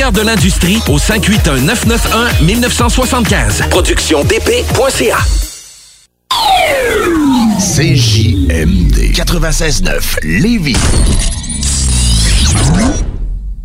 meilleur de l'industrie au 581-991-1975. Productiondp.ca. CJMD 96.9 Lévis.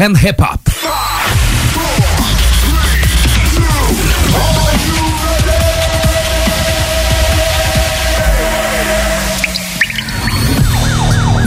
and hip-hop.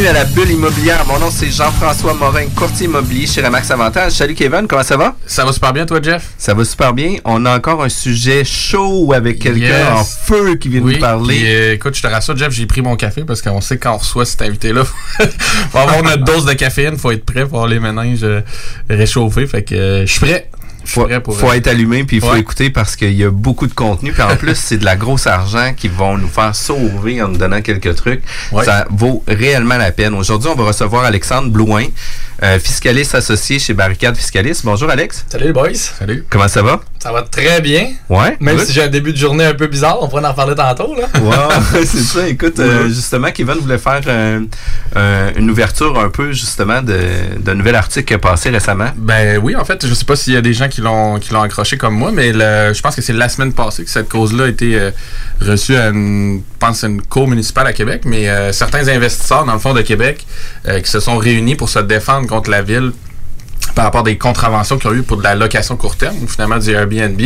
Bienvenue à la bulle immobilière. Mon nom c'est Jean-François Morin, courtier immobilier chez Remax Avantage. Salut Kevin, comment ça va? Ça va super bien, toi, Jeff? Ça va super bien. On a encore un sujet chaud avec quelqu'un Yes. en feu qui vient Oui, nous parler. puis, euh, écoute, je te rassure, Jeff, j'ai pris mon café parce qu'on sait quand on reçoit cet invité-là, faut avoir notre dose de caféine, faut être prêt pour avoir les méninges euh, réchauffés. Fait que euh, je suis prêt. Faut, faut être allumé puis il faut Ouais. écouter parce qu'il y a beaucoup de contenu. Puis en plus, c'est de la grosse argent qui vont nous faire sauver en nous donnant quelques trucs. Ouais. Ça vaut réellement la peine. Aujourd'hui, on va recevoir Alexandre Blouin, euh, fiscaliste associé chez Barricade Fiscaliste. Bonjour Alex. Salut les boys. Salut. Comment ça va? Ça va très bien. Ouais. Même Good. si j'ai un début de journée un peu bizarre, on pourrait en reparler tantôt. Là. Wow, c'est ça. Écoute, euh, justement, Kevin voulait faire euh, euh, une ouverture un peu, justement, de, d'un nouvel article qui a passé récemment. Ben oui, en fait, je sais pas s'il y a des gens qui l'ont qui l'ont accroché comme moi, mais le- je pense que c'est la semaine passée que cette cause-là a été euh, reçue à une, je pense, une cour municipale à Québec, mais euh, certains investisseurs dans le fond de Québec euh, qui se sont réunis pour se défendre contre la ville par rapport à des contraventions qu'ils ont eu pour de la location court terme, finalement du Airbnb.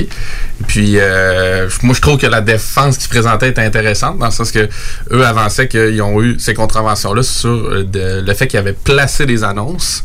Puis, euh, moi, je trouve que la défense qui se présentait était intéressante, dans le sens que eux avançaient qu'ils ont eu ces contraventions-là sur euh, de- le fait qu'ils avaient placé des annonces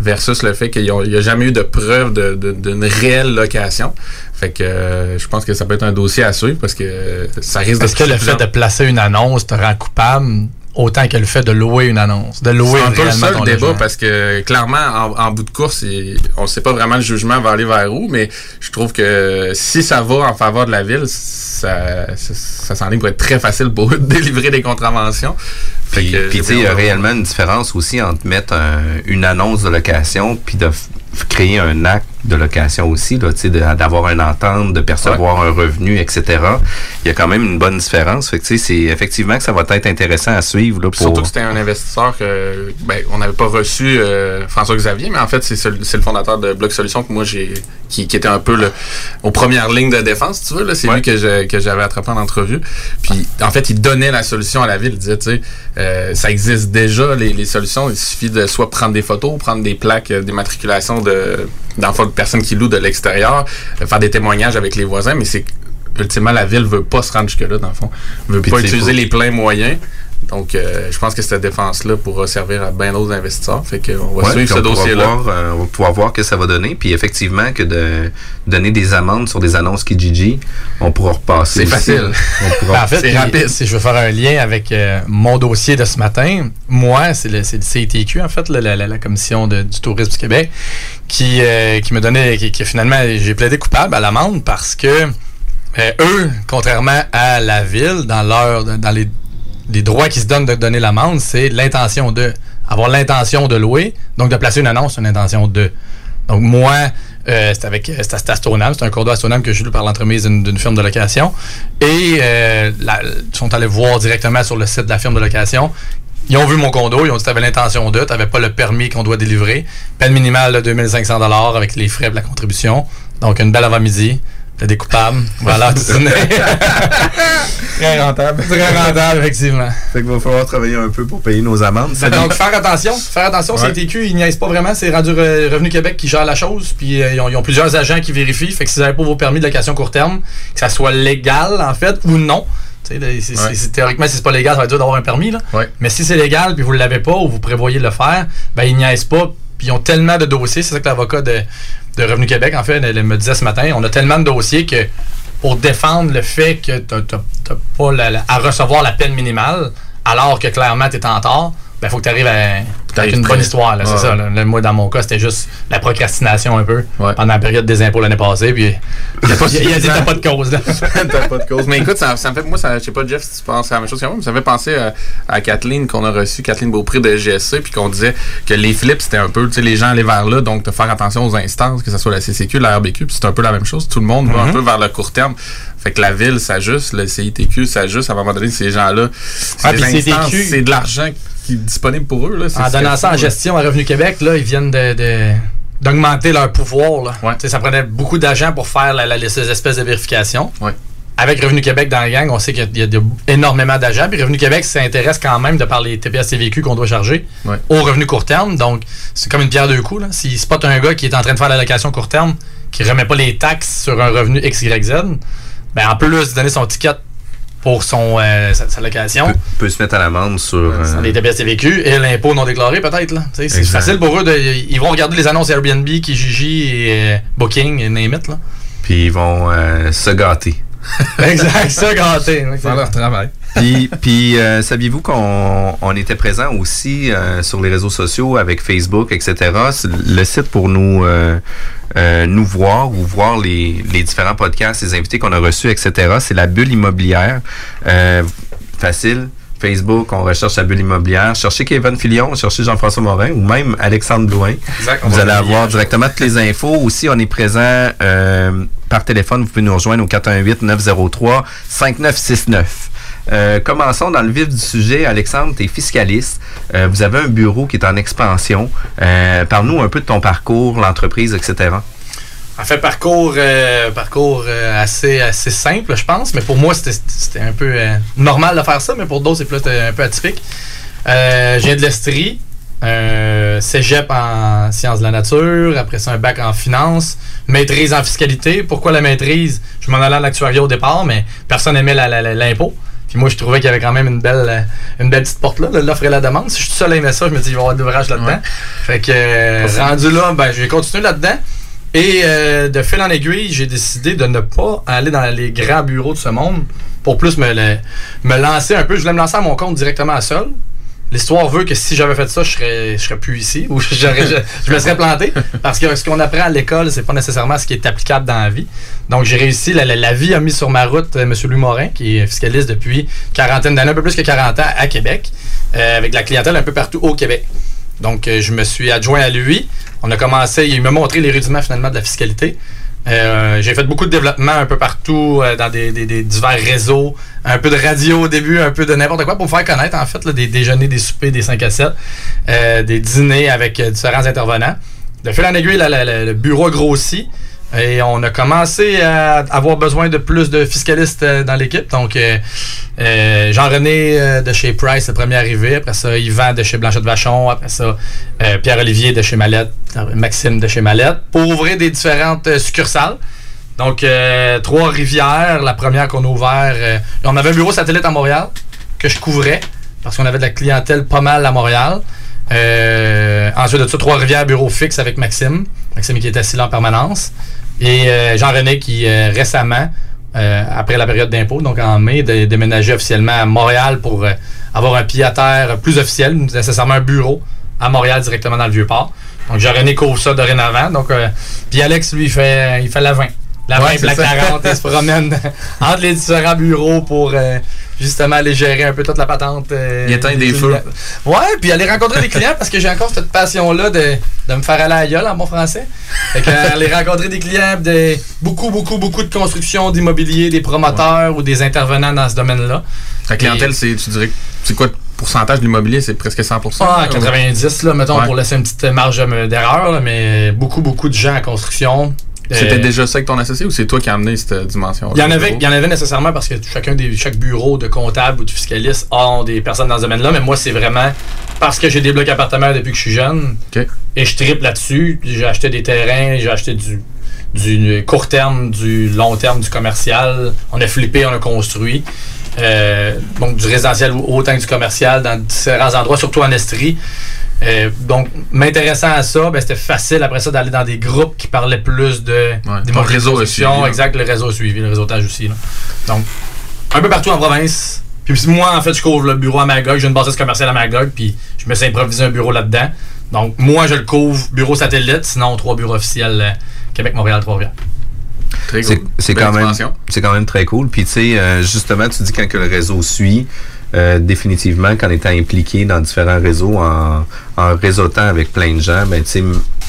versus le fait qu'il n'y a jamais eu de preuve de- de- d'une réelle location. Fait que euh, je pense que ça peut être un dossier à suivre parce que ça risque Est-ce que le fait de placer une annonce te rend coupable? Autant que le fait de louer une annonce? De louer C'est un peu le débat logement? parce que clairement, en, en bout de course, il- on ne sait pas vraiment le jugement va aller vers où, mais je trouve que si ça va en faveur de la ville, ça, ça, ça s'enligne pour être très facile pour eux de délivrer des contraventions. Fait Puis, puis j'ai tu sais, il y a réellement une différence aussi entre mettre un- une annonce de location puis de créer un acte de location aussi, d'avoir une entente, de percevoir un revenu, etc. Il y a quand même une bonne différence. Fait que, c'est effectivement que ça va être intéressant à suivre, là, pour... Surtout que c'était un investisseur que ben, on n'avait pas reçu euh, François Xavier, mais en fait c'est ce- c'est le fondateur de Bloc Solutions que moi j'ai qui, qui était un peu le, aux premières lignes de défense, si tu veux. là. C'est lui que j'avais attrapé en entrevue. Puis en fait, il donnait la solution à la ville. Il disait, tu sais, euh, ça existe déjà les, les solutions. Il suffit de soit prendre des photos, prendre des plaques euh, d'immatriculation de d'enfants de personnes qui louent de l'extérieur, euh, faire des témoignages avec les voisins, mais c'est ultimement la ville veut pas se rendre jusque là dans le fond, veut pas utiliser les pleins moyens. Donc, euh, je pense que cette défense-là pourra servir à bien d'autres investisseurs. Fait qu'on va Ouais, suivre ce dossier-là. voir, euh, on va pouvoir voir que ça va donner. Puis effectivement, que de donner des amendes sur des annonces Kijiji, on pourra repasser. C'est facile. là. On pourra- Ben, en fait, C'est rapide. si je veux faire un lien avec euh, mon dossier de ce matin, moi, c'est le, c'est le CTQ, en fait, la, la- la Commission de- du tourisme du Québec, qui, euh, qui me donnait, qui, qui finalement, j'ai plaidé coupable à l'amende parce que euh, eux, contrairement à la ville, dans leur, dans les, les droits qui se donnent de donner l'amende, c'est l'intention de, avoir l'intention de louer, donc de placer une annonce, une intention de. Donc moi, euh, c'était avec c'était c'était Astonam, c'est un cours Astonam que j'ai lu par l'entremise d'une firme de location. Et euh, ils sont allés voir directement sur le site de la firme de location Ils ont vu mon condo, ils ont dit t'avais l'intention de, t'avais pas le permis qu'on doit délivrer. Peine minimale de 2500 avec les frais de la contribution. Donc une belle avant-midi. T'as des coupables. Voilà, tu Très rentable. Très rentable, effectivement. Fait qu'il va falloir travailler un peu pour payer nos amendes. Donc, faire attention. Faire attention, Ouais. CTQ, ils niaisent pas vraiment. C'est rendu Re- Revenu Québec qui gère la chose. Puis euh, ils, ont, ils ont plusieurs agents qui vérifient. Fait que si vous n'avez pas vos permis de location court terme, que ça soit légal, en fait, ou non. Ouais. théoriquement, si c'est pas légal, ça va être dur d'avoir un permis. Là. Ouais. Mais si c'est légal, puis vous ne l'avez pas, ou vous prévoyez de le faire, ben ils niaisent pas. Puis ils ont tellement de dossiers. C'est ça que l'avocat de, de Revenu Québec, en fait, elle, me disait ce matin. On a tellement de dossiers que pour défendre le fait que tu n'as pas à recevoir la peine minimale, alors que clairement tu es en tort, ben faut que tu arrives à Avec une bonne histoire. là, C'est ça. là. Moi, dans mon cas, c'était juste la procrastination un peu Ouais. pendant la période des impôts l'année passée. Puis il n'y a, il y a- il y a pas de cause. T'as pas de cause. Mais écoute, ça, ça me fait. Moi, ça, je sais pas, Jeff, si tu penses à la même chose que moi, mais ça me fait penser à, à Kathleen qu'on a reçue, Kathleen Beaupré de GSC, puis qu'on disait que les flips, c'était un peu, tu sais, les gens allaient vers là, donc de faire attention aux instances, que ce soit la CCQ, la RBQ, puis c'est un peu la même chose. Tout le monde va un peu vers le court terme. Fait que la ville s'ajuste, le CITQ s'ajuste. À un moment donné, ces gens-là, c'est Ah, c'est de l'argent qui est disponible pour eux. Là. C'est- En donnant ça en gestion à Revenu Québec, là, ils viennent de. de- d'augmenter leur pouvoir. Là. Ouais. Ça prenait beaucoup d'agents pour faire la- la- ces espèces de vérifications. Ouais. Avec Revenu Québec dans la gang, on sait qu'il y a- de- énormément d'agents. Puis Revenu Québec s'intéresse quand même de par les TPS TVQ qu'on doit charger Ouais. au revenu court terme. Donc, c'est comme une pierre deux coups. S'il spot un gars qui est en train de faire la location court terme, qui remet pas les taxes sur un revenu XYZ, ben en plus de donner son ticket pour son, euh, sa, sa location, peut, peut se mettre à l'amende sur. euh, sur les TPS TVQ et l'impôt non déclaré peut-être. C'est facile pour eux. De, ils vont regarder les annonces Airbnb, Kijiji et euh, Booking et name it, là. Puis ils vont euh, se gâter. exact, ça gâté. Dans leur travail. Puis, puis euh, saviez-vous qu'on on était présent aussi euh, sur les réseaux sociaux avec Facebook, etc. Le site pour nous euh, euh, nous voir ou voir les, les différents podcasts, les invités qu'on a reçus, etc. C'est la bulle immobilière. Euh, facile. Facebook, on recherche la bulle immobilière. Cherchez Kevin Filion, cherchez Jean-François Morin ou même Alexandre Blouin. Exact. Vous allez le avoir directement toutes les infos. Aussi, on est présent euh, par téléphone. Vous pouvez nous rejoindre au 418-903-5969. Euh, commençons dans le vif du sujet. Alexandre, tu es fiscaliste. Euh, vous avez un bureau qui est en expansion. Euh, Parle-nous un peu de ton parcours, l'entreprise, etc. En fait, parcours, parcours assez, simple, je pense. Mais pour moi, c'était un peu normal de faire ça, mais pour d'autres, c'est peut-être un peu atypique. Euh, je de l'Estrie, cégep en sciences de la nature, après ça, un bac en finance, maîtrise en fiscalité. Pourquoi la maîtrise? Je m'en allais à l'actuariat au départ, mais personne n'aimait l'impôt. Puis moi, je trouvais qu'il y avait quand même une belle, euh, une belle petite porte là, l'offre et la demande. Si je suis seul à aimer ça, je me dis, il va y avoir de l'ouvrage là-dedans. Ouais. Fait que, euh, rendu là, ben, je vais continuer là-dedans. Et euh, de fil en aiguille, j'ai décidé de ne pas aller dans les grands bureaux de ce monde pour plus me, le- me lancer un peu. Je voulais me lancer à mon compte directement seul. L'histoire veut que si j'avais fait ça, je serais, je serais plus ici ou je, me serais planté. Parce que ce qu'on apprend à l'école, c'est pas nécessairement ce qui est applicable dans la vie. Donc j'ai réussi. La, vie a mis sur ma route euh, M. Louis Morin, qui est fiscaliste depuis quarantaine d'années, un peu plus que 40 ans à Québec, euh, avec la clientèle un peu partout au Québec. Donc, euh, je me suis adjoint à lui. On a commencé, il m'a montré les rudiments finalement de la fiscalité. Euh, j'ai fait beaucoup de développement un peu partout, euh, dans des, divers réseaux, un peu de radio au début, un peu de n'importe quoi pour faire connaître en fait, des déjeuners, des soupers, des 5 à 7, euh, des dîners avec différents intervenants. De fil en aiguille, la- le bureau a grossi et on a commencé à avoir besoin de plus de fiscalistes euh, dans l'équipe. Donc, euh, euh, Jean-René de chez Price, le premier arrivé. Après ça, Yvan de chez Blanchette Vachon. Après ça, Pierre-Olivier de chez Mallette. Maxime de chez Mallette. Pour ouvrir des différentes succursales. Donc, Trois-Rivières, la première qu'on a ouvert. euh, on avait un bureau satellite à Montréal que je couvrais parce qu'on avait de la clientèle pas mal à Montréal. Ensuite de ça, Trois-Rivières, bureau fixe avec Maxime. Maxime qui est assis là en permanence. Et euh, Jean-René qui euh, récemment, euh, après la période d'impôt, donc en mai, de déménager officiellement à Montréal pour euh, avoir un pied à terre plus officiel, nécessairement un bureau à Montréal directement dans le Vieux-Port. Donc Jean-René couvre ça dorénavant. Donc, euh, puis Alex, lui, il fait, il fait la 20. La 20 Ouais, puis la c'est ça. 40, il se promène entre les différents bureaux pour euh, justement aller gérer un peu toute la patente. euh, Il éteint des feux. Ouais, puis aller rencontrer des clients parce que j'ai encore cette passion-là de, de me faire aller à la gueule en bon français. Fait que, euh, aller rencontrer des clients, de beaucoup, beaucoup, beaucoup de construction, d'immobilier, des promoteurs ou des intervenants dans ce domaine-là. Ta clientèle, c'est, tu dirais, c'est quoi pourcentage de l'immobilier, c'est presque 100% Ah, 90, là, mettons, Ouais. pour laisser une petite marge d'erreur, là, mais beaucoup, beaucoup de gens en construction. C'était Euh, déjà ça avec ton associé ou c'est toi qui as amené cette dimension Il y en avait, il y en avait nécessairement parce que chacun des chaque bureau de comptable ou de fiscaliste ont des personnes dans ce domaine-là, mais moi c'est vraiment parce que j'ai des blocs appartements depuis que je suis jeune et je triple là-dessus. J'ai acheté des terrains, j'ai acheté du du court terme, du long terme, du commercial. On a flippé, on a construit. Euh, donc du résidentiel autant que du commercial dans différents endroits, surtout en Estrie. Euh, donc, m'intéressant à ça, ben, c'était facile après ça d'aller dans des groupes qui parlaient plus de des ton réseau suivi, exact, le réseau suivi, le réseautage aussi. là. Donc, un peu partout en province. Puis moi, en fait, je couvre le bureau à Magog. J'ai une bâtisse commerciale à Magog, puis je me suis improvisé un bureau là-dedans. Donc, moi, je le couvre bureau satellite, sinon trois bureaux officiels euh, Québec, Montréal, Trois-Rivières. Très C'est cool. c'est quand, même- quand même très cool. Puis, tu sais, euh, justement, tu dis quand que le réseau suit, euh, définitivement, qu'en étant impliqué dans différents réseaux, en, en réseautant avec plein de gens, ben, tu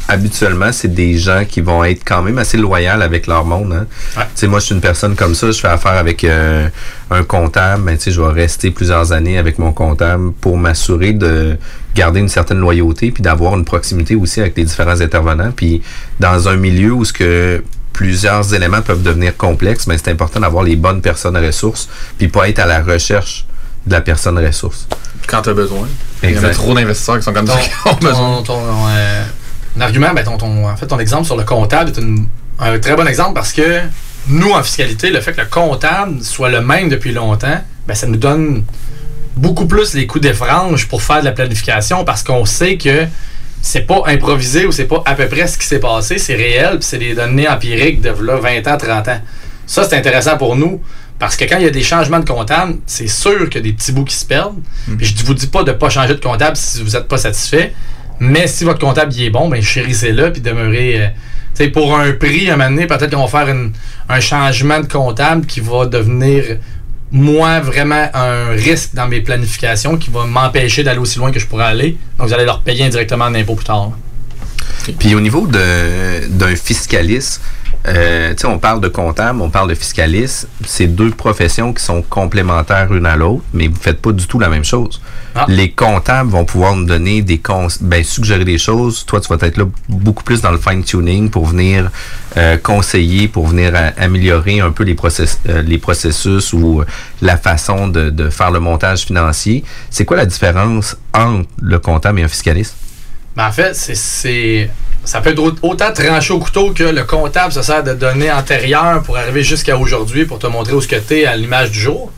habituellement, c'est des gens qui vont être quand même assez loyaux avec leur monde. Hein. Ouais. Tu sais, moi, je suis une personne comme ça, je fais affaire avec euh, un comptable, ben, tu sais, je vais rester plusieurs années avec mon comptable pour m'assurer de garder une certaine loyauté puis d'avoir une proximité aussi avec les différents intervenants. Puis, dans un milieu où ce que plusieurs éléments peuvent devenir complexes, ben, c'est important d'avoir les bonnes personnes ressources puis pas être à la recherche de la personne ressource. Quand tu as besoin. Il y en a trop d'investisseurs qui sont comme ça qui ont ton, besoin. ton, ton, euh, argument, ben, ton, ton- en fait, ton exemple sur le comptable est une- un très bon exemple parce que nous, en fiscalité, le fait que le comptable soit le même depuis longtemps, ben, ça nous donne beaucoup plus les coups des franges pour faire de la planification parce qu'on sait que c'est pas improvisé ou c'est pas à peu près ce qui s'est passé, c'est réel, puis c'est des données empiriques de là, 20 ans, 30 ans. Ça, c'est intéressant pour nous parce que quand il y a des changements de comptable, c'est sûr qu'il y a des petits bouts qui se perdent. Puis je ne vous dis pas de ne pas changer de comptable si vous n'êtes pas satisfait, mais si votre comptable il est bon, ben chérissez-le puis demeurez. euh, tu sais, pour un prix, à un moment donné, peut-être qu'on va faire une- un changement de comptable qui va devenir, moi, vraiment un risque dans mes planifications qui va m'empêcher d'aller aussi loin que je pourrais aller. Donc, vous allez leur payer indirectement en impôt plus tard. là. Puis au niveau d'un fiscaliste, euh, tu sais, on parle de comptable, on parle de fiscaliste. C'est deux professions qui sont complémentaires une à l'autre, mais vous faites pas du tout la même chose. Ah. Les comptables vont pouvoir nous donner des cons ben, suggérer des choses. Toi, tu vas être là beaucoup plus dans le fine-tuning pour venir euh, conseiller, pour venir améliorer un peu les, process, euh, les processus ou la façon de, de faire le montage financier. C'est quoi la différence entre le comptable et un fiscaliste? Ben, en fait, c'est-. Ça peut être au- autant tranché au couteau que le comptable se sert de données antérieures pour arriver jusqu'à aujourd'hui pour te montrer où ce tu es à l'image du jour.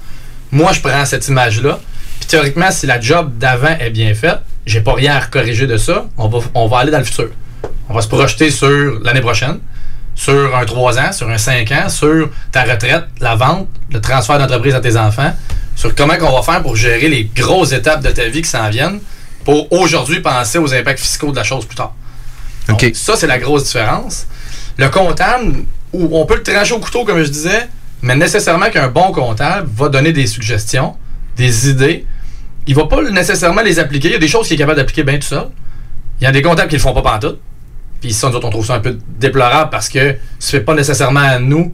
Moi, je prends cette image-là. Puis théoriquement, si la job d'avant est bien faite, j'ai pas rien à corriger de ça. On va, on va aller dans le futur. On va se projeter sur l'année prochaine, sur un 3 ans, sur un 5 ans, sur ta retraite, la vente, le transfert d'entreprise à tes enfants, sur comment on va faire pour gérer les grosses étapes de ta vie qui s'en viennent pour aujourd'hui penser aux impacts fiscaux de la chose plus tard. Donc. Ça, c'est la grosse différence. Le comptable, où on peut le trancher au couteau, comme je disais, mais nécessairement qu'un bon comptable va donner des suggestions, des idées. Il va pas nécessairement les appliquer. Il y a des choses qu'il est capable d'appliquer bien tout seul. Il y a des comptables qui le font pas pantoute. Puis ça, nous autres, on trouve ça un peu déplorable parce que ce fait pas nécessairement à nous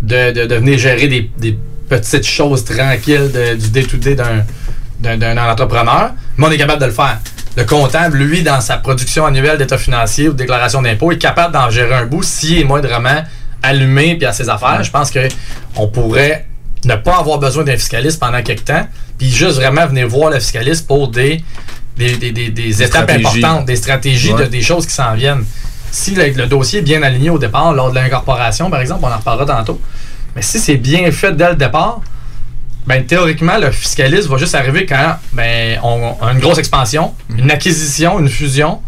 de, de, de venir gérer des, des petites choses tranquilles de- du day-to-day d'un, d'un, entrepreneur, mais on est capable de le faire. Le comptable, lui, dans sa production annuelle d'état financier ou de déclaration d'impôt, est capable d'en gérer un bout s'il est moindrement allumé puis à ses affaires. Je pense que on pourrait ne pas avoir besoin d'un fiscaliste pendant quelques temps, puis juste vraiment venir voir le fiscaliste pour des, des, des- des- des étapes importantes, des stratégies, Ouais. de, des choses qui s'en viennent. Si le, le dossier est bien aligné au départ, lors de l'incorporation, par exemple, on en reparlera tantôt, mais si c'est bien fait dès le départ, ben, théoriquement, le fiscaliste va juste arriver quand ben, on a une grosse expansion, Mhm. une acquisition, une fusion,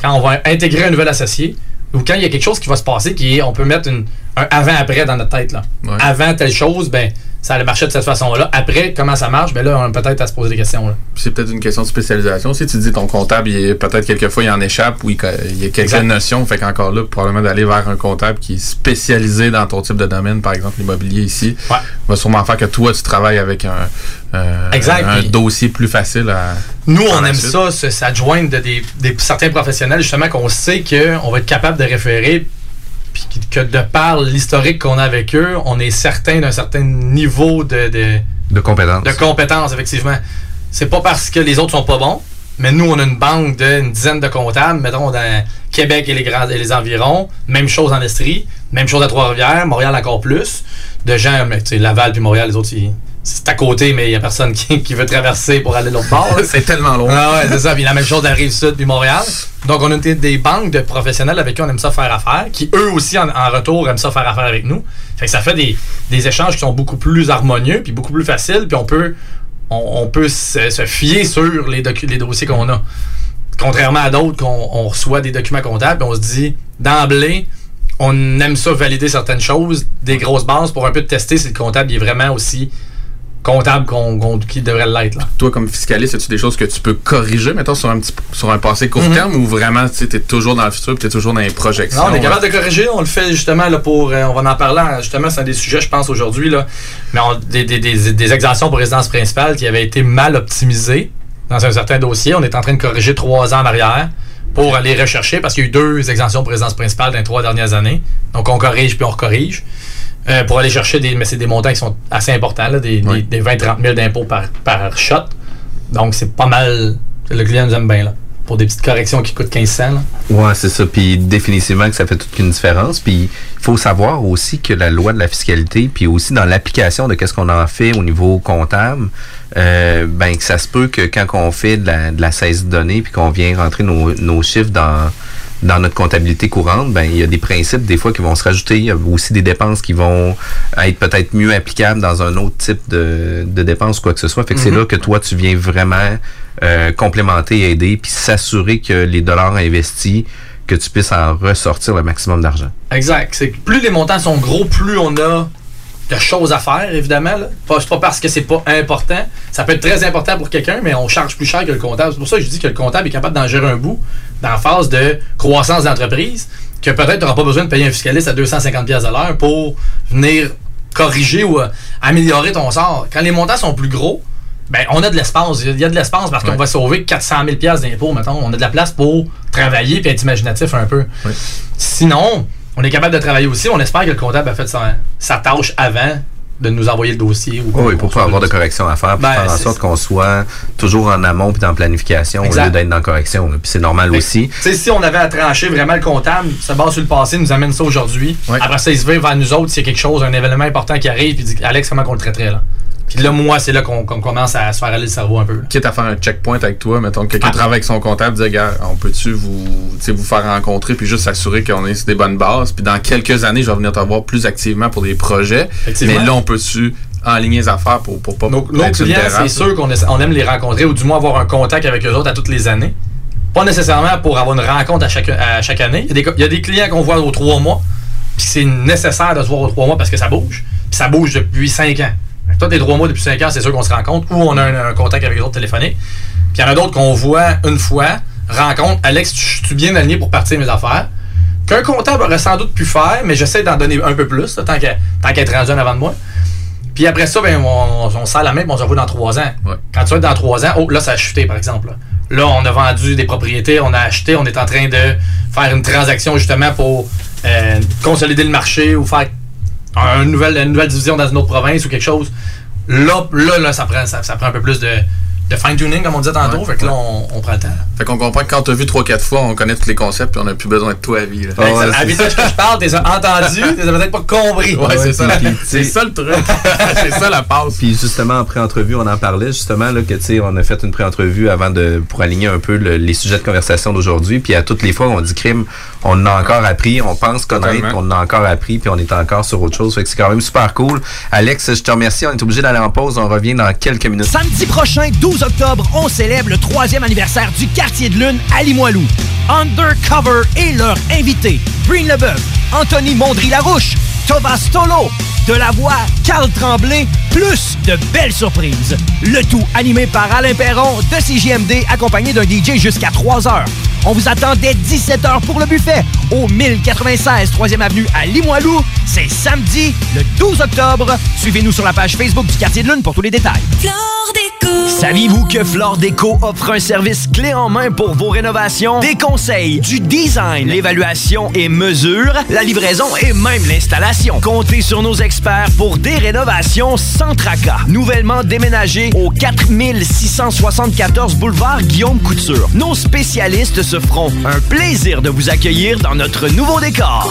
quand on va intégrer un nouvel associé, ou quand il y a quelque chose qui va se passer qui est, on peut mettre une- un avant-après dans notre tête. Là. Ouais. Avant telle chose, ben, ça allait marcher de cette façon-là. Après, comment ça marche, ben là, on a peut-être à se poser des questions. C'est peut-être une question de spécialisation. Si tu dis ton comptable, il est- peut-être quelquefois il en échappe ou il, y a quelques Exact. notions. Fait qu'encore là, probablement d'aller vers un comptable qui est spécialisé dans ton type de domaine, par exemple l'immobilier ici, Ouais. va sûrement faire que toi, tu travailles avec un, euh, Exact, un puis- dossier plus facile à. Nous, on aime suite. ça, s'adjoindre de des, des- certains professionnels, justement, qu'on sait qu'on va être capable de référer, que de par l'historique qu'on a avec eux, on est certain d'un certain niveau de, de, De compétences. de compétences, effectivement. c'est pas parce que les autres sont pas bons, mais nous, on a une banque d'une dizaine de comptables, mettons dans Québec et les, grands, et les environs. Même chose en Estrie, même chose à Trois-Rivières, Montréal encore plus. De gens, mais, tu sais, Laval puis Montréal, les autres, ils- c'est à côté, mais il n'y a personne qui, qui veut traverser pour aller de l'autre bord. C'est tellement loin. Ah ouais, c'est ça. Puis la même chose dans la Rive-Sud puis Montréal. Donc, on a des, banques de professionnels avec qui on aime ça faire affaire, qui eux aussi, en, en retour, aiment ça faire affaire avec nous. Fait que ça fait des, des échanges qui sont beaucoup plus harmonieux puis beaucoup plus faciles. Puis on peut, on, on peut se, se fier sur les, les dossiers qu'on a. Contrairement à d'autres, qu'on on reçoit des documents comptables, puis on se dit, d'emblée, on aime ça valider certaines choses, des grosses bases, pour un peu tester si le comptable est vraiment aussi comptable qu'il devrait l'être. Là. Toi, comme fiscaliste, as-tu des choses que tu peux corriger, mettons, sur un, petit, sur un passé court Mhm. terme ou vraiment, tu es toujours dans le futur tu es toujours dans les projections? Non, on est capable de corriger. On le fait justement là, pour. euh, on va en parler. hein, Justement, c'est un des sujets, je pense, aujourd'hui. là. Mais on- des, des, des, des exemptions pour résidence principale qui avaient été mal optimisées dans un certain dossier. On est en train de corriger trois ans en arrière pour aller rechercher parce qu'il y a eu deux exemptions pour résidence principale dans les trois dernières années. Donc, on corrige puis on recorrige. Euh, pour aller chercher des. Mais c'est des montants qui sont assez importants, là, des, Oui. des, des 20-30 000 d'impôts par, par shot. Donc, c'est pas mal. Le client nous aime bien, là. Pour des petites corrections qui coûtent 15 cents. là. Ouais, c'est ça. Puis définitivement que ça fait toute une différence. Puis il faut savoir aussi que la loi de la fiscalité, puis aussi dans l'application de qu'est-ce qu'on en fait au niveau comptable, euh, ben que ça se peut que quand on fait de la, de la saisie de données, puis qu'on vient rentrer nos, nos chiffres dans dans notre comptabilité courante, ben il y a des principes des fois qui vont se rajouter. Il y a aussi des dépenses qui vont être peut-être mieux applicables dans un autre type de, de dépenses ou quoi que ce soit. Fait que c'est là que toi, tu viens vraiment euh, complémenter, aider, puis s'assurer que les dollars investis, que tu puisses en ressortir le maximum d'argent. Exact. C'est que plus les montants sont gros, plus on a de choses à faire, évidemment. Là. Pas, parce que c'est pas important. Ça peut être très important pour quelqu'un, mais on charge plus cher que le comptable. C'est pour ça que je dis que le comptable est capable d'en gérer un bout dans la phase de croissance d'entreprise, que peut-être tu n'auras pas besoin de payer un fiscaliste à 250$ pièces à l'heure pour venir corriger ou euh, améliorer ton sort. Quand les montants sont plus gros, ben, on a de l'espace. Il y a de l'espace parce qu'on va sauver 400 000 pièces d'impôts, mettons. On a de la place pour travailler et être imaginatif un peu. Sinon, on est capable de travailler aussi. On espère que le comptable a fait sa, sa tâche avant de nous envoyer le dossier. Ou Oui, pour pas avoir de correction à faire, puis Ben, faire en sorte qu'on soit toujours en amont puis dans la planification Exact. au lieu d'être dans la correction. Puis c'est normal aussi. Si on avait à trancher vraiment le comptable, se base sur le passé, nous amène ça aujourd'hui. Après ça, il se vire vers nous autres s'il y a quelque chose, un événement important qui arrive, puis il dit Alex, comment qu'on le traiterait là? Puis là, moi, c'est là qu'on commence à se faire aller le cerveau un peu. là. Quitte à faire un checkpoint avec toi, mettons que quelqu'un Ah. travaille avec son comptable, dit, gars, on peut-tu vous, vous faire rencontrer puis juste s'assurer qu'on est sur des bonnes bases. Puis dans quelques années, je vais venir te voir plus activement pour des projets. Mais là, on peut-tu enligner les affaires pour, pour pas Nos, nos clients, c'est sûr qu'on on aime les rencontrer ou du moins avoir un contact avec eux autres à toutes les années. Pas nécessairement pour avoir une rencontre à chaque, à chaque année. Il y, a des, co- il y a des clients qu'on voit aux trois mois, puis c'est nécessaire de se voir aux trois mois parce que ça bouge. Puis ça bouge depuis cinq ans. Toi, tes trois mois depuis cinq ans, c'est sûr qu'on se rencontre ou on a un, un contact avec eux autres téléphonique. Puis il y en a d'autres qu'on voit une fois, rencontre. Alex, tu tu es bien aligné pour partir mes affaires. Qu'un comptable aurait sans doute pu faire, mais j'essaie d'en donner un peu plus, là, tant qu'à tant qu'à être rendu en avant de moi. Puis après ça, ben, on, on serre la main et on se revoit dans trois ans. Ouais. Quand tu vas être dans trois ans, oh, là, ça a chuté, par exemple. Là. Là, on a vendu des propriétés, on a acheté, on est en train de faire une transaction justement pour euh, consolider le marché ou faire un nouvel- une nouvelle division dans une autre province ou quelque chose. Là, là, là ça, prend, ça, ça prend un peu plus de, de fine-tuning, comme on disait tantôt. Ouais, fait que là, on, on prend le temps. Fait qu'on comprend que quand t'as vu 3-4 fois, on connaît tous les concepts puis on n'a plus besoin de toi à vie. là. Ouais, à vitesse que je parle, t'es entendu, t'es peut-être pas compris. Ouais, c'est ça. C'est ça le truc. c'est ça la passe. Puis justement, en pré-entrevue, on en parlait justement là, que tu sais, on a fait une pré-entrevue avant de pour aligner un peu le- les sujets de conversation d'aujourd'hui. Puis à toutes les fois, on dit crime, on a encore appris, on pense connaître, Totalement. on a encore appris, puis on est encore sur autre chose. Fait que c'est quand même super cool. Alex, je te remercie. On est obligé d'aller en pause. On revient dans quelques minutes. Samedi prochain, 12 octobre, on célèbre le troisième anniversaire du Quartier de Lune à Limoilou. Undercover et leur invité, Breen Leboeuf, Anthony Mondry-Larouche, Thomas Tolo, de la voix Carl Tremblay, plus de belles surprises. Le tout animé par Alain Perron de CJMD, accompagné d'un DJ jusqu'à 3 heures. On vous attend dès 17h pour le buffet au 1096 3e Avenue à Limoilou. C'est samedi, le 12 octobre. Suivez-nous sur la page Facebook du Quartier de Lune pour tous les détails. Saviez-vous que Flore Déco offre un service clé en main pour vos rénovations? Des conseils, du design, l'évaluation et mesure, la livraison et même l'installation. Comptez sur nos experts pour des rénovations sans tracas. Nouvellement déménagé au 4674 boulevard Guillaume Couture. Nos spécialistes se feront un plaisir de vous accueillir dans notre nouveau décor.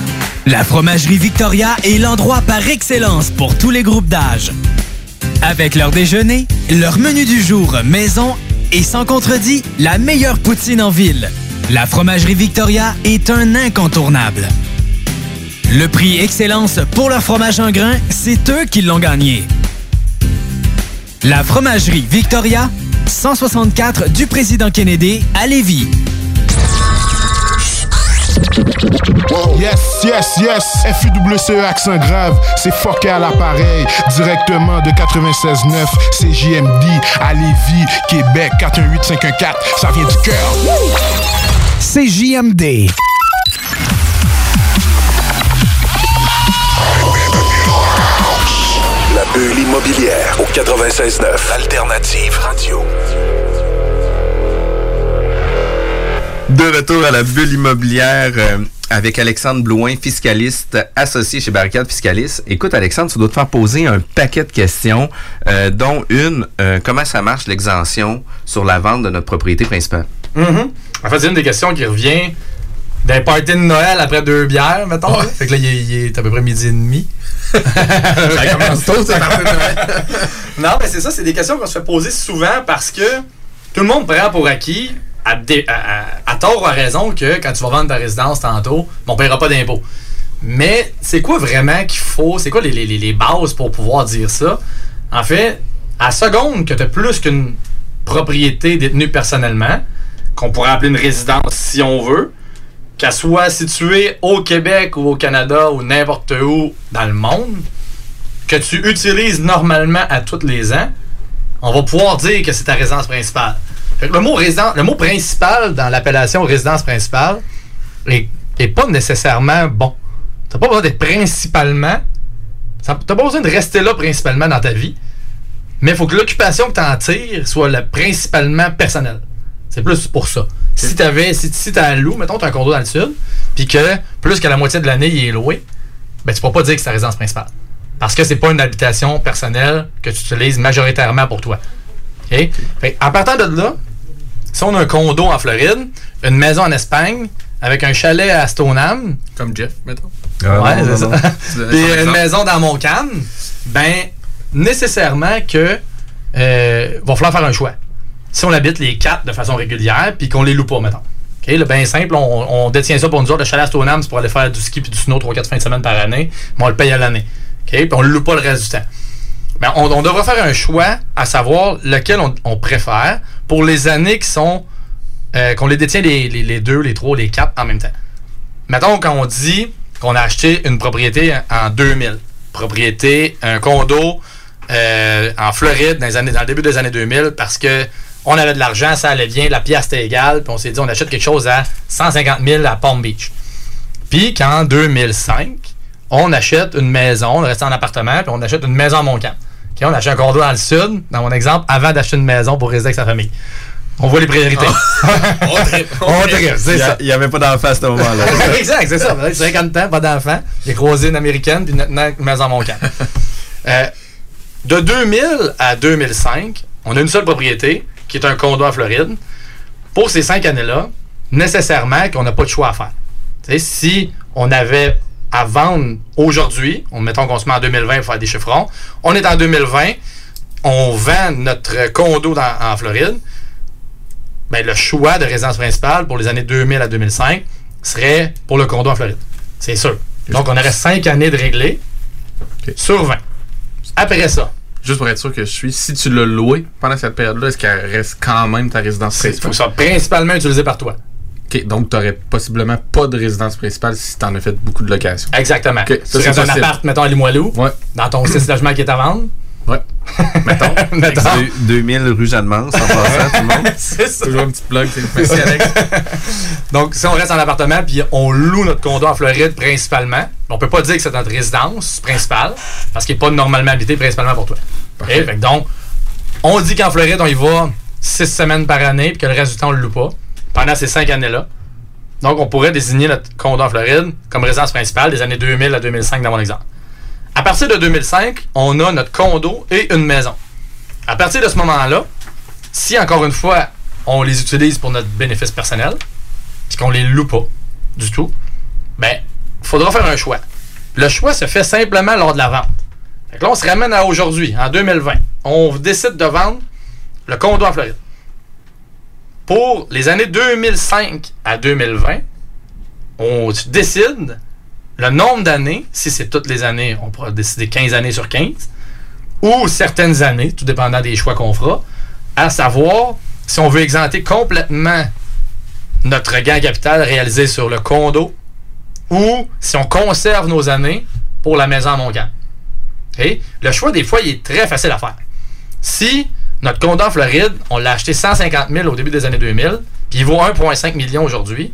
La Fromagerie Victoria est l'endroit par excellence pour tous les groupes d'âge. Avec leur déjeuner, leur menu du jour maison et sans contredit, la meilleure poutine en ville. La Fromagerie Victoria est un incontournable. Le prix Excellence pour leur fromage en grain, c'est eux qui l'ont gagné. La Fromagerie Victoria, 164 du Président Kennedy à Lévis. Yes, yes, yes. FUWCE E accent grave, c'est fucké à l'appareil. Directement de 96.9, c'est JMD à Lévis, Québec, 418-514. Ça vient du cœur. C'est JMD. La bulle immobilière au 96.9 Alternative Radio. De retour à la bulle immobilière euh, avec Alexandre Blouin, fiscaliste associé chez Barricade Fiscaliste. Écoute, Alexandre, tu dois te faire poser un paquet de questions, euh, dont une, euh, comment ça marche l'exemption sur la vente de notre propriété principale? Mhm. En fait, c'est une des questions qui revient d'un party de Noël après deux bières, mettons. là. Fait que là, il est, à peu près midi et demi. ça commence tôt, party de Noël. non, mais c'est ça, c'est des questions qu'on se fait poser souvent parce que tout le monde prend pour acquis, à, tort ou à raison, que quand tu vas vendre ta résidence tantôt, on ne paiera pas d'impôt. Mais c'est quoi vraiment qu'il faut? C'est quoi les- les- les bases pour pouvoir dire ça? En fait, à seconde que tu as plus qu'une propriété détenue personnellement, qu'on pourrait appeler une résidence si on veut, qu'elle soit située au Québec ou au Canada ou n'importe où dans le monde, que tu utilises normalement à tous les ans, on va pouvoir dire que c'est ta résidence principale. Le, mot le mot principal dans l'appellation résidence principale est, est pas nécessairement bon. T'as pas besoin d'être principalement. T'as pas besoin de rester là principalement dans ta vie. Mais il faut que l'occupation que tu en tires soit la principalement personnelle. C'est plus pour ça. Si t'avais, si, si t'as un loup, mettons, t'as un condo dans le sud, puis que plus que la moitié de l'année, il est loué, ben tu pourras pas dire que c'est ta résidence principale. Parce que c'est pas une habitation personnelle que tu utilises majoritairement pour toi. OK? Fait, en partant de là, si on a un condo en Floride, une maison en Espagne, avec un chalet à Stoneham, Comme Jeff, mettons. ouais, c'est ça. Son une maison dans mon canne, ben nécessairement que euh, va falloir faire un choix. Si on habite les quatre de façon régulière, puis qu'on les loue pas, mettons. OK, le bien simple, on, on détient ça pour nous autres. Le chalet à Stoneham, c'est pour aller faire du ski puis du snow 3-4 fins de semaine par année. Mais on le paye à l'année. OK, puis on le loue pas le reste du temps. Mais on, on devra faire un choix à savoir lequel on, on préfère pour les années qui sont euh, qu'on les détient les, deux, les trois, les quatre en même temps. Mettons quand on dit qu'on a acheté une propriété en 2000, propriété, un condo euh, en Floride dans le début des années 2000 parce que on avait de l'argent, ça allait bien, la pièce était égale, puis on s'est dit on achète quelque chose à 150 000 à Palm Beach. Puis qu'en 2005, on achète une maison, on reste en appartement, puis on achète une maison à Montcalm. OK, on achète un condo dans le sud, dans mon exemple, avant d'acheter une maison pour résider avec sa famille. On voit les priorités. on tripe, on tripe, c'est ça. Il n'y avait pas d'enfant à ce moment-là. exact, c'est ça. 50 ans, pas d'enfant. J'ai croisé une américaine, puis maintenant, une maison à mon camp. Euh, de 2000 à 2005, on a une seule propriété, qui est un condo en Floride. Pour ces cinq années-là, nécessairement qu'on n'a pas de choix à faire. Si on avait à vendre aujourd'hui, on mettons qu'on se met en 2020 pour faire des chiffrons, on est en 2020, on vend notre condo dans- en Floride, ben, le choix de résidence principale pour les années 2000 à 2005 serait pour le condo en Floride. C'est sûr. Donc, on aurait 5 années de réglé sur 20. Après ça, Juste pour être sûr que je suis, si tu l'as loué pendant cette période-là, est-ce qu'elle reste quand même ta résidence il faut principale? que ça soit principalement utilisé par toi. OK, donc tu n'aurais possiblement pas de résidence principale si tu en as fait beaucoup de locations. Exactement. OK, ça, tu c'est restes un possible. appart, mettons, à Limoilou, Ouais. dans ton 6 logements qui est à vendre. Ouais. Mettons. Mettons. Deux- 2000 rue Jeanne-Mance, en passant, tout le monde. C'est ça. Toujours un petit plug. c'est- Merci, Alex. Donc, si on reste en appartement puis on loue notre condo en Floride principalement, on peut pas dire que c'est notre résidence principale parce qu'il n'est pas normalement habité principalement pour toi. OK? Fait que donc, on dit qu'en Floride, on y va six semaines par année puis que le reste du temps, on le loue pas pendant ces cinq années-là. Donc, on pourrait désigner notre condo en Floride comme résidence principale des années 2000 à 2005 dans mon exemple. À partir de 2005, on a notre condo et une maison. À partir de ce moment-là, si encore une fois, on les utilise pour notre bénéfice personnel, puis qu'on les loue pas du tout, ben, faudra faire un choix. Le choix se fait simplement lors de la vente. Fait que là, on se ramène à aujourd'hui, en 2020. On décide de vendre le condo en Floride. Pour les années 2005 à 2020, on décide le nombre d'années, si c'est toutes les années, on pourra décider 15 années sur 15, ou certaines années, tout dépendant des choix qu'on fera, à savoir si on veut exempter complètement notre gain capital réalisé sur le condo ou si on conserve nos années pour la maison à. OK? Le choix, des fois, il est très facile à faire. Si notre condo en Floride, on l'a acheté 150 000 au début des années 2000, puis il vaut 1,5 million aujourd'hui,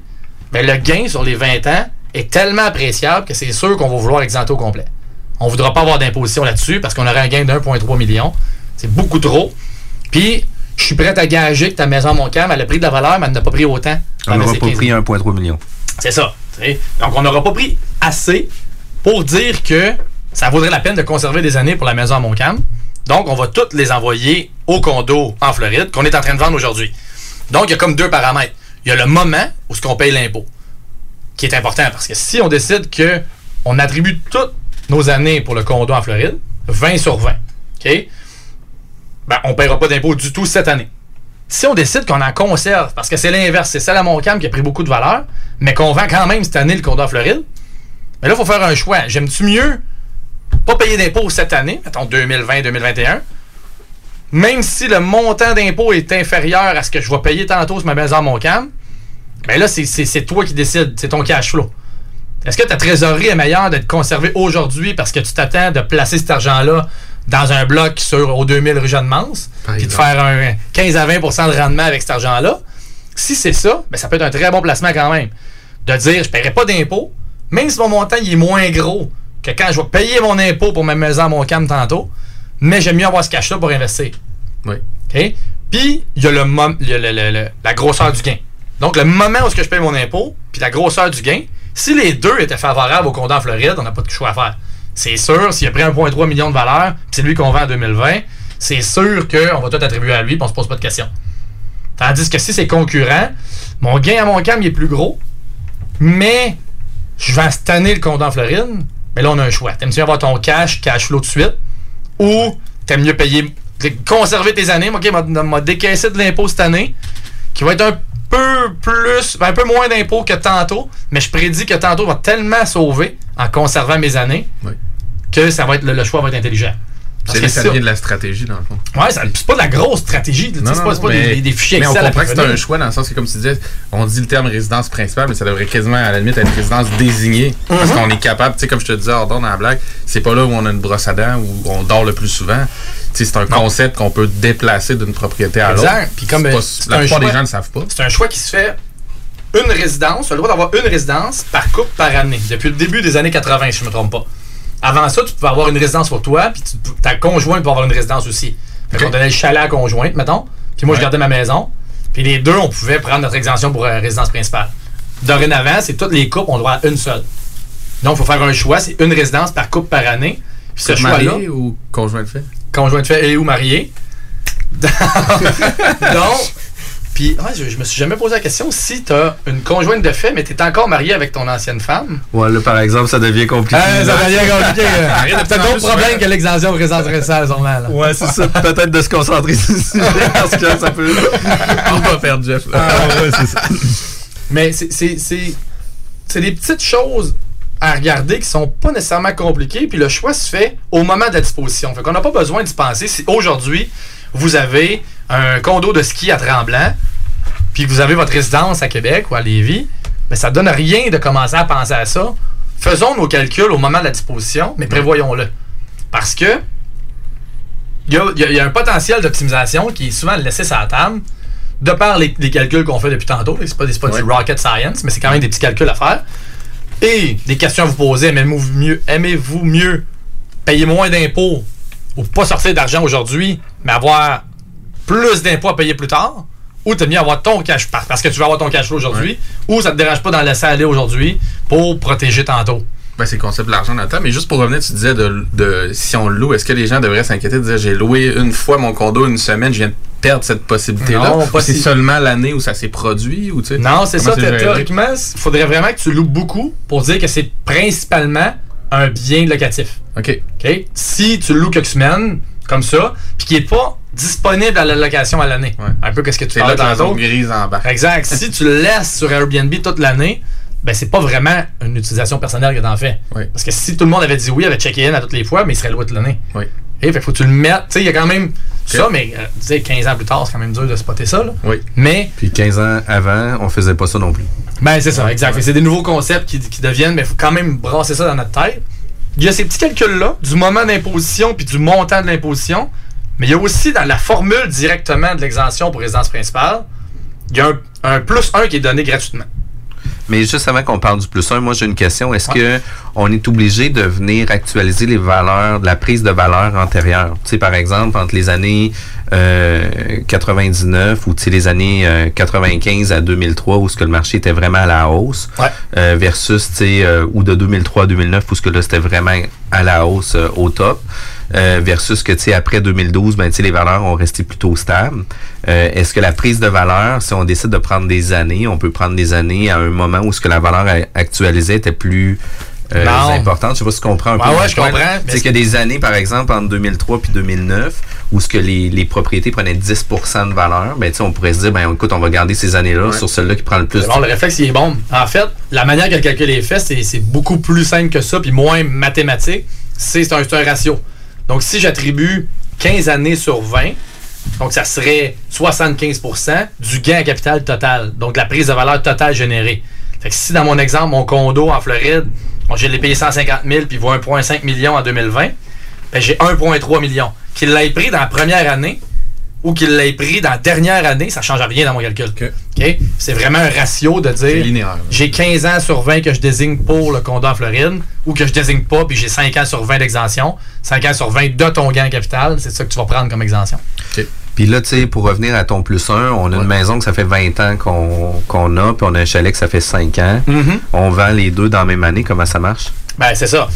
mais le gain sur les 20 ans est tellement appréciable que c'est sûr qu'on va vouloir exempter au complet. On ne voudra pas avoir d'imposition là-dessus parce qu'on aurait un gain de 1,3 million. C'est beaucoup trop. Puis, je suis prêt à gager que ta maison à Montcalm, elle a pris de la valeur, mais elle n'a pas pris autant. On pendant n'aura pas 15 pris 1,3 million. c'est ça. Donc, on n'aura pas pris assez pour dire que ça vaudrait la peine de conserver des années pour la maison à Montcalm. Donc, on va toutes les envoyer au condo en Floride qu'on est en train de vendre aujourd'hui. Donc, il y a comme deux paramètres. Il y a le moment où ce qu'on paye l'impôt, qui est important parce que si on décide que on attribue toutes nos années pour le condo en Floride, 20 sur 20, OK? Ben, on ne paiera pas d'impôt du tout cette année. Si on décide qu'on en conserve, parce que c'est l'inverse, c'est celle à Montcalm qui a pris beaucoup de valeur, mais qu'on vend quand même cette année le condo en Floride, mais là, il faut faire un choix. J'aime-tu mieux pas payer d'impôt cette année, mettons 2020-2021, même si le montant d'impôt est inférieur à ce que je vais payer tantôt sur ma maison à Montcalm, ben là, c'est- toi qui décides, c'est ton cash flow. Est-ce que ta trésorerie est meilleure d'être conservée aujourd'hui parce que tu t'attends de placer cet argent-là dans un bloc sur aux 2000 rue Jeanne-Mance, Par puis de faire un 15 à 20% de rendement avec cet argent-là? Si c'est ça, ben ça peut être un très bon placement quand même. De dire, je ne paierai pas d'impôt, même si mon montant il est moins gros que quand je vais payer mon impôt pour ma maison à mon cam tantôt, mais j'aime mieux avoir ce cash-là pour investir. Oui. OK? Puis, il y a, le mom- y a le- le- le- la grosseur du gain. Donc, le moment où que je paye mon impôt, puis la grosseur du gain, si les deux étaient favorables au compte en Floride, on n'a pas de choix à faire. C'est sûr, s'il a pris 1,3 million de valeur, puis c'est lui qu'on vend en 2020, c'est sûr qu'on va tout attribuer à lui, puis on se pose pas de questions. Tandis que si c'est concurrent, mon gain à mon cam, il est plus gros, mais je vais année le compte en Floride, mais là, on a un choix. T'aimes-tu avoir ton cash, cash flow tout de suite, ou t'aimes mieux payer, conserver tes années, ok, m'a- m'a décaissé de l'impôt cette année, qui va être un peu plus, ben, un peu moins d'impôt que tantôt, mais je prédis que tantôt va tellement sauver en conservant mes années Oui. que ça va être le, le choix va être intelligent. Parce C'est que ça ça- vient de la stratégie, dans le fond. Ouais, c'est pas de la grosse stratégie. C'est pas, mais- des, des fichiers Mais on Excel comprend que c'est un choix dans le sens que, comme tu disais, on dit le terme résidence principale, mais ça devrait quasiment, à la limite, être résidence désignée. Parce Mhm. qu'on est capable, tu sais, comme je te disais, d'ordre dans la blague, c'est pas là où on a une brosse à dents, où on dort le plus souvent. C'est un concept qu'on peut déplacer d'une propriété à l'autre. Puis comme, euh, pas- la plupart des gens ne le savent pas. C'est un choix qui se fait une résidence. Tu as le droit d'avoir une résidence par couple par année. Depuis le début des années 80, si je ne me trompe pas. Avant ça, tu pouvais avoir une résidence pour toi, puis tu- ta conjointe peut avoir une résidence aussi. Fait qu'on donnait le chalet à la conjointe, mettons. Puis moi, je gardais ma maison. Puis les deux, on pouvait prendre notre exemption pour euh, résidence principale. Dorénavant, c'est tous les couples ont droit à une seule. Donc, il faut faire un choix. C'est une résidence par couple par année. Puis ce choix-là, marié ou conjoint de fait? conjoint de fait et ou marié. Donc, puis ouais, je, je me suis jamais posé la question si tu as une conjointe de fait, mais tu es encore marié avec ton ancienne femme. Ouais, là, par exemple, ça devient compliqué. Ah, ça devient compliqué. Arrête de C'est un plus en autre plus problème souvent. que l'exemption présenterait ça, sûrement. Là. Ouais, c'est ça. Peut-être de se concentrer sur ce sujet parce que ça peut. On va perdre Jeff. là. Ah, ouais, c'est ça. Mais c'est- c'est c'est- c'est des petites choses à regarder qui sont pas nécessairement compliquées, puis le choix se fait au moment de la disposition. Fait qu'on n'a pas besoin d'y penser. Si aujourd'hui, vous avez un condo de ski à Tremblant, puis que vous avez votre résidence à Québec ou à Lévis, ben, ça donne rien de commencer à penser à ça. Faisons nos calculs au moment de la disposition, mais prévoyons-le. Parce que il y a, y y un potentiel d'optimisation qui est souvent laissé sur la table de par les, les calculs qu'on fait depuis tantôt. C'est pas, pas du rocket science, mais c'est quand même des petits calculs à faire. Et des questions à vous poser. Aimez-vous mieux, aimez-vous mieux payer moins d'impôts ou pas sortir d'argent aujourd'hui, mais avoir plus d'impôts à payer plus tard? Ou t'aimes mieux avoir ton cash par- parce que tu vas avoir ton cash flow aujourd'hui, ou ça te dérange pas d'en laisser aller aujourd'hui pour protéger tantôt? Ben, c'est le concept de l'argent dans le temps. Mais juste pour revenir, tu disais de, de si on loue, est-ce que les gens devraient s'inquiéter de dire j'ai loué une fois mon condo une semaine, je viens de perdre cette possibilité-là? Non, pas Ou c'est si- seulement l'année où ça s'est produit? Ou, tu sais, Non, c'est ça. Théoriquement, il faudrait vraiment que tu loues beaucoup pour dire que c'est principalement un bien locatif. OK. OK? Si tu loues quelques semaines, comme ça, puis qui n'est pas disponible à la location à l'année. Un peu qu'est-ce que tu C'est là parlais que la zone grise en bas. Exact. si tu le laisses sur Airbnb toute l'année, ben c'est pas vraiment une utilisation personnelle que t'en fais. Parce que si tout le monde avait dit oui, avait checké in à toutes les fois, mais il serait loué toute l'année. Oui. Et fait que faut que tu le mettes. Tu sais, il y a quand même ça, mais euh, tu sais, 15 ans plus tard, c'est quand même dur de spotter ça. Là. Oui. Mais Puis 15 ans avant, on faisait pas ça non plus. ben, c'est ça, exact. Que C'est des nouveaux concepts qui, qui deviennent, mais il faut quand même brasser ça dans notre tête. Il y a ces petits calculs-là, du moment d'imposition puis du montant de l'imposition, mais il y a aussi dans la formule directement de l'exemption pour résidence principale, il y a un, plus 1 qui est donné gratuitement. Mais juste avant qu'on parle du plus 1, moi j'ai une question. Est-ce que on est obligé de venir actualiser les valeurs, la prise de valeur antérieure? Tu sais, par exemple, entre les années euh, 99 ou tu sais, les années euh, 95 à 2003 où ce que le marché était vraiment à la hausse, euh, versus tu sais, euh, ou de 2003 à 2009 où ce que là c'était vraiment à la hausse euh, au top. Euh, versus que tu sais après 2012 ben tu sais les valeurs ont resté plutôt stables. Euh, est-ce que la prise de valeur si on décide de prendre des années, on peut prendre des années à un moment où ce que la valeur actualisée était plus euh, importante? Je sais pas si tu comprends un Ouais, peu. ouais, mon je comprends. C'est que des années, par exemple, entre 2003 puis 2009, où ce que les, les propriétés prenaient 10% de valeur, ben, tu sais, on pourrait se dire, ben, écoute, on va garder ces années-là sur celle-là qui prend le plus. Bon, le réflexe, il est bon. En fait, la manière que le calcul est fait, c'est c'est beaucoup plus simple que ça, puis moins mathématique. C'est un, c'est un ratio. Donc, si j'attribue 15 années sur 20, donc ça serait 75% du gain à capital total. Donc, la prise de valeur totale générée. Fait que si, dans mon exemple, mon condo en Floride, bon, je l'ai payé 150 000 puis il vaut 1,5 million en 2020, ben, j'ai 1,3 million. Qu'il l'ait pris dans la première année ou qu'il l'ait pris dans la dernière année, ça ne change rien dans mon calcul. OK? C'est vraiment un ratio de dire linéaire. j'ai 15 ans sur 20 que je désigne pour le condo en Floride ou que je désigne pas, puis j'ai 5 ans sur 20 d'exemption. 5 ans sur 20 de ton gain en capital, c'est ça que tu vas prendre comme exemption. Puis là, tu sais, pour revenir à ton plus 1, on a une maison que ça fait 20 ans qu'on qu'on a, puis on a un chalet que ça fait 5 ans. Mhm. On vend les deux dans la même année. Comment ça marche? Ben, c'est ça.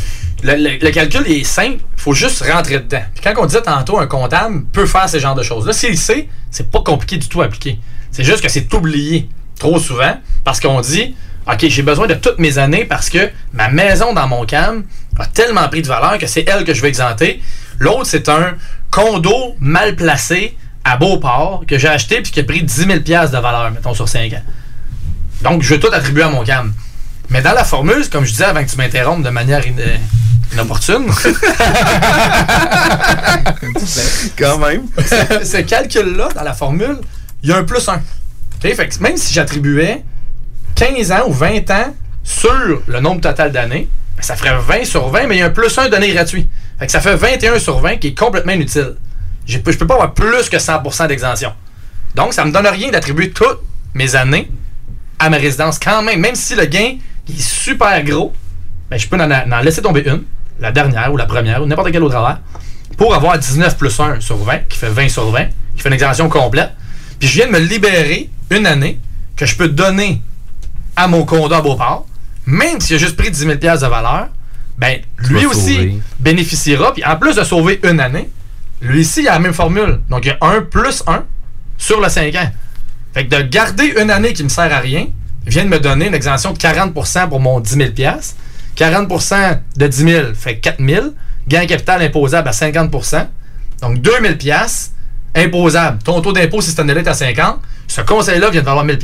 Le, calcul est simple, il faut juste rentrer dedans. Puis quand on disait tantôt, un comptable peut faire ce genre de choses-là. S'il sait, c'est pas compliqué du tout à appliquer. C'est juste que c'est oublié trop souvent parce qu'on dit OK, j'ai besoin de toutes mes années parce que ma maison dans mon cam a tellement pris de valeur que c'est elle que je vais exempter. L'autre, c'est un condo mal placé à Beauport que j'ai acheté puis qui a pris 10 000 de valeur, mettons, sur 5 ans. Donc, je vais tout attribuer à mon cam. Mais dans la formule, comme je disais avant que tu m'interrompes de manière inopportune, quand même, ce, ce calcul-là, dans la formule, il y a un plus 1. Fait que même si j'attribuais 15 ans ou 20 ans sur le nombre total d'années, ben, ça ferait 20 sur 20, mais il y a un plus 1 donné gratuit. Fait que ça fait 21 sur 20 qui est complètement inutile. J'ai pas- Je peux pas avoir plus que 100% d'exemption. Donc, ça me donne rien d'attribuer toutes mes années à ma résidence quand même. Même si le gain il est super gros, ben, je peux en, en laisser tomber une, la dernière ou la première ou n'importe quelle autre travers, pour avoir 19 plus 1 sur 20, qui fait 20 sur 20, qui fait une exemption complète. Puis je viens de me libérer une année que je peux donner à mon condo à Beauport, même s'il a juste pris 10 000 de valeur, ben, lui aussi sauver. bénéficiera. Puis en plus de sauver une année, lui ici, il a la même formule. Donc il y a 1 plus 1 sur le 5 ans. Fait que de garder une année qui me sert à rien, vient de me donner une exemption de 40% pour mon 10 000 40% de 10 000 fait 4 000 Gain capital imposable à 50%. Donc 2 000 imposable. Ton taux d'impôt, si cette année-là est à 50, ce conseil-là vient de valoir 1000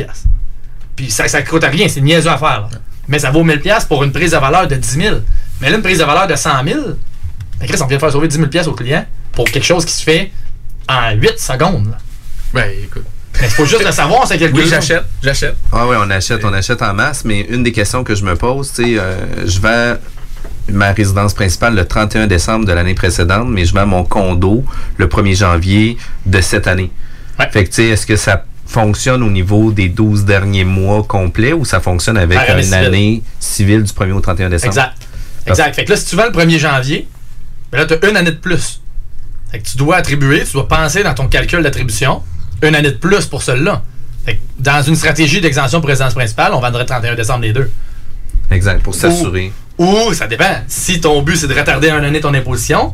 Puis ça ne coûte rien, c'est niaiseux à faire. Mais ça vaut 1000 pour une prise de valeur de 10 000. Mais là, une prise de valeur de 100 000, ben Chris, on vient de faire sauver 10 000 au client pour quelque chose qui se fait en 8 secondes. Ben, écoute. Mais il faut juste le savoir, c'est quelque Oui, chose. j'achète, j'achète. Ah oui, on achète, on achète en masse, mais une des questions que je me pose, tu sais, euh, je vends ma résidence principale le 31 décembre de l'année précédente, mais je vends mon condo le 1er janvier de cette année. Fait que, tu sais, est-ce que ça fonctionne au niveau des 12 derniers mois complets ou ça fonctionne avec Ah, une civile. année civile du 1er au 31 décembre? Exact. Exact. Fait que là, si tu vends le 1er janvier, ben là, tu as une année de plus. Fait que tu dois attribuer, tu dois penser dans ton calcul d'attribution une année de plus pour celle-là. Dans une stratégie d'exemption pour résidence principale, on vendrait le 31 décembre les deux. Exact, pour s'assurer. Ou, ça dépend. Si ton but, c'est de retarder un année ton imposition,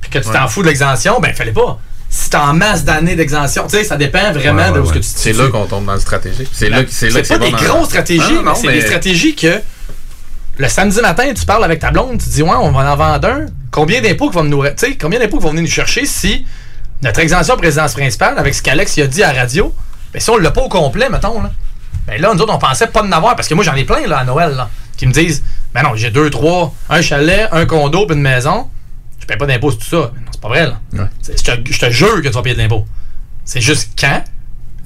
puis que tu t'en fous de l'exemption, ben, fallait pas. Si t'as en masse d'années d'exemption, tu sais, ça dépend vraiment Ouais, de ce que tu te C'est là qu'on tombe dans le stratégique. C'est là, là que C'est pas des grosses stratégies, non, mais c'est mais- des stratégies que le samedi matin, tu parles avec ta blonde, tu dis ouais, on va en vendre un. Combien d'impôts vont nous, combien d'impôts vont venir nous chercher si notre exemption présidence principale, avec ce qu'Alex a dit à la radio, ben si on l'a pas au complet, mettons là. Ben là, nous autres, on pensait pas de n'avoir parce que moi j'en ai plein là à Noël là, qui me disent ben non, j'ai deux, trois, un chalet, un condo, puis une maison. Je paye pas d'impôts sur tout ça. Mais non, c'est pas vrai là. Je te, je te jure que tu vas payer de l'impôt. C'est juste quand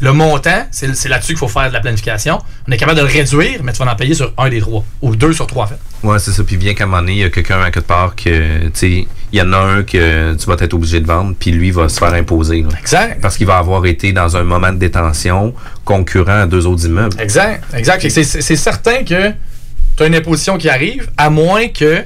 le montant, c'est là-dessus qu'il faut faire de la planification. On est capable de le réduire, mais tu vas en payer sur un des trois. Ou deux sur trois, en fait. Ouais, c'est ça. Puis bien qu'à un moment donné, il y a quelqu'un à quelque part que, tu sais, il y en a un que tu vas être obligé de vendre, puis lui va se faire imposer. là. Exact. Parce qu'il va avoir été dans un moment de détention concurrent à deux autres immeubles. Exact. Exact. C'est certain que tu as une imposition qui arrive, à moins que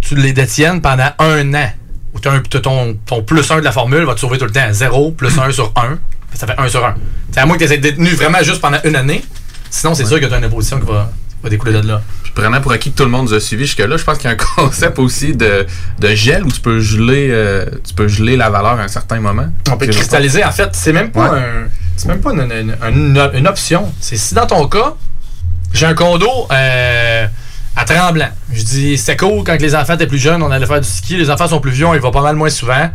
tu les détiennes pendant un an. Ou ton, ton plus 1 de la formule va te sauver tout le temps. 0 plus 1 sur 1. Ça fait 1 sur 1. C'est à moins que tu aies détenu vraiment juste pendant une année. Sinon, c'est sûr que tu as une imposition qui va, va découler de là. Puis prenant pour acquis que tout le monde nous a suivi jusque-là, je pense qu'il y a un concept aussi de, de gel où tu peux geler euh, tu peux geler la valeur à un certain moment. On peut cristalliser. En fait, c'est même pas Ouais. un. C'est même pas une, une- une- une option. C'est si dans ton cas, j'ai un condo euh, à Tremblant. Je dis, c'est cool quand les enfants étaient plus jeunes, on allait faire du ski. Les enfants sont plus vieux, y va pas mal moins souvent.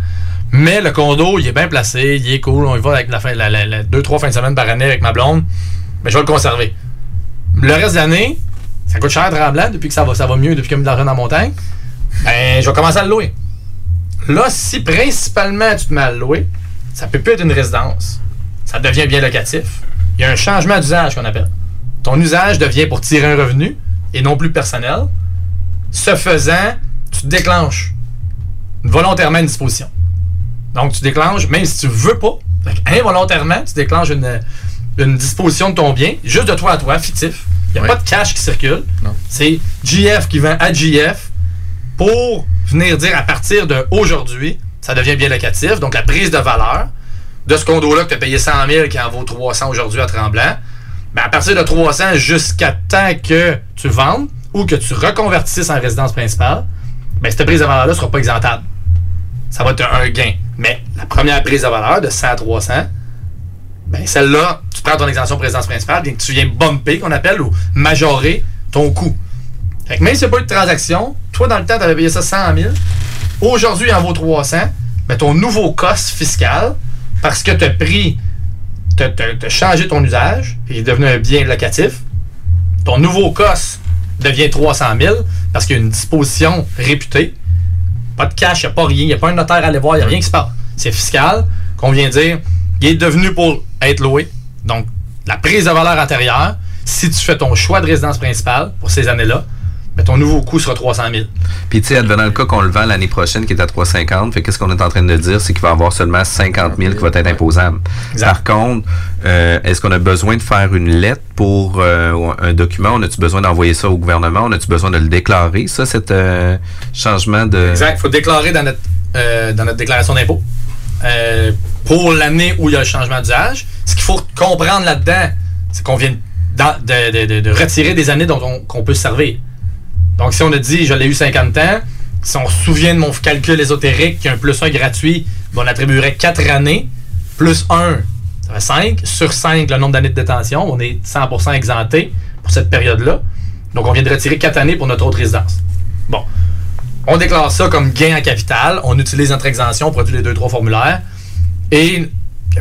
Mais le condo, il est bien placé, il est cool. On y va avec la fin, la, deux, trois fins de semaine par année avec ma blonde. Mais je vais le conserver. Le reste de l'année, ça coûte cher Tremblant depuis que ça va, mieux, depuis qu'il y a mis de dans la montagne. Ben, je vais commencer à le louer. Là, si principalement tu te mets à louer, ça peut plus être une résidence. Ça devient bien locatif. Il y a un changement d'usage qu'on appelle. Ton usage devient pour tirer un revenu et non plus personnel. Ce faisant, tu déclenches volontairement une disposition. Donc, tu déclenches, même si tu veux pas, involontairement, tu déclenches une, une disposition de ton bien, juste de toi à toi, fictif. Il n'y a pas de cash qui circule. C'est GF qui vend à GF pour venir dire à partir d'aujourd'hui, ça devient bien locatif. Donc, la prise de valeur de ce condo-là que tu as payé 100 000 qui en vaut 300 aujourd'hui à Tremblant, ben à partir de 300 jusqu'à temps que tu vendes ou que tu reconvertisses en résidence principale, ben cette prise de valeur-là ne sera pas exemptable. Ça va être un, gain. Mais la première prise de valeur de 100 à 300, ben celle-là, tu prends ton exemption pour résidence principale, bien que tu viens bumper, qu'on appelle, ou majorer ton coût. Fait que même n'y a pas eu de transaction, toi, dans le temps, tu avais payé ça 100 000. Aujourd'hui, il en vaut 300. Ben, ton nouveau cost fiscal, parce que tu as pris, tu as, changé ton usage, il est devenu un bien locatif, ton nouveau cost devient 300 000 parce qu'il y a une disposition réputée. Pas de cash, il n'y a pas rien, il n'y a pas un notaire à aller voir, il n'y a rien qui se passe. C'est fiscal, qu'on vient dire, il est devenu pour être loué. Donc, la prise de valeur antérieure, si tu fais ton choix de résidence principale pour ces années-là, ben, ton nouveau coût sera 300 000. Puis, tu sais, advenant le cas qu'on le vend l'année prochaine qui est à 350, fait qu'est-ce qu'on est en train de dire, c'est qu'il va y avoir seulement 50 000 qui va être imposable. Par contre, euh, est-ce qu'on a besoin de faire une lettre pour euh, un document? On a-tu besoin d'envoyer ça au gouvernement? On a-tu besoin de le déclarer, ça, cet euh, changement de... Exact. Il faut déclarer dans notre, euh, dans notre déclaration d'impôt. Pour l'année où il y a le changement d'usage. Ce qu'il faut comprendre là-dedans, c'est qu'on vient de- de- de retirer des années dont on, qu'on peut se servir. Donc, si on a dit, je l'ai eu 50 ans, si on se souvient de mon calcul ésotérique, qu'il y a un plus 1 gratuit, ben, on attribuerait 4 années, plus 1, ça fait 5. Sur 5, le nombre d'années de détention, on est 100% exempté pour cette période-là. Donc, on vient de retirer 4 années pour notre autre résidence. Bon. On déclare ça comme gain en capital. On utilise notre exemption, on produit les deux, trois formulaires. Et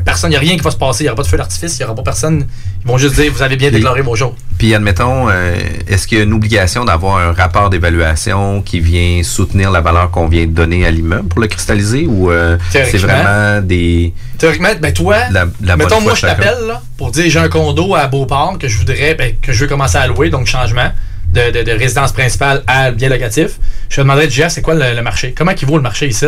personne, il n'y a rien qui va se passer. Il n'y aura pas de feu d'artifice, il n'y aura pas personne. Ils vont juste dire, vous avez bien déclaré vos choses. Puis admettons, euh, est-ce qu'il y a une obligation d'avoir un rapport d'évaluation qui vient soutenir la valeur qu'on vient de donner à l'immeuble pour le cristalliser ou euh, c'est vraiment des Théoriquement, ben toi, la, la mettons, moi, je t'appelle pour dire j'ai un condo à Beauport que je voudrais, ben, que je veux commencer à louer, donc changement de, de- de résidence principale à bien locatif. Je te demanderais, Jeff, c'est quoi le, le marché? Comment il vaut le marché ici?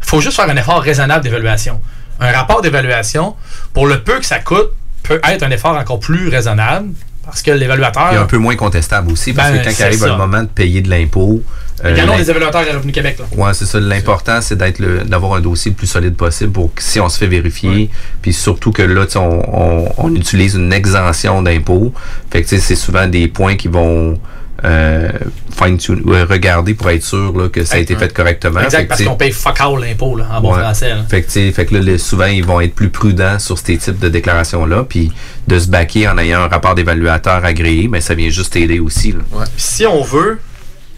faut juste faire un effort raisonnable d'évaluation. Un rapport d'évaluation, pour le peu que ça coûte, peut être un effort encore plus raisonnable parce que l'évaluateur. Puis un peu moins contestable aussi, parce Ben, que quand il arrive ça. le moment de payer de l'impôt. euh, Regardons l'im- les évaluateurs à Revenu Québec. Là. Ouais, c'est ça. L'important, c'est d'être le- d'avoir un dossier le plus solide possible pour que si on se fait vérifier, puis surtout que là, on, on, on utilise une exemption d'impôt. Fait que c'est souvent des points qui vont euh, fine tune- euh, regarder pour être sûr là, que ça a été fait correctement. Exact, parce qu'on paye fuck all l'impôt en bon Ouais. français. là. Fait que, fait là, les- souvent, ils vont être plus prudents sur ces types de déclarations-là. Puis de se baquer en ayant un rapport d'évaluateur agréé, ben, ça vient juste aider aussi. Là. Si on veut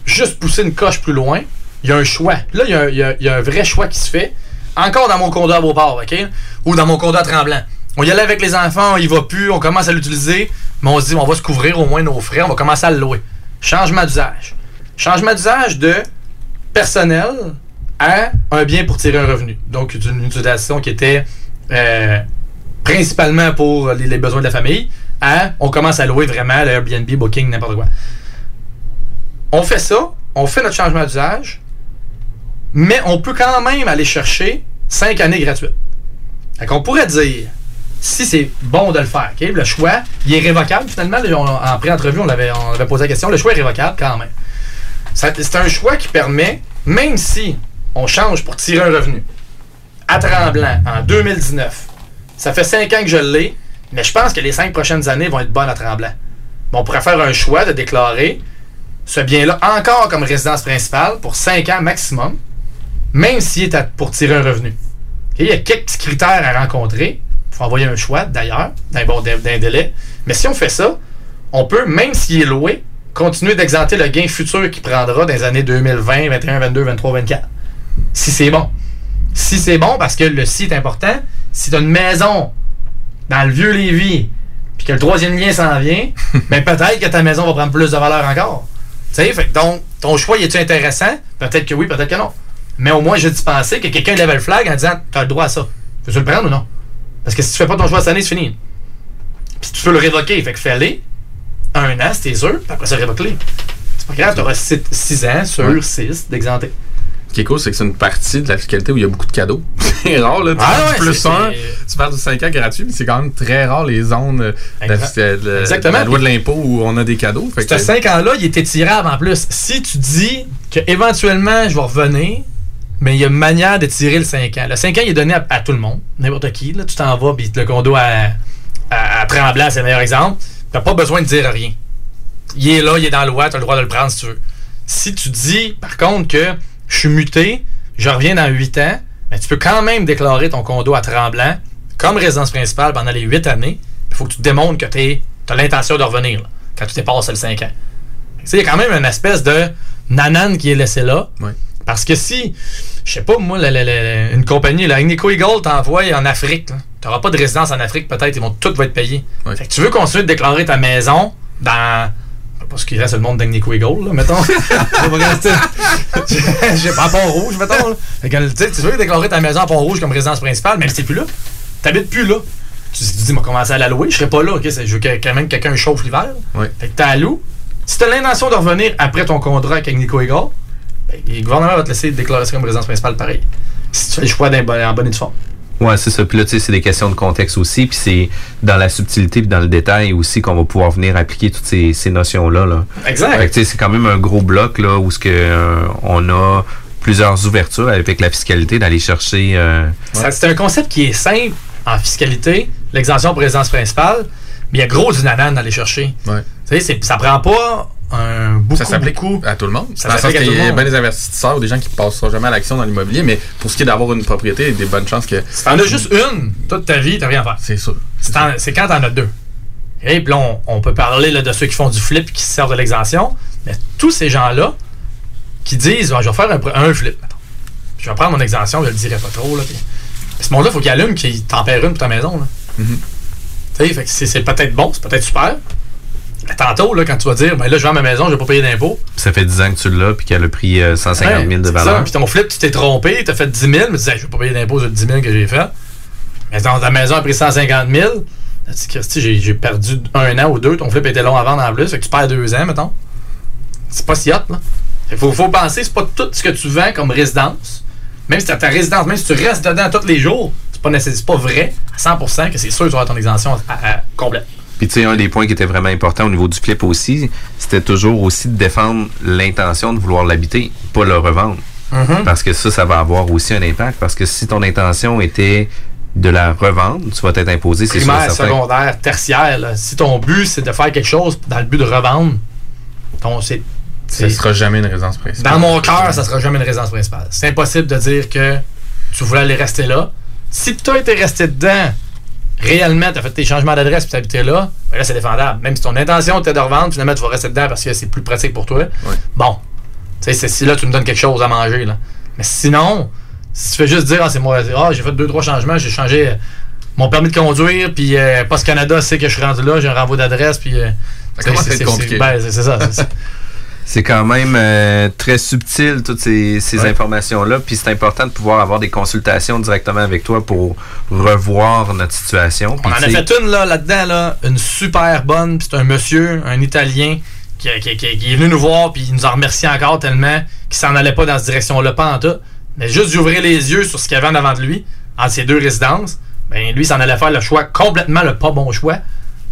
juste pousser une coche plus loin, il y a un choix. Là, il y a, un- il y a- il y a un vrai choix qui se fait. Encore dans mon condo à Beauport, OK? Ou dans mon condo à Tremblant. On y allait avec les enfants, on y va plus, on commence à l'utiliser, mais on se dit, on va se couvrir au moins nos frais, on va commencer à le louer. Changement d'usage. Changement d'usage de personnel à un bien pour tirer un revenu. Donc, d'une utilisation qui était euh, principalement pour les, besoins de la famille à on commence à louer vraiment le Airbnb, Booking, n'importe quoi. On fait ça, on fait notre changement d'usage, mais on peut quand même aller chercher 5 années gratuites. Fait qu'on pourrait dire, si c'est bon de le faire, le choix, il est révocable finalement. En pré-entrevue, on avait, posé la question, le choix est révocable quand même. C'est un choix qui permet, même si on change pour tirer un revenu, à Tremblant, en 2019, ça fait 5 ans que je l'ai, mais je pense que les 5 prochaines années vont être bonnes à Tremblant. Bon, on pourrait faire un choix de déclarer ce bien-là encore comme résidence principale pour 5 ans maximum, même s'il est pour tirer un revenu. Il y a quelques critères à rencontrer. Il faut envoyer un choix, d'ailleurs, d'un bon d'un délai. Mais si on fait ça, on peut, même s'il est loué, continuer d'exenter le gain futur qu'il prendra dans les années 2020, 21, 22, 23, 24. Si c'est bon. Si c'est bon, parce que le si est important, si tu as une maison dans le vieux Lévis, puis que le troisième lien s'en vient, ben peut-être que ta maison va prendre plus de valeur encore. Tu sais, fait donc, ton choix, est-tu intéressant? Peut-être que oui, peut-être que non. Mais au moins, j'ai dispensé que quelqu'un lève le flag en disant Tu as le droit à ça. Veux-tu le prendre ou non? Parce que si tu fais pas ton choix cette année, c'est fini. Puis tu peux le révoquer. Fait que fais-le. Un an, c'est sûr, puis après ça, révoque-le. C'est pas grave, tu auras 6 ans sur 6 d'exempté. Ce qui est cool, c'est que c'est une partie de la fiscalité où il y a beaucoup de cadeaux. c'est rare, là. Tu Ah parles ouais, du plus c'est- un, c'est- tu parles de 5 ans gratuit, mais c'est quand même très rare les zones euh, de la, de la- de loi de l'impôt où on a des cadeaux. Fait Ce que- 5 ans-là, il était tirable en plus. Si tu dis que éventuellement je vais revenir, mais il y a une manière de tirer le 5 ans. Le 5 ans, il est donné à, tout le monde, n'importe qui. Là, tu t'en vas, puis le condo à, à, Tremblant, c'est le meilleur exemple. Tu pas besoin de dire rien. Il est là, il est dans la loi, tu as le droit de le prendre si tu veux. Si tu dis, par contre, que je suis muté, je reviens dans 8 ans, ben, tu peux quand même déclarer ton condo à Tremblant comme résidence principale pendant les 8 années. Il faut que tu démontres que tu as l'intention de revenir là, quand tu dépasses le 5 ans. Il y a quand même une espèce de nanane qui est laissée là. Ouais. Parce que si, je sais pas, moi, la- la- la- une compagnie, la Agnico Eagle t'envoie en Afrique, tu n'auras pas de résidence en Afrique, peut-être, ils vont tout va être payé. Fait que tu veux continuer de déclarer ta maison dans. Parce qu'il reste le monde d'Agnico Eagle, là, mettons. J'ai pas Pont-Rouge, mettons. là. Fait que, tu veux déclarer ta maison à Pont-Rouge comme résidence principale, mais c'est plus là. T'habites plus là. Tu te dis, moi, commencer à la louer, je serai pas là, ok? Je veux que quand même quelqu'un chauffe l'hiver. Ouais. Fait que t'as la. Si t'as l'intention de revenir après ton contrat avec Agnico Eagle, ben, le gouvernement va te laisser déclarer ça comme résidence principale pareil. Si tu fais le choix d'un bon- en bonne et due forme. Ouais, c'est ça. Puis là, tu sais, c'est des questions de contexte aussi. Puis c'est dans la subtilité puis dans le détail aussi qu'on va pouvoir venir appliquer toutes ces, ces notions-là. Là. Exact. Fait que, tu sais, c'est quand même un gros bloc là où ce que euh, on a plusieurs ouvertures avec la fiscalité d'aller chercher. euh, Ça, C'est un concept qui est simple en fiscalité, l'exemption pour résidence principale, mais il y a gros du nanan d'aller chercher. Ouais. Tu sais, ça prend pas un beaucoup, Ça s'applique à tout le monde. Ça dans le sens s'applique à y a bien des investisseurs ou des gens qui passeront jamais à l'action dans l'immobilier, mais pour ce qui est d'avoir une propriété, il y a des bonnes chances que. Si t'en as juste une, toute ta vie, t'as rien à faire. C'est sûr. C'est quand t'en as deux. Et puis là, on, on peut parler là, de ceux qui font du flip et qui se servent de l'exemption, mais tous ces gens-là qui disent Ah, Je vais faire un, un flip. Je vais prendre mon exemption, je le dirai pas trop. Là, puis- ce monde-là, il faut qu'il allume qu'il t'en perd une pour ta maison. Là. Fait que c'est c'est peut-être bon, c'est peut-être super. Tantôt, là, quand tu vas dire, ben là, je vends ma maison, je vais pas payer d'impôts. Ça fait 10 ans que tu l'as, puis qu'elle a pris euh, 150 000 de valeur. Puis ton flip, tu t'es trompé, tu as fait 10 000, mais tu disais, Hey, je vais pas payer d'impôts sur 10 000 que j'ai fait. Mais dans ta maison a pris 150 000. Là, tu dis, Christy, j'ai- perdu un an ou deux, ton flip était long à vendre en plus, fait que tu perds deux ans, mettons. C'est pas si hot, là. Il faut, faut penser, c'est pas tout ce que tu vends comme résidence. Même si t'as ta résidence, même si tu restes dedans tous les jours, c'est pas, pas vrai à 100% que c'est sûr que tu avoir ton exemption à- à- complète. Puis tu sais, un des points qui était vraiment important au niveau du flip aussi, c'était toujours aussi de défendre l'intention de vouloir l'habiter, pas le revendre. Mhm. Parce que ça, ça va avoir aussi un impact. Parce que si ton intention était de la revendre, tu vas t'être imposé, c'est primaire, secondaire, tertiaire. là. Si ton but, c'est de faire quelque chose dans le but de revendre, ton, c'est, Ça sera jamais une résidence principale. dans mon cœur, ça sera jamais une résidence principale. C'est impossible de dire que tu voulais aller rester là. Si tu as été resté dedans, réellement, tu as fait tes changements d'adresse et tu habitais là, ben là, c'est défendable. Même si ton intention était de revendre, finalement, tu vas rester dedans parce que c'est plus pratique pour toi. Bon. Tu sais, c'est- si là, tu me donnes quelque chose à manger. Là. Mais sinon, si tu fais juste dire, ah, c'est moi, ah, j'ai fait deux, trois changements, j'ai changé euh, mon permis de conduire, puis euh, Post Canada sait que je suis rendu là, j'ai un renvoi d'adresse, puis. euh, c'est- compliqué. ben, c'est ça. c'est quand même euh, très subtil, toutes ces, ces Ouais. informations-là. Puis c'est important de pouvoir avoir des consultations directement avec toi pour revoir notre situation. On en a fait une là, là-dedans, là, une super bonne. puis C'est un monsieur, un Italien, qui, qui- qui- qui est venu nous voir, puis il nous a remercié encore tellement qu'il s'en allait pas dans cette direction-là, pas en tout. Mais juste d'ouvrir les yeux sur ce qu'il y avait en avant de lui, entre ces deux résidences, ben lui, s'en allait faire le choix, complètement le pas bon choix,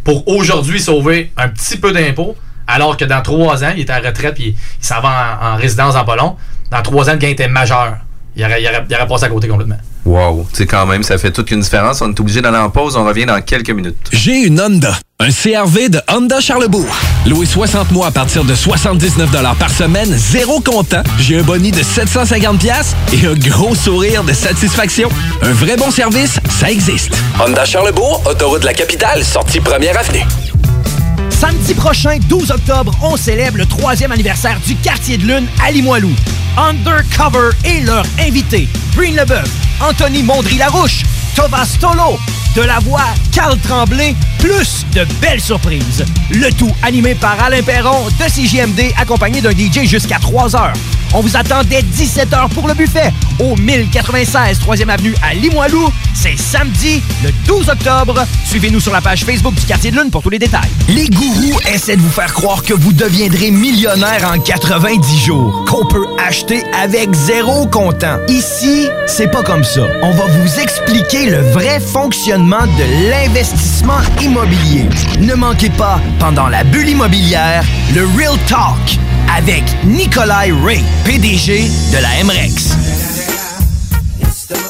pour aujourd'hui sauver un petit peu d'impôts, alors que dans trois ans, il était à la retraite, puis il s'en va en, en résidence en long. Dans trois ans, le gain était majeur. Il aurait, il aurait- il aurait passé à côté complètement. Wow, tu sais, quand même, ça fait toute une différence. On est obligé d'aller en pause. On revient dans quelques minutes. J'ai une Honda. Un CRV de Honda Charlebourg. Loué 60 mois à partir de 79 par semaine, zéro comptant. J'ai un boni de 750$ piastres et un gros sourire de satisfaction. Un vrai bon service, ça existe. Honda Charlebourg, autoroute de la capitale, sortie première avenue. Samedi prochain, 12 octobre, on célèbre le troisième anniversaire du Quartier de Lune à Limoilou. Undercover et leur invité, Breen Leboeuf, Anthony Mondry-Larouche, Thomas Tolo, de la voix Carl Tremblay, plus de belles surprises. Le tout animé par Alain Perron de CJMD, accompagné d'un DJ jusqu'à 3 heures. On vous attend dès 17h pour le buffet au 1096 3e Avenue à Limoilou. C'est samedi, le 12 octobre. Suivez-nous sur la page Facebook du Quartier de Lune pour tous les détails. Les gourous essaient de vous faire croire que vous deviendrez millionnaire en 90 jours, qu'on peut acheter avec zéro comptant. Ici, c'est pas comme ça. On va vous expliquer le vrai fonctionnement de l'investissement immobilier. Ne manquez pas, pendant la bulle immobilière, le Real Talk avec Nikolai Ray, PDG de la MREX.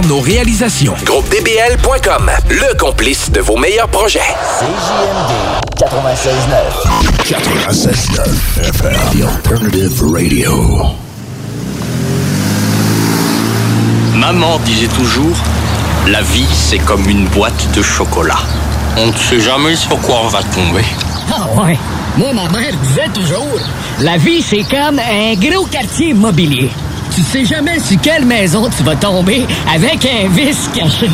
nos réalisations. GroupeDBL.com, le complice de vos meilleurs projets. CJMD 96.9. 96.9 FM. The Alternative Radio. Maman disait toujours, la vie c'est comme une boîte de chocolat. On ne sait jamais sur quoi on va tomber. Ah ouais. Moi, ma mère disait toujours, la vie, c'est comme un gros quartier immobilier. Tu sais jamais sur quelle maison tu vas tomber avec un vice caché.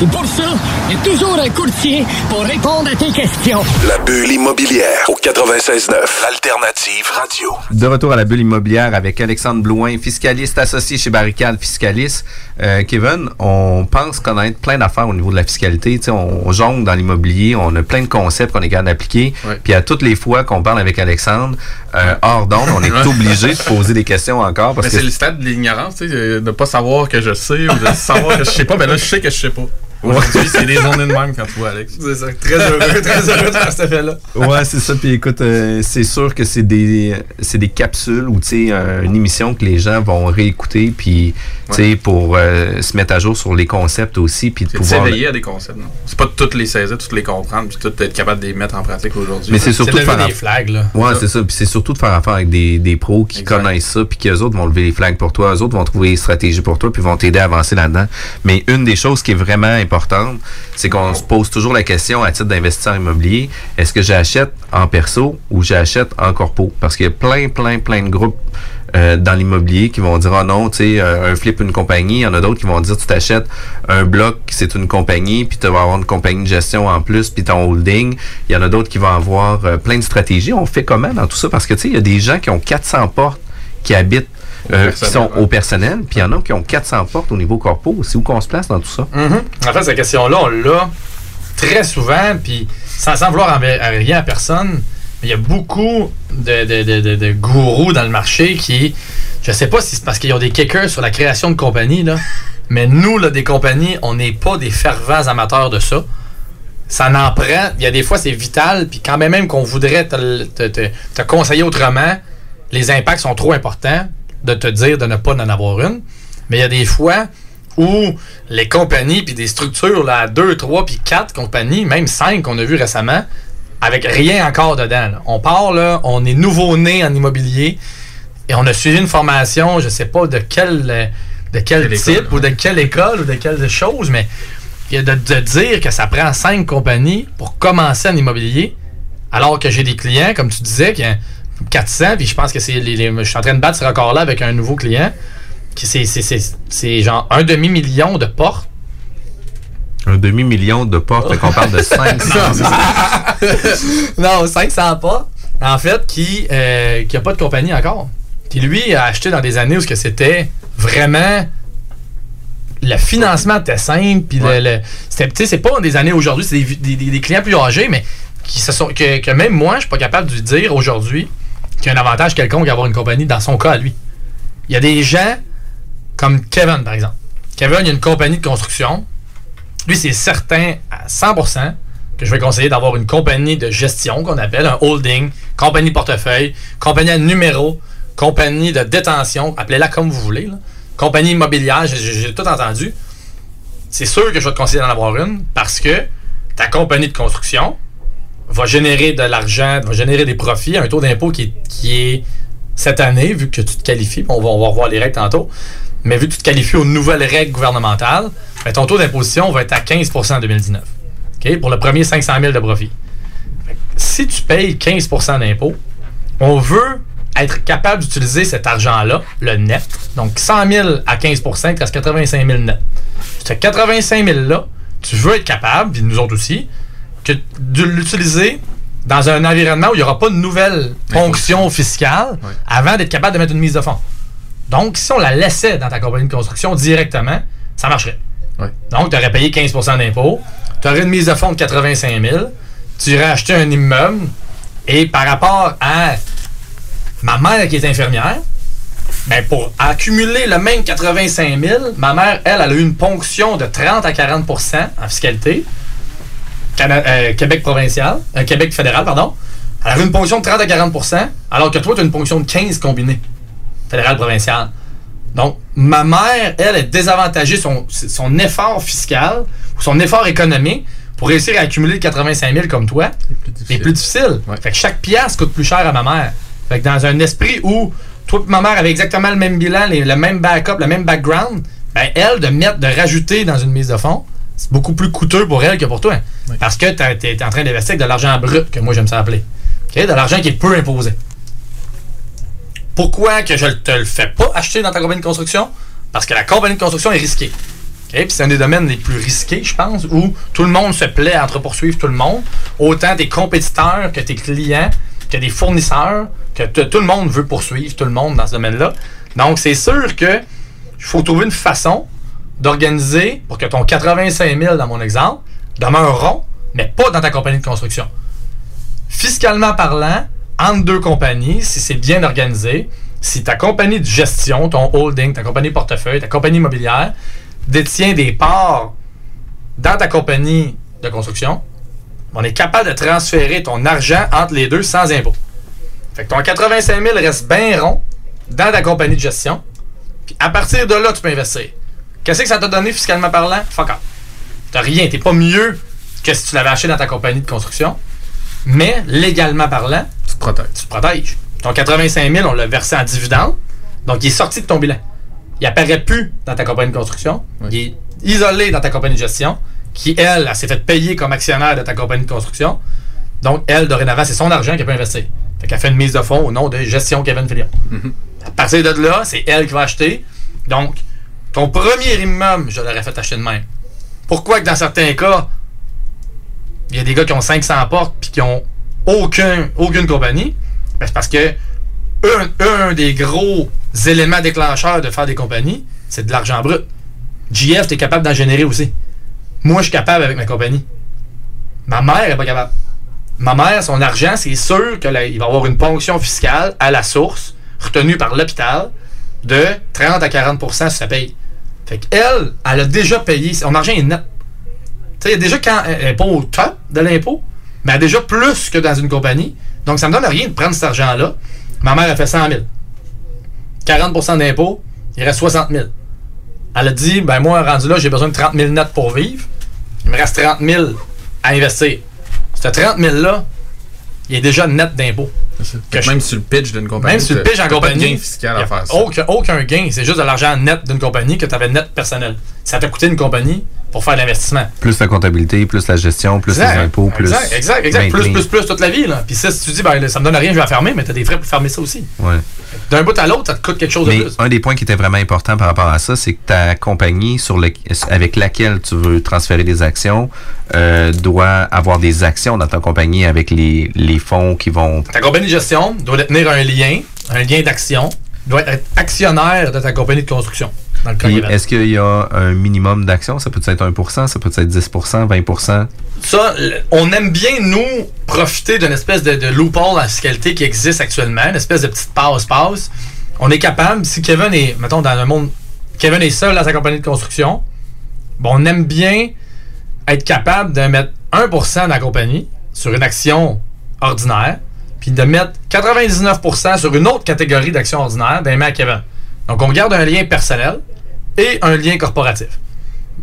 Et pour ça, il y a toujours un courtier pour répondre à tes questions. La bulle immobilière au 96.9, l'alternative radio. De retour à la bulle immobilière avec Alexandre Blouin, fiscaliste associé chez Barricade Fiscalis. Euh, Kevin, on pense connaître plein d'affaires au niveau de la fiscalité. Tu sais, on, on jongle dans l'immobilier, on a plein de concepts qu'on est capable d'appliquer. Puis à toutes les fois qu'on parle avec Alexandre, euh, hors d'onde, on est obligé de poser des questions encore. Parce Mais que stade de l'ignorance, tu sais, de ne pas savoir que je sais ou de savoir que je sais pas. Ben là, je sais que je sais pas. Aujourd'hui, c'est des journées de même quand tu vois Alex. C'est ça. Très heureux, très heureux de faire cet effet-là. Ouais, c'est ça. Puis écoute, euh, c'est sûr que c'est des, c'est des capsules ou tu sais, euh, une émission que les gens vont réécouter, puis tu sais, pour euh, se mettre à jour sur les concepts aussi, puis de pouvoir. s'éveiller à des concepts, non? C'est pas de toutes les saisir, toutes les comprendre, puis tout être capable de les mettre en pratique aujourd'hui. Mais c'est surtout de faire des flags, là. Ouais, c'est ça. Puis c'est surtout de faire affaire avec des, des pros qui connaissent ça, puis qu'eux autres vont lever les flags pour toi, eux autres vont trouver des stratégies pour toi, puis vont t'aider à avancer là-dedans. Mais une des choses qui est vraiment importante, c'est qu'on se pose toujours la question à titre d'investisseur immobilier, est-ce que j'achète en perso ou j'achète en corpo? Parce qu'il y a plein, plein, plein de groupes euh, dans l'immobilier qui vont dire ah non tu sais euh, un flip une compagnie. Il y en a d'autres qui vont dire tu t'achètes un bloc c'est une compagnie puis tu vas avoir une compagnie de gestion en plus puis ton holding. Il y en a d'autres qui vont avoir euh, plein de stratégies. On fait comment dans tout ça? Parce que tu sais il y a des gens qui ont 400 portes qui habitent euh, qui sont au personnel puis il y en a qui ont 400 portes au niveau corpo. C'est où qu'on se place dans tout ça? Mhm. En fait, cette question-là, on l'a très souvent, puis sans, sans vouloir à rien à personne, il y a beaucoup de, de- de- de- gourous dans le marché qui, je sais pas si c'est parce qu'ils ont des kickers sur la création de compagnies, là, mais nous, là, des compagnies, on n'est pas des fervents amateurs de ça. Ça n'en prend. Il y a des fois, c'est vital, puis quand même, même qu'on voudrait te, te- te- te conseiller autrement, les impacts sont trop importants de te dire de ne pas en avoir une. Mais il y a des fois où les compagnies puis des structures là, à deux, trois puis quatre compagnies, même cinq qu'on a vu récemment, avec rien encore dedans. là. On part là, on est nouveau-né en immobilier et on a suivi une formation, je sais pas de quel euh, de quel type ou de quelle école ou de quelle chose, mais de, de dire que ça prend cinq compagnies pour commencer en immobilier, alors que j'ai des clients, comme tu disais, qui ont 400, puis je pense que c'est les, les- je suis en train de battre ce record-là avec un nouveau client, qui c'est, c'est, c'est, c'est genre un demi-million de portes. Un demi-million de portes qu'on parle de 500 non, 500 pas. En fait, qui euh, qui a pas de compagnie encore. Qui lui a acheté dans des années où c'était vraiment le financement était simple puis le- le, sais c'est pas des années aujourd'hui, c'est des, des- des- des clients plus âgés mais qui se sont que, que même moi je suis pas capable de lui dire aujourd'hui qu'il y a un avantage quelconque d'avoir une compagnie dans son cas à lui. Il y a des gens comme Kevin par exemple. Kevin, il y a une compagnie de construction. Lui, c'est certain à 100% que je vais conseiller d'avoir une compagnie de gestion qu'on appelle un holding, compagnie portefeuille, compagnie à numéro, compagnie de détention, appelez-la comme vous voulez, compagnie immobilière, j'ai- tout entendu. C'est sûr que je vais te conseiller d'en avoir une parce que ta compagnie de construction va générer de l'argent, va générer des profits, un taux d'impôt qui est, qui est cette année, vu que tu te qualifies, on va, on va revoir les règles tantôt, mais vu que tu te qualifies aux nouvelles règles gouvernementales, ben, ton taux d'imposition va être à 15% en 2019. OK? Pour le premier 500 000 de profit. Si tu payes 15% d'impôt, on veut être capable d'utiliser cet argent-là, le net. Donc 100 000 à 15 il te reste 85 000 net. Ce 85 000-là, tu veux être capable, puis nous autres aussi, que de l'utiliser dans un environnement où il n'y aura pas de nouvelles ponctions fiscales avant d'être capable de mettre une mise de fonds. Donc, si on la laissait dans ta compagnie de construction directement, ça marcherait. Donc, tu aurais payé 15% d'impôt, tu aurais une mise de fonds de 85 000, tu irais acheter un immeuble, et par rapport à ma mère qui est infirmière, ben pour accumuler le même 85 000, ma mère, elle, elle a eu une ponction de 30 à 40% en fiscalité. Cana- euh, Québec provincial, euh, Québec fédéral, pardon. Elle a eu une ponction de 30 à 40% alors que toi, tu as une ponction de 15 combinée, fédéral-provincial. Donc, ma mère, elle, est désavantagée son, son effort fiscal ou son effort économique pour réussir à accumuler le 85 000 comme toi est plus difficile. Fait que chaque pièce coûte plus cher à ma mère. Fait que dans un esprit où toi et ma mère avaient exactement le même bilan, les- le même backup, le même background, ben elle, de mettre, de rajouter dans une mise de fonds, c'est beaucoup plus coûteux pour elle que pour toi. Parce que tu es en train d'investir avec de l'argent brut, que moi j'aime ça appeler. OK? De l'argent qui est peu imposé. Pourquoi que je ne te le fais pas acheter dans ta compagnie de construction? Parce que la compagnie de construction est risquée. C'est un des domaines les plus risqués, je pense, où tout le monde se plaît à entre-poursuivre tout le monde. Autant tes compétiteurs que tes clients, que des fournisseurs, que tout le monde veut poursuivre tout le monde dans ce domaine-là. Donc, c'est sûr que il faut trouver une façon d'organiser pour que ton 85 000, dans mon exemple, demeure rond, mais pas dans ta compagnie de construction. Fiscalement parlant, entre deux compagnies, si c'est bien organisé, si ta compagnie de gestion, ton holding, ta compagnie portefeuille, ta compagnie immobilière détient des parts dans ta compagnie de construction, on est capable de transférer ton argent entre les deux sans impôt. Fait que ton 85 000 reste bien rond dans ta compagnie de gestion. Puis à partir de là, tu peux investir. Qu'est-ce que ça t'a donné fiscalement parlant? Fuck off. T'as rien. T'es pas mieux que si tu l'avais acheté dans ta compagnie de construction. Mais légalement parlant, tu te protèges. Tu te protèges. Ton 85 000, on l'a versé en dividende. Donc, il est sorti de ton bilan. Il apparaît plus dans ta compagnie de construction. Il est isolé dans ta compagnie de gestion, qui, elle, elle, s'est fait payer comme actionnaire de ta compagnie de construction. Donc, elle, dorénavant, c'est son argent qu'elle peut investir. Fait qu'elle fait une mise de fonds au nom de Gestion Kevin Filion. À partir de là, c'est elle qui va acheter. Donc, ton premier immeuble, je l'aurais fait acheter de même. Pourquoi que dans certains cas, il y a des gars qui ont 500 portes puis qui ont aucun, aucune compagnie? Ben, c'est parce que un, des gros éléments déclencheurs de faire des compagnies, c'est de l'argent brut. JF, tu es capable d'en générer aussi. Moi, je suis capable avec ma compagnie. Ma mère n'est pas capable. Ma mère, son argent, c'est sûr qu'il va avoir une ponction fiscale à la source, retenue par l'hôpital, de 30 à 40% si ça paye. Fait qu'elle, elle a déjà payé. Son argent est net. Tu sais, déjà quand elle n'est pas au top de l'impôt, mais elle a déjà plus que dans une compagnie. Donc, ça me donne rien de prendre cet argent-là. Ma mère a fait 100 000. 40% d'impôt, il reste 60 000. Elle a dit, ben moi, rendu là, j'ai besoin de 30 000 net pour vivre. Il me reste 30 000 à investir. Ce 30 000-là, il est déjà net d'impôt. Même sur le pitch d'une compagnie. Même sur le pitch en t'as pas de compagnie. gain fiscal à faire ça. Aucun, aucun gain. C'est juste de l'argent net d'une compagnie que tu avais net personnel. Ça t'a coûté une compagnie pour faire l'investissement. Plus la comptabilité, plus la gestion, plus Exact. les impôts, plus. Exact, exact, exact. Plus, plus, plus toute la vie. Là. Puis ça, si tu dis, ben, ça me donne rien, je vais la fermer, mais tu as des frais pour fermer ça aussi. Ouais. D'un bout à l'autre, ça te coûte quelque chose Mais de plus. un des points qui était vraiment important par rapport à ça, c'est que ta compagnie sur le, avec laquelle tu veux transférer des actions euh, doit avoir des actions dans ta compagnie avec les, les fonds qui vont. Ta compagnie de gestion doit détenir un lien, un lien d'action, doit être actionnaire de ta compagnie de construction. Le. Est-ce qu'il y a un minimum d'actions? Ça peut être 1%, ça peut être 10%, 20%? Ça, on aime bien, nous, profiter d'une espèce de, de loophole en fiscalité qui existe actuellement, une espèce de petite passe-passe. On est capable, si Kevin est, mettons, dans un monde, Kevin est seul dans sa compagnie de construction, bon, on aime bien être capable de mettre 1% dans la compagnie sur une action ordinaire, puis de mettre 99% sur une autre catégorie d'actions ordinaires d'un à Kevin. Donc, on garde un lien personnel et un lien corporatif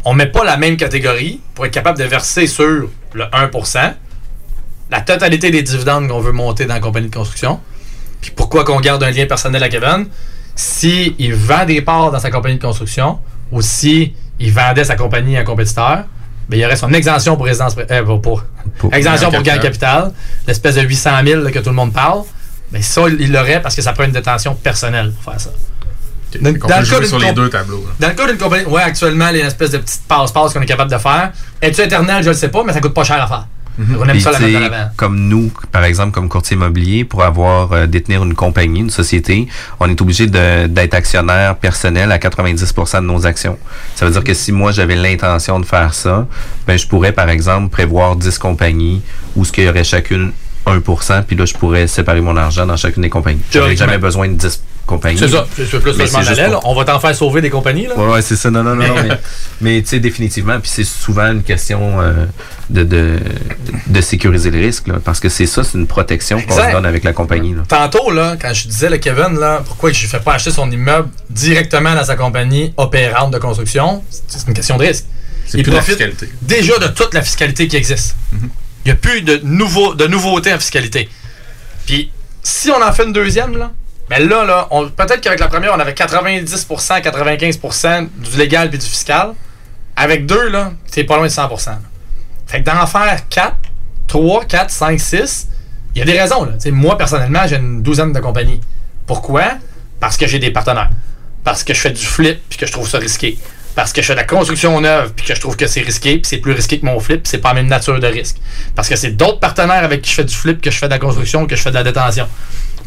on met pas la même catégorie pour être capable de verser sur le 1% la totalité des dividendes qu'on veut monter dans la compagnie de construction. Puis pourquoi qu'on garde un lien personnel à Kevin? Si il vend des parts dans sa compagnie de construction ou si il vendait sa compagnie à un compétiteur, ben, il y aurait son exemption pour résidence euh, pour, pour- exemption pour gain de capital, l'espèce de 800 000 là, que tout le monde parle. Mais ça, il l'aurait parce que ça prend une détention personnelle pour faire ça. Dans, jouer d'une sur les deux tableaux. là. dans le cas d'une compagnie, ouais, actuellement, les espèces de petites passe-passe qu'on est capable de faire. Es-tu éternel, je le sais pas, mais ça coûte pas cher à faire. On aime Puis, ça la comme nous, par exemple, comme courtier immobilier, pour avoir euh, détenir une compagnie, une société, on est obligé d'être actionnaire personnel à 90% de nos actions. Ça veut dire que si moi j'avais l'intention de faire ça, ben je pourrais par exemple prévoir 10 compagnies où ce qu'il y aurait chacune 1%, puis là je pourrais séparer mon argent dans chacune des compagnies. J'aurais jamais besoin de 10 compagnies. C'est ça, c'est plus Mais ça, je m'en c'est juste allais, là. pour- On va t'en faire sauver des compagnies, là. Ouais, ouais, c'est ça. Non, non, non. non, mais mais tu sais, définitivement, puis c'est souvent une question euh, de, de, de sécuriser le risque, là, parce que c'est ça, c'est une protection qu'on se donne avec la compagnie. Là. Tantôt, là, quand je disais le Kevin, là, pourquoi je ne fais pas acheter son immeuble directement dans sa compagnie opérante de construction, c'est une question de risque. C'est Il plus de la profite fiscalité. déjà de toute la fiscalité qui existe. Il n'y a plus de, nouveau, de nouveautés en fiscalité. Puis, si on en fait une deuxième, là, ben là, là peut-être qu'avec la première, on avait 90%, 95% du légal puis du fiscal. Avec deux, là, c'est pas loin de 100%. là. Fait que d'en faire 4, 3, 4, 5, 6, il y a des raisons. Là. Moi, personnellement, j'ai une douzaine de compagnies. Pourquoi? Parce que j'ai des partenaires. Parce que je fais du flip puis que je trouve ça risqué. Parce que je fais de la construction neuve puis que je trouve que c'est risqué puis c'est plus risqué que mon flip c'est pas la même nature de risque. Parce que c'est d'autres partenaires avec qui je fais du flip que je fais de la construction que je fais de la détention.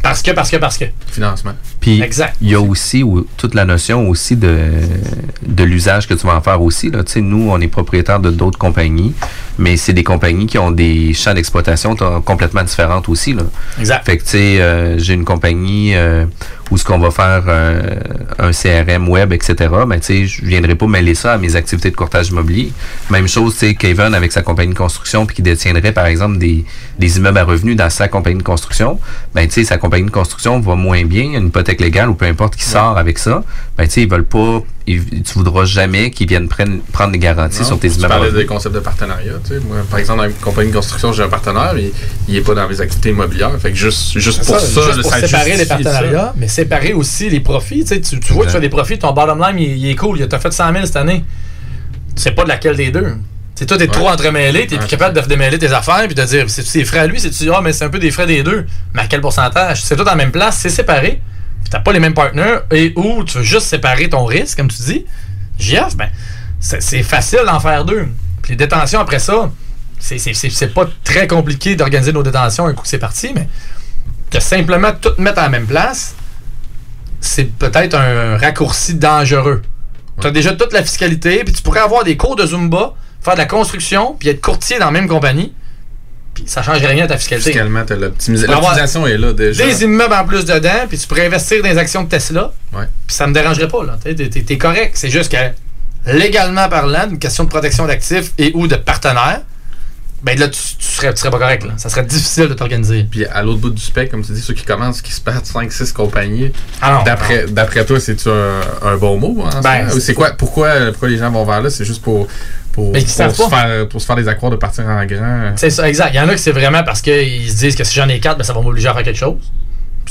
Parce que, parce que, parce que. Financement. Puis Exact. il y a aussi ou- toute la notion aussi de, de l'usage que tu vas en faire aussi. Là. Tu sais, Nous, on est propriétaire de d'autres compagnies. Mais c'est des compagnies qui ont des champs d'exploitation complètement différents aussi. Là. Exact. Fait que, tu sais, euh, j'ai une compagnie euh, où ce qu'on va faire euh, un CRM web, etc., ben, tu sais, je viendrai pas mêler ça à mes activités de courtage immobilier. Même chose, tu sais, Kevin avec sa compagnie de construction, puis qui détiendrait, par exemple, des, des immeubles à revenus dans sa compagnie de construction, ben, tu sais, sa compagnie de construction va moins bien, une hypothèque légale ou peu importe qui sort avec ça, ben, tu sais, ils veulent pas, tu voudras jamais qu'ils viennent prenne- prendre des garanties Non, sur tes tu immeubles à parlais des concepts de partenariat. Tu sais. Moi, par exemple, dans une compagnie de construction, j'ai un partenaire, mais il n'est pas dans mes activités immobilières. Fait que juste, juste pour ça, juste pour ça séparer les partenariats, ça. mais séparer aussi les profits. Tu, sais, tu, tu vois que tu fais des profits, ton bottom line, il, il est cool. Il t'a fait 100 000 cette année. Tu sais pas de laquelle des deux. Tu sais, toi, t'es trop entremêlé, t'es plus capable de démêler tes affaires puis de dire, c'est ses frais à lui, c'est tu ah, mais c'est un peu des frais des deux. Mais à quel pourcentage? C'est tout dans la même place, c'est séparé. Puis t'as pas les mêmes partenaires et où tu veux juste séparer ton risque, comme tu dis. JF, ben, c'est c'est facile d'en faire deux. Puis les détentions après ça, c'est- c'est c'est- c'est pas très compliqué d'organiser nos détentions un coup que c'est parti, mais de simplement tout mettre à la même place, c'est peut-être un raccourci dangereux. Tu as déjà toute la fiscalité, puis tu pourrais avoir des cours de Zumba, faire de la construction, puis être courtier dans la même compagnie, puis ça change rien à ta fiscalité. Fiscalement, Tu avoir l'optimisation est là déjà. Des immeubles en plus dedans, puis tu pourrais investir dans les actions de Tesla, Ouais. puis ça me dérangerait pas. T'es t'es correct. C'est juste que, légalement parlant, une question de protection d'actifs et ou de partenaires, ben là, tu, tu serais, tu serais pas correct. Là. Ça serait difficile de t'organiser. Puis à l'autre bout du spectre, comme tu dis, ceux qui commencent, qui se battent 5-6 compagnies, Ah d'après, d'après toi, c'est-tu un, un bon mot? ce Ben, c'est- quoi, pourquoi, pourquoi les gens vont vers là? C'est juste pour, pour, savent se faire, pour se faire des accords de partir en grand. C'est ça, exact. Il y en a que c'est vraiment parce qu'ils se disent que si j'en ai quatre, ben, ça va m'obliger à faire quelque chose.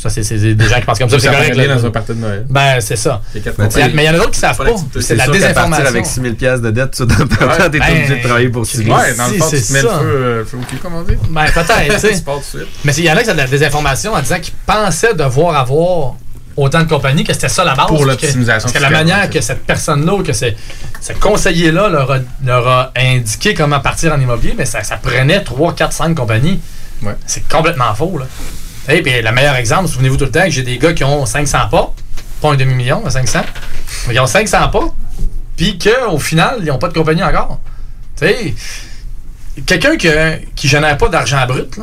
Ça, c'est c'est des gens qui pensent comme ça. C'est correct. là. dans un party de Noël. Ben, c'est ça. Mais il y en a d'autres qui savent pas. C'est de la désinformation. partir avec 6 000 piastres de dette, tu t'es Ouais, ben, obligé de travailler pour 6 000 Ouais, dans le si, fond, tu c'est te mets le ça. feu, euh, le feu au cul, comme on dit. Ben, peut-être, tu sais. Mais il y en a qui ont de la désinformation en disant qu'ils pensaient devoir avoir autant de compagnies, que c'était ça la base. Pour l'optimisation Parce que la manière que cette personne-là ou que ce, ce conseiller-là leur a, leur a indiqué comment partir en immobilier, mais ça, ça prenait 3, 4, 5 compagnies. Ouais. C'est complètement faux. Là. Et puis le meilleur exemple, souvenez-vous tout le temps que j'ai des gars qui ont 500 pas, pas un demi-million, mais 500, mais ils ont 500 pas, puis qu'au final, ils n'ont pas de compagnie encore. Quelqu'un que- qui génère pas d'argent brut,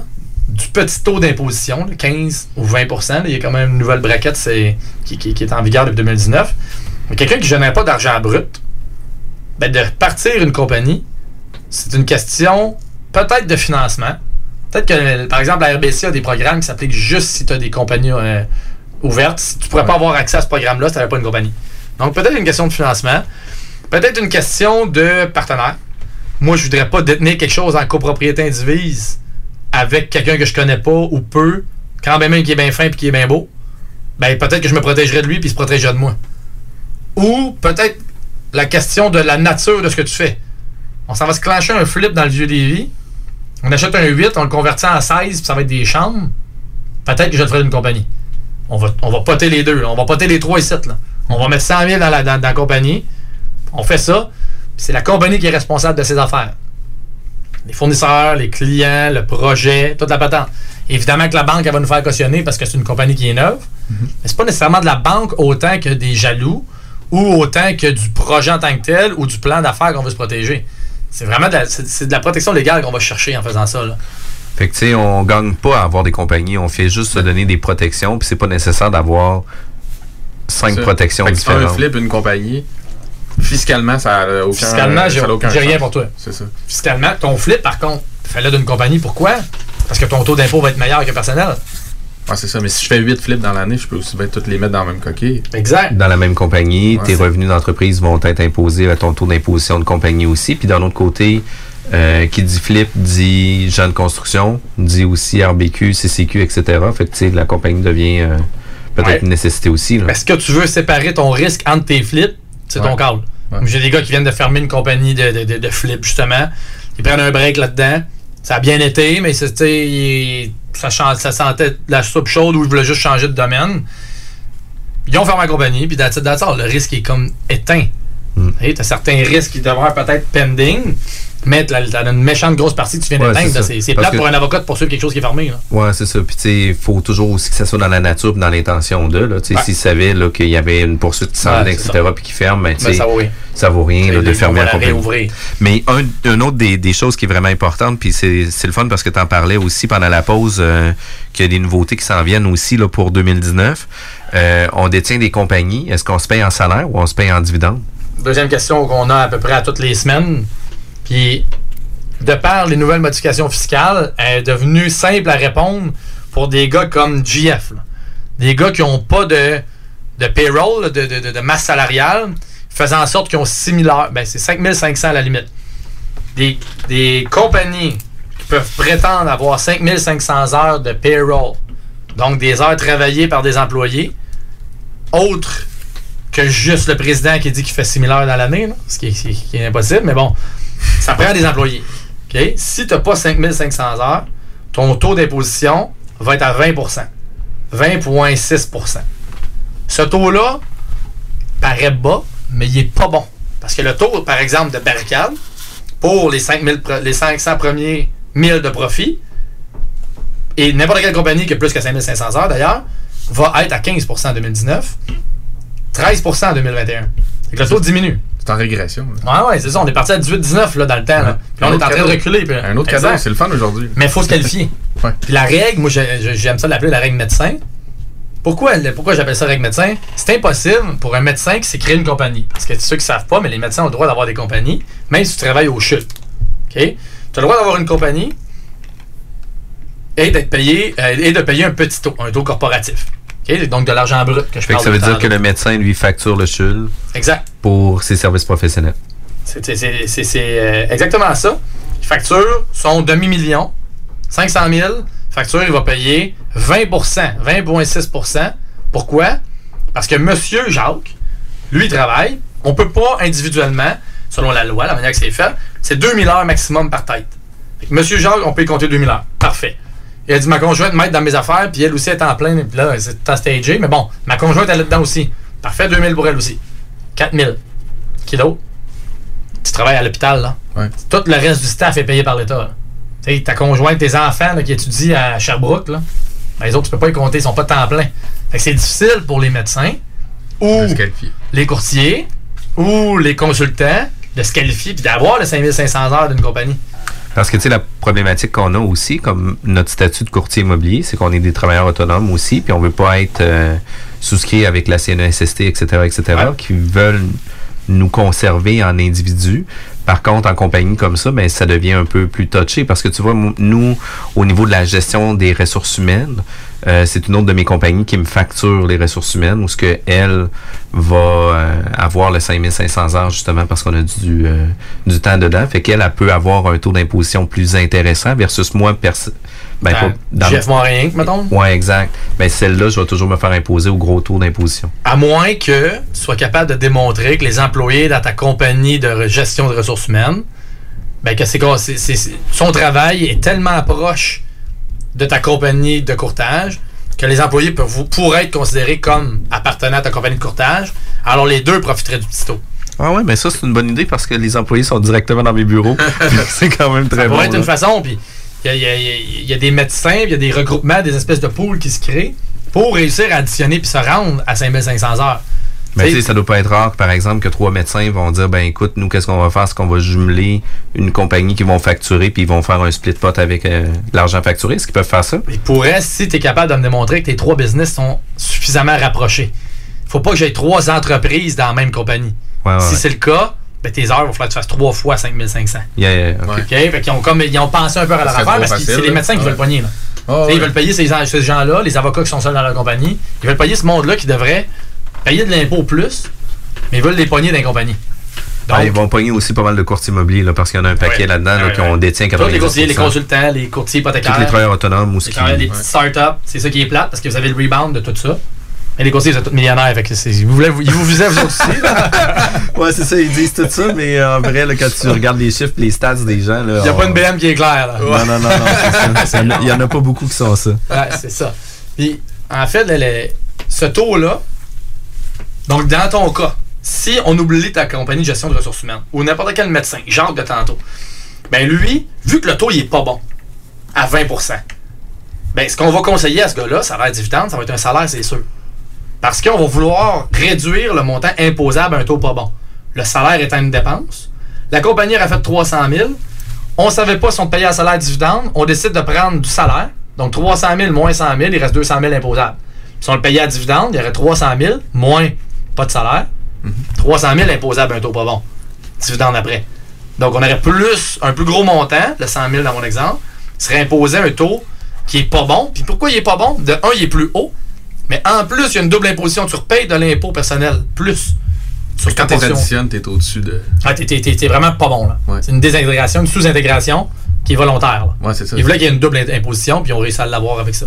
du petit taux d'imposition, là, 15 ou 20 là, il y a quand même une nouvelle braquette qui, qui- qui est en vigueur depuis 2019. Mais quelqu'un qui génère pas d'argent brut, ben, de partir une compagnie, c'est une question peut-être de financement. Peut-être que, par exemple, la RBC a des programmes qui s'appliquent juste si tu as des compagnies euh, ouvertes. Si tu pourrais pas avoir accès à ce programme-là si tu n'avais pas une compagnie. Donc, peut-être une question de financement. Peut-être une question de partenaire. Moi, je voudrais pas détenir quelque chose en copropriété indivise avec quelqu'un que je connais pas ou peu, quand même un qui est bien fin et qui est bien beau. Ben, peut-être que je me protégerais de lui puis il se protégerait de moi. Ou peut-être la question de la nature de ce que tu fais. On s'en va se clencher un flip dans le vieux Lévis. On achète un 8, on le convertit en 16, puis ça va être des chambres. Peut-être que je le ferai d'une compagnie. On va, on va poter les deux. là. On va poter les trois ici. Là. On va mettre 100 000 dans la, dans, dans la compagnie. On fait ça. C'est la compagnie qui est responsable de ses affaires. Les fournisseurs, les clients, le projet, toute la patente. Évidemment que la banque, elle va nous faire cautionner parce que c'est une compagnie qui est neuve. Mais c'est pas nécessairement de la banque autant que des jaloux ou autant que du projet en tant que tel ou du plan d'affaires qu'on veut se protéger. C'est vraiment de la, c'est, c'est de la protection légale qu'on va chercher en faisant ça. Là. Fait que, tu sais, on gagne pas à avoir des compagnies. On fait juste se donner des protections. Puis c'est pas nécessaire d'avoir cinq protections Fait que tu fais un différentes. flip, une compagnie. Fiscalement, ça n'a aucun Fiscalement, j'ai, rien pour toi. C'est ça. Fiscalement, ton flip, par contre, fais-le d'une compagnie. Pourquoi? Parce que ton taux d'impôt va être meilleur que personnel. Ouais, c'est ça. Mais si je fais 8 flips dans l'année, je peux aussi bien toutes les mettre dans la même coquille. Exact. Dans la même compagnie, Ouais, tes revenus d'entreprise vont être imposés à ton taux d'imposition de compagnie aussi. Puis d'un autre côté, euh, qui dit flip dit jeune construction, dit aussi RBQ, CCQ, etc. Fait que tu sais, la compagnie devient euh, peut-être Ouais. une nécessité aussi. Est-ce que tu veux séparer ton risque entre tes flips? C'est ton Ouais. call. J'ai des gars qui viennent de fermer une compagnie de, de, de, de flip, justement. Ils prennent un break là-dedans. Ça a bien été, mais c'est, tu sais, il- ça, ça sentait la soupe chaude ou ils voulaient juste changer de domaine. Ils ont fermé la compagnie, puis all. le risque est comme éteint. Tu as certains risques qui demeurent peut-être pending. Mais t'as t'as une méchante grosse partie que tu viens Ouais, d'éteindre. c'est que- pour un avocat de poursuivre quelque chose qui est fermé. Là. Ouais, c'est ça. Puis, tu sais, il faut toujours aussi que ça soit dans la nature et dans l'intention d'eux. Là. Tu sais. S'ils savaient qu'il y avait une poursuite qui s'en Ouais, etc., puis qu'ils ferment, ben, tu Ben, sais, ça vaut rien. ça vaut rien là, de fermer la compagnie. Mais un, un autre des, des choses qui est vraiment importante, puis c'est c'est le fun parce que tu en parlais aussi pendant la pause, euh, qu'il y a des nouveautés qui s'en viennent aussi là, pour 2019. Euh, on détient des compagnies. Est-ce qu'on se paye en salaire ou on se paye en dividende? Deuxième question qu'on a à peu près à toutes les semaines. Puis, de par les nouvelles modifications fiscales, elle est devenue simple à répondre pour des gars comme GF. Des gars qui n'ont pas de, de payroll, de, masse salariale, faisant en sorte qu'ils ont 6 000 heures. Ben, c'est 5500 à la limite. Des, compagnies qui peuvent prétendre avoir 5500 heures de payroll, donc des heures travaillées par des employés, autres que juste le président qui dit qu'il fait 6 000 heures dans l'année, ce qui est impossible, mais bon, ça prend des employés. Si tu n'as pas 5 500 heures, ton taux d'imposition va être à 20% 20,6% Ce taux-là paraît bas, mais il est pas bon. Parce que le taux, par exemple, de barricade, pour les, 5 000 pre- les 500 premiers 1000 de profit, et n'importe quelle compagnie qui a plus que 5 500 heures d'ailleurs, va être à 15% en 2019, 13% en 2021. Fait que le taux diminue. C'est en régression. là. Ouais, ouais, c'est ça. On est parti à 18-19 là, dans le temps. là. Puis là, on est en train de reculer. puis- Un autre cadeau, c'est le fun aujourd'hui. Mais il faut se qualifier. Puis la règle, moi j'ai- j'ai- j'aime ça l'appeler la règle médecin. Pourquoi, pourquoi j'appelle ça règle médecin? C'est impossible pour un médecin qui s'est créé une compagnie. Parce que ceux qui savent pas, mais les médecins ont le droit d'avoir des compagnies, même si tu travailles au CHUL. OK? Tu as le droit d'avoir une compagnie et d'être payé euh, et de payer un petit taux, un taux corporatif. Donc de l'argent brut que je Fait que ça veut dire que le médecin lui facture le CHUL Exact. pour ses services professionnels. C'est euh, exactement ça. Il facture son demi-million, 500 000. Facture, il va payer 20% 20,6% Pourquoi? Parce que Monsieur Jacques, lui, il travaille. On peut pas individuellement, selon la loi, la manière que c'est fait, c'est 2000 heures maximum par tête. Monsieur Jacques, on peut y compter 2000 heures. Parfait. Il a dit ma conjointe m'aide dans mes affaires, puis elle aussi est en plein. Puis là, c'est en stagé. Mais bon, ma conjointe, elle est là-dedans aussi. Parfait, 2000 pour elle aussi. 4000. Kilos tu travailles à l'hôpital, là. Tout le reste du staff est payé par l'État. Tu sais, ta conjointe, tes enfants là, qui étudient à Sherbrooke, là, ben, les autres, tu peux pas y compter, ils sont pas temps plein. Fait que c'est difficile pour les médecins ou les courtiers ou les consultants de se qualifier puis d'avoir les 5500 heures d'une compagnie. Parce que tu sais, la problématique qu'on a aussi, comme notre statut de courtier immobilier, c'est qu'on est des travailleurs autonomes aussi, puis on veut pas être euh, souscrit avec la CNESST, etc., etc., qui veulent nous conserver en individu. Par contre, en compagnie comme ça, ben, ça devient un peu plus touché parce que tu vois, nous, au niveau de la gestion des ressources humaines, euh, c'est une autre de mes compagnies qui me facture les ressources humaines où ce que elle va euh, avoir le 5500 heures justement parce qu'on a du, euh, du temps dedans. Fait qu'elle, elle peut avoir un taux d'imposition plus intéressant versus moi, perso- ben, pas- Dans Jeff Morin, mettons? Ouais, exact. Ben, celle-là, je vais toujours me faire imposer au gros taux d'imposition. À moins que tu sois capable de démontrer que les employés dans ta compagnie de gestion de ressources humaines, ben que c'est quoi, son travail est tellement proche de ta compagnie de courtage que les employés peuvent, vous- pourraient être considérés comme appartenant à ta compagnie de courtage. Alors les deux profiteraient du petit taux. Ah ouais, mais ça, c'est une bonne idée parce que les employés sont directement dans mes bureaux. c'est quand même très Ça bon. pourrait être là. une façon, puis il y a, y y des médecins, il y a des regroupements, des espèces de pools qui se créent pour réussir à additionner puis se rendre à 5500 heures. Mais tu sais, ça doit pas être rare, par exemple, que trois médecins vont dire, ben écoute, nous, qu'est-ce qu'on va faire? C'est qu'on va jumeler une compagnie qui vont facturer, puis ils vont faire un split pot avec euh, l'argent facturé. Est-ce qu'ils peuvent faire ça? Il pourrait, si tu es capable de me démontrer que tes trois business sont suffisamment rapprochés. faut pas que j'aie trois entreprises dans la même compagnie. Ouais, ouais, si ouais. c'est le cas, ben tes heures, il va falloir que tu fasses trois fois 5500. Yeah, yeah, ok? OK? Fait qu'ils ont, comme, ils ont pensé un peu à leur affaire parce que c'est les médecins qui Ouais. veulent. Là. Oh, sais, ouais. Ils veulent payer ces, ces gens-là, les avocats qui sont seuls dans leur compagnie. Ils veulent payer ce monde-là qui devrait payer de l'impôt plus, mais ils veulent les pogner dans les compagnies. Ah, ils vont pogner aussi pas mal de courtiers immobiliers, là, parce qu'il y en a un paquet Ouais. là-dedans là, Ouais, qu'on ouais. détient Tous les courtiers, les 90%. consultants, les courtiers hypothécaires. Tous les travailleurs autonomes quand même des petites startups. C'est ça qui est plate parce que vous avez le rebound de tout ça. Mais les courtiers, vous êtes tous millionnaires. Fait que c'est- ils vous, voulaient- ils vous visaient vous autres aussi. ouais, c'est ça, ils disent tout ça, mais en vrai, là, quand tu regardes les chiffres et les stats des gens. Il n'y a on- pas une BM qui est claire. Là. Non, non, non, non. Il y en a- pas beaucoup qui sont ça. Ouais, c'est ça. Puis, en fait, ce taux-là, donc dans ton cas, si on oublie ta compagnie de gestion de ressources humaines ou n'importe quel médecin, genre de tantôt, Ben lui, vu que le taux il est pas bon, à 20% ben ce qu'on va conseiller à ce gars-là, salaire dividende, ça va être un salaire, c'est sûr. Parce qu'on va vouloir réduire le montant imposable à un taux pas bon. Le salaire étant une dépense. La compagnie a fait 300 000. On savait pas si on payait un salaire dividende. On décide de prendre du salaire. Donc 300 000 moins 100 000, il reste 200 000 imposables. Si on le payait à dividende, il y aurait 300 000 moins pas de salaire. 300 000 imposables à un taux pas bon. Dividende après. Donc on aurait plus, un plus gros montant, le 100 000 dans mon exemple, serait imposé à un taux qui est pas bon. Puis pourquoi il est pas bon? De un, il est plus haut. Mais en plus, il y a une double imposition. Tu repayes de l'impôt personnel plus. Sur Quand tu additionnes, tu es au-dessus de. Ah, t'es- t'es vraiment pas bon, là. C'est une désintégration, une sous-intégration qui est volontaire, là. Ouais, c'est ça. Ils voulaient qu'il y ait une double imposition, puis ils ont réussi à l'avoir avec ça.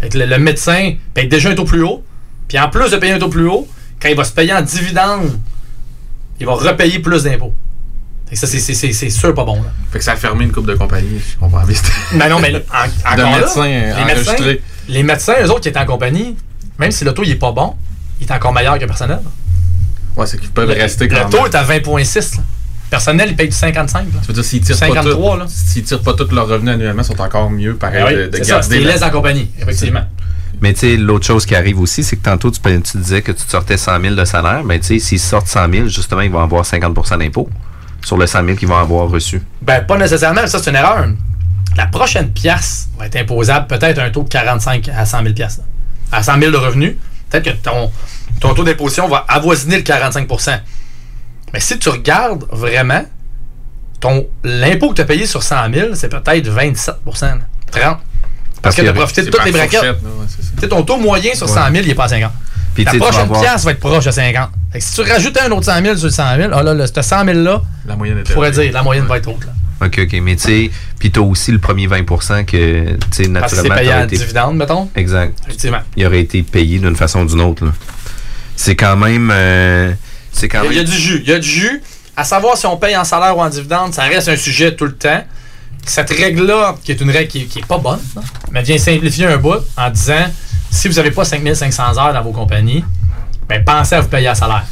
Fait que le, le médecin paye déjà un taux plus haut, puis en plus de payer un taux plus haut, quand il va se payer en dividende, il va repayer plus d'impôts. Ça, c'est, sûr pas bon, là. Fait que ça a fermé une coupe de compagnie, je comprends bien. Ben non, mais en- De là, médecins, les, médecins les médecins, eux autres qui étaient en compagnie, même si le taux il est pas bon, il est encore meilleur que le personnel. Ouais, c'est qu'ils peuvent Le- rester Le quand taux même. est à 20,6. là. Personnel, il paye du 55. là. Tu veux dire, s'ils tirent, 53, pas tout, s'ils tirent pas tous leurs revenus annuellement, ils sont encore mieux, pareil, Ah oui, de, de c'est ça, garder. les en compagnie, effectivement. Mais tu sais, l'autre chose qui arrive aussi, c'est que tantôt, tu, disais que tu sortais 100 000 de salaire. Mais tu sais, s'ils sortent 100 000, justement, ils vont avoir 50% d'impôt sur le 100 000 qu'ils vont avoir reçu. Ben, pas nécessairement, ça, c'est une erreur. La prochaine pièce va être imposable peut-être un taux de 45 à 100 000 pièces. À 100 000 de revenus, peut-être que ton, ton taux d'imposition va avoisiner le 45% Mais si tu regardes vraiment, ton l'impôt que tu as payé sur 100 000, c'est peut-être 27 là. 30 Parce que tu as profité de toutes les braquettes. là, ouais, ton taux moyen sur 100 000, il n'est pas à 50. Puis, vas prochaine avoir- pièce va être proche de 50. Fait que si tu rajoutes un autre 100 000 sur le 100 000, ah là, le- ce 100 000 là, La moyenne je pourrais dire, la moyenne va être haute. Là. OK, OK. Mais tu sais, puis tu as aussi le premier 20% que, tu sais, Parce que c'est naturellement. payé en été- dividende, mettons. Exact. Effectivement. Il aurait été payé d'une façon ou d'une autre. là. C'est quand même. euh, c'est quand Il y, a, il y a même. du jus. Il y a du jus. À savoir si on paye en salaire ou en dividende, ça reste un sujet tout le temps. Cette règle-là, qui est une règle qui, qui est pas bonne, là, mais vient simplifier un bout en disant si vous n'avez pas 5500 heures dans vos compagnies, ben pensez à vous payer en salaire.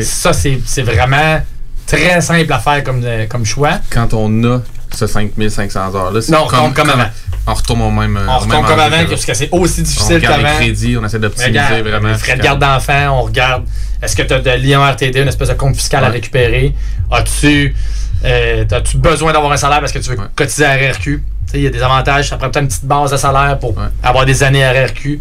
Ça, c'est c'est vraiment très simple à faire comme, euh, comme choix. Quand on a ce 5500 heures-là, c'est Non, on retourne comme avant. On retourne au même. On retourne comme avant, parce que c'est aussi difficile On regarde qu'avant. les crédits, on essaie d'optimiser vraiment. Les frais de garde d'enfants, on regarde. Est-ce que tu as de l'IRTD, une espèce de compte fiscal à récupérer? As-tu euh, as-tu besoin d'avoir un salaire parce que tu veux cotiser à RRQ? Il y a des avantages, ça prend peut-être une petite base de salaire pour avoir des années à RRQ.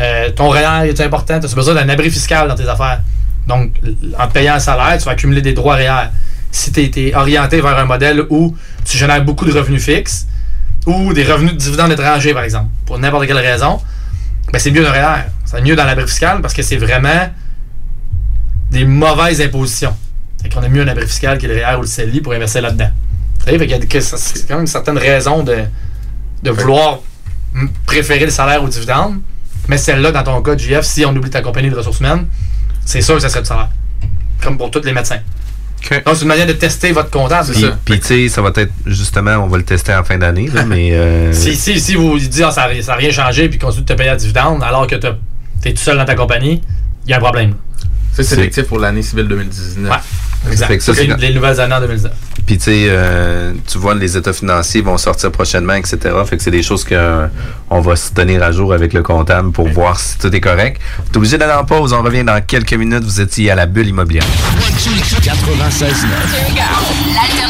Euh, ton REER est important? As-tu besoin d'un abri fiscal dans tes affaires? Donc, en te payant un salaire, tu vas accumuler des droits REER. Si tu es, orienté vers un modèle où tu génères beaucoup de revenus fixes ou des revenus de dividendes étrangers, par exemple, pour n'importe quelle raison, ben c'est mieux d'un REER. C'est mieux dans l'abri fiscal parce que c'est vraiment des mauvaises impositions. Fait qu'on a mieux un abri fiscal que le REER ou le CELI pour investir là-dedans. Fait qu'il y a que ça- c'est quand même une certaine raison de, de vouloir préférer le salaire au dividende. Mais celle-là, dans ton cas, JF, si on oublie ta compagnie de ressources humaines, c'est sûr que ça serait du salaire. Comme pour tous les médecins. Donc, c'est une manière de tester votre comptable. Puis, puis, tu sais, ça va être justement, on va le tester en fin d'année, là, mais. euh, Si, si, si vous dites ah, ça n'a rien changé puis continue de te payer à dividende alors que tu es tout seul dans ta compagnie, il y a un problème. Ça, c'est sélectif pour l'année civile 2019. Exact. Ça, les nouvelles années en 2019. Puis tu sais, euh, tu vois, les états financiers vont sortir prochainement, etc. Fait que c'est des choses qu'on va se tenir à jour avec le comptable pour voir si tout est correct. T'es obligé d'aller en pause, on revient dans quelques minutes. Vous étiez à la bulle immobilière. 96 L'alternative radio. T'es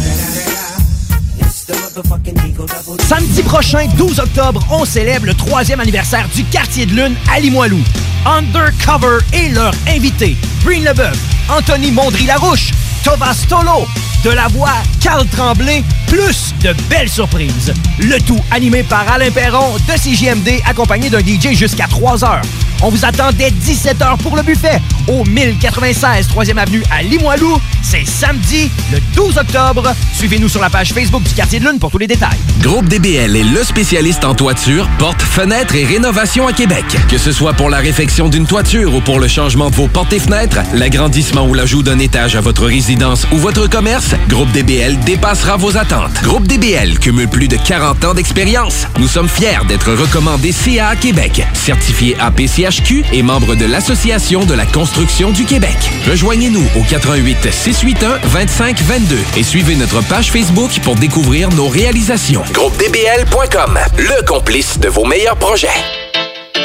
Samedi prochain, 12 octobre, on célèbre le troisième anniversaire du Quartier de Lune à Limoilou. Undercover et leur invité, Green Leboeuf, Anthony Mondry-Larouche, Thomas Tolo, de la voix Carl Tremblay, plus de belles surprises. Le tout animé par Alain Perron de CJMD, accompagné d'un DJ jusqu'à 3 heures. On vous attend dès 17h pour le buffet au 1096 3e Avenue à Limoilou. C'est samedi, le 12 octobre. Suivez-nous sur la page Facebook du Quartier de Lune pour tous les détails. Groupe DBL est le spécialiste en toiture, portes, fenêtres et rénovation à Québec. Que ce soit pour la réfection d'une toiture ou pour le changement de vos portes et fenêtres, l'agrandissement ou l'ajout d'un étage à votre résidence ou votre commerce, Groupe DBL dépassera vos attentes. Groupe DBL cumule plus de 40 ans d'expérience. Nous sommes fiers d'être recommandés CA Québec, certifié APCHQ et membre de l'Association de la construction du Québec. Rejoignez-nous au 88 681 25 22 et suivez notre page Facebook pour découvrir nos réalisations. GroupeDBL.com, le complice de vos meilleurs projets.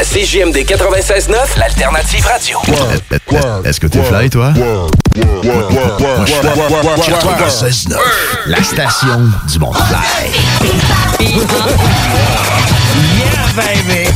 À CJMD 96.9, l'alternative radio. Est-ce que t'es fly, toi? Moi, je suis 96.9, la station du monde fly. baby!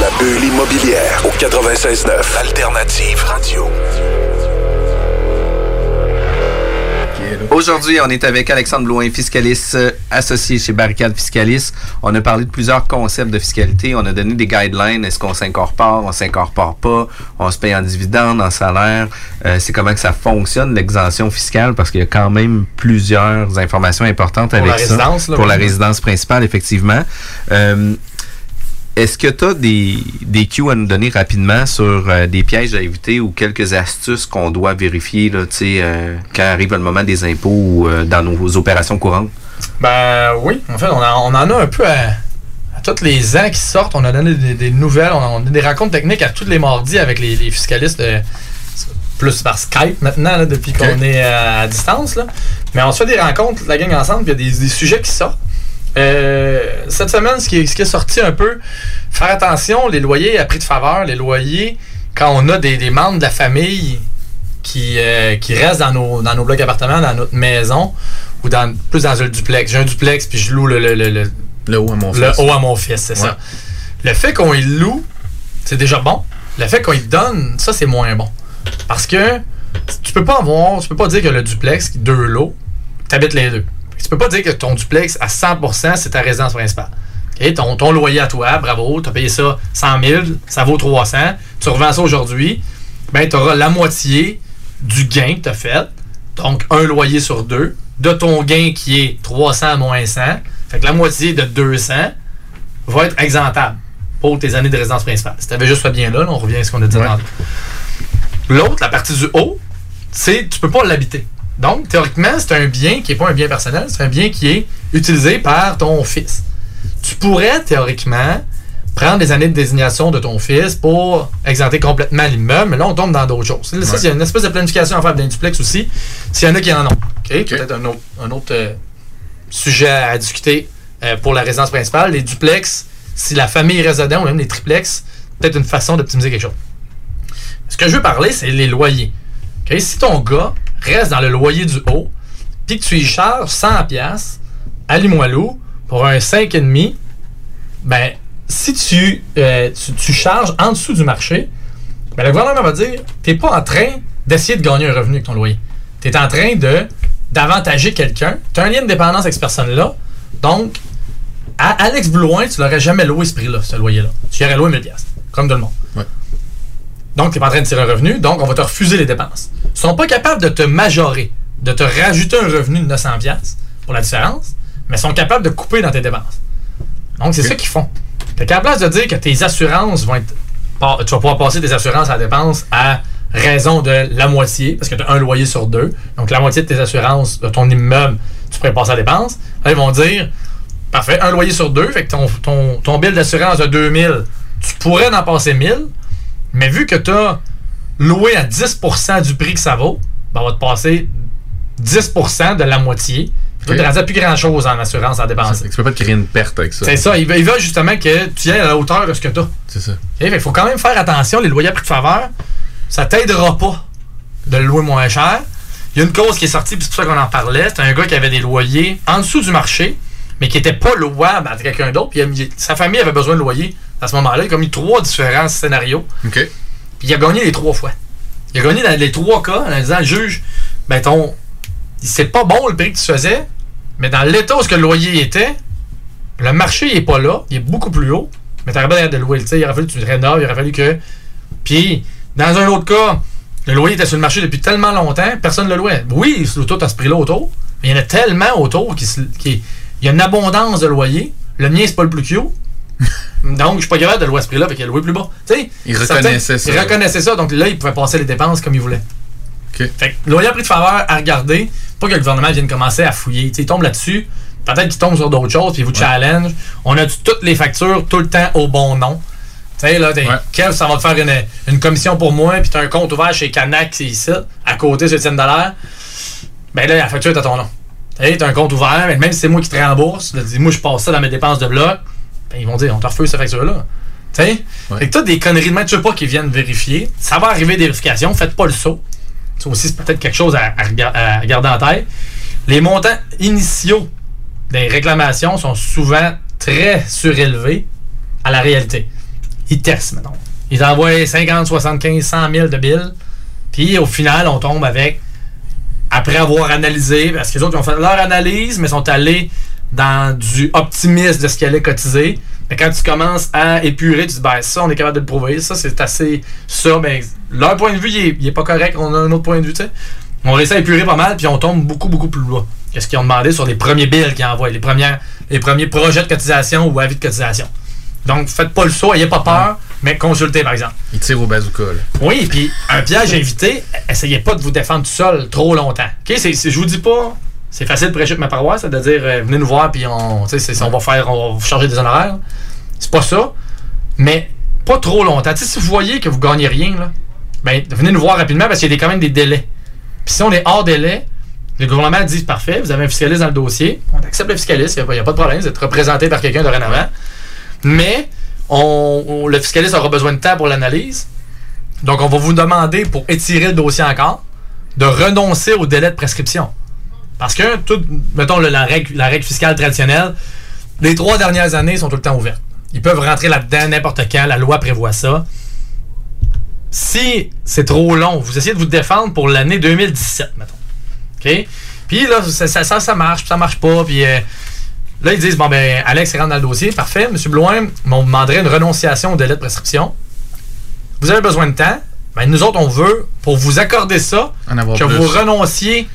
La bulle immobilière au 96.9, Alternative Radio. Aujourd'hui, on est avec Alexandre Blouin, fiscaliste euh, associé chez Barricade Fiscalis. On a parlé de plusieurs concepts de fiscalité. On a donné des guidelines. Est-ce qu'on s'incorpore, on s'incorpore pas, on se paye en dividende, en salaire? Euh, c'est comment que ça fonctionne, l'exemption fiscale, parce qu'il y a quand même plusieurs informations importantes Pour avec la ça. résidence, là, pour la résidence principale, effectivement. Euh, est-ce que tu as des, des cues à nous donner rapidement sur euh, des pièges à éviter ou quelques astuces qu'on doit vérifier là, euh, quand arrive le moment des impôts ou euh, dans nos opérations courantes? Ben oui, en fait, on, en- on en a un peu à, à tous les ans qui sortent. On a donné des, des nouvelles, on a, on a des rencontres techniques à tous les mardis avec les, les fiscalistes, plus par Skype maintenant, là, depuis qu'on est à, à distance. Là. Mais on se fait des rencontres, la gang ensemble, puis il y a des, des sujets qui sortent. Euh, cette semaine, ce qui, est, ce qui est sorti un peu, faire attention, les loyers à prix de faveur, les loyers, quand on a des, des membres de la famille qui, euh, qui restent dans nos, dans nos blocs appartements, dans notre maison, ou dans, plus dans un duplex. J'ai un duplex, puis je loue le, le, le, le, haut à mon le fils. haut à mon fils, c'est Ouais. ça. Le fait qu'on y loue, c'est déjà bon. Le fait qu'on y donne, ça, c'est moins bon. Parce que tu peux pas avoir, tu peux pas dire que le duplex, deux lots, t'habites les deux. Tu peux pas dire que ton duplex, à 100%, c'est ta résidence principale. Ton, ton loyer à toi, bravo, tu as payé ça 100 000, ça vaut 300, tu revends ça aujourd'hui, ben, tu auras la moitié du gain que tu as fait, donc un loyer sur deux, de ton gain qui est 300 moins 100, fait que la moitié de 200 va être exemptable pour tes années de résidence principale. Si tu avais juste fait bien là, là, on revient à ce qu'on a dit tantôt. L'autre, la partie du haut, c'est tu peux pas l'habiter. Donc, théoriquement, c'est un bien qui n'est pas un bien personnel, c'est un bien qui est utilisé par ton fils. Tu pourrais, théoriquement, prendre les années de désignation de ton fils pour exempter complètement l'immeuble, mais là, on tombe dans d'autres choses. Là, ça, il y a une espèce de planification à faire d'un duplex aussi, s'il y en a qui en ont. Peut-être un autre, un autre euh, sujet à discuter euh, pour la résidence principale. Les duplex, si la famille reste dedans, ou même les triplex, peut-être une façon d'optimiser quelque chose. Ce que je veux parler, c'est les loyers. Si ton gars reste dans le loyer du haut, puis que tu y charges 100$ à Limoilou pour un 5,5$, ben, si tu, euh, tu, tu charges en dessous du marché, ben, le gouvernement va dire t'es pas en train d'essayer de gagner un revenu avec ton loyer. Tu es en train de d'avantager quelqu'un. Tu as un lien de dépendance avec cette personne-là. Donc, à Alex Blouin, tu l'aurais jamais loué ce prix-là, ce loyer-là. Tu y aurais loué 1000$, comme tout le monde. Donc, tu n'es pas en train de tirer un revenu, donc on va te refuser les dépenses. Ils sont pas capables de te majorer, de te rajouter un revenu de 900$ pour la différence, mais sont capables de couper dans tes dépenses. Donc, c'est ça qu'ils font. Fait qu'à la place de dire que tes assurances vont être. Tu vas pouvoir passer tes assurances à la dépense à raison de la moitié, parce que tu as un loyer sur deux. Donc, la moitié de tes assurances de ton immeuble, tu pourrais passer à la dépense. Là, ils vont dire parfait, un loyer sur deux, fait que ton, ton, ton bill d'assurance de 2000, tu pourrais en passer 1000, mais vu que tu as loué à 10% du prix que ça vaut, ben, on va te passer 10% de la moitié. Tu Ok. ne plus grand-chose en assurance à dépenser. Tu peux pas te créer une perte avec ça. C'est ça. Il veut, justement que tu ailles à la hauteur de ce que tu as. C'est ça. Il faut quand même faire attention. Les loyers à prix de faveur, ça t'aidera pas de le louer moins cher. Il y a une cause qui est sortie, puis c'est pour ça qu'on en parlait. C'est un gars qui avait des loyers en dessous du marché, mais qui n'était pas louable à quelqu'un d'autre. Puis il sa famille avait besoin de loyer à ce moment-là. Il a commis trois différents scénarios. OK. Puis il a gagné les trois fois. Il a gagné dans les trois cas en disant juge, ben ton. C'est pas bon le prix que tu faisais, mais dans l'état où ce que le loyer était, le marché il est pas là, il est beaucoup plus haut, mais t'aurais bien de le louer. Tu sais, il aurait fallu que tu le rénoves, il aurait fallu que. Puis, dans un autre cas, le loyer était sur le marché depuis tellement longtemps, personne ne le louait. Oui, c'est tout à ce prix-là autour, mais il y en a tellement autour qui, se- qui- il y a une abondance de loyers. Le mien, c'est pas le plus cute. Donc, je suis pas capable de louer à ce prix-là, fait qu'il a loué plus bas. Tu sais, Il reconnaissait ça. Il reconnaissait ça, donc là, il pouvait passer les dépenses comme il voulait. OK. Fait que loyer à prix de faveur à regarder, pas que le gouvernement vienne commencer à fouiller. Tu sais, il tombe là-dessus, peut-être qu'il tombe sur d'autres choses, puis il vous challenge. On a toutes les factures tout le temps au bon nom. Tu sais, là, t'es- Kev, ça va te faire une, une commission pour moi, puis t'as un compte ouvert chez Canac, c'est ici, à côté sur Étienne Dallaire. Ben là, la facture est à ton nom. Tu sais, t'as un compte ouvert, mais même si c'est moi qui te rembourse, là, dis, moi je passe ça dans mes dépenses de bloc, ben ils vont dire, on te refuse cette facture-là. Tu sais? Fait que t'as des conneries de tu veux pas qu'ils viennent vérifier. Ça va arriver des vérifications, faites pas le saut. Ça aussi, c'est peut-être quelque chose à, à garder en tête. Les montants initiaux des réclamations sont souvent très surélevés à la réalité. Ils testent, maintenant. Ils envoient 50, 75, 100 000 de billes. Puis au final, on tombe avec, après avoir analysé, parce que les autres ont fait leur analyse, mais sont allés dans du optimisme de ce qu'ils allaient cotiser. Mais quand tu commences à épurer, tu dis, ben ça, on est capable de le prouver. Ça, c'est assez. Ça, ben, leur point de vue, il est, pas correct. On a un autre point de vue, tu sais. On réussit à épurer pas mal, puis on tombe beaucoup, beaucoup plus bas. Qu'est-ce qu'ils ont demandé sur les premiers bills qu'ils envoient, les, premières, les premiers projets de cotisation ou avis de cotisation. Donc, faites pas le saut, ayez pas peur, mais consultez, par exemple. Il tire au bazooka, là. Oui, puis un piège éviter, essayez pas de vous défendre tout seul trop longtemps. OK, c'est, c'est- je vous dis pas, c'est facile de prêcher de ma paroisse, c'est de dire euh, venez nous voir puis on, c'est- on va faire, on va vous charger des honoraires. C'est pas ça, mais pas trop longtemps. Si vous voyez que vous gagnez rien, là, ben venez nous voir rapidement parce qu'il y a des- quand même des délais. Puis si on est hors délai, le gouvernement dit parfait, vous avez un fiscaliste dans le dossier, on accepte le fiscaliste, il n'y a, pas de problème, vous êtes représenté par quelqu'un dorénavant. Mais on, le fiscaliste aura besoin de temps pour l'analyse. Donc, on va vous demander, pour étirer le dossier encore, de renoncer au délai de prescription. Parce que, mettons, la, règle, la règle fiscale traditionnelle, les trois dernières années sont tout le temps ouvertes. Ils peuvent rentrer là-dedans n'importe quand, la loi prévoit ça. Si c'est trop long, vous essayez de vous défendre pour l'année 2017, mettons. OK? Puis là, ça, ça, ça, ça marche, puis ça marche pas, puis euh, là, ils disent, bon, ben, Alex rentre dans le dossier, parfait. Monsieur Bloin, on vous demanderait une renonciation au délai de prescription. Vous avez besoin de temps. Ben, nous autres, on veut, pour vous accorder ça, que plus. vous renonciez.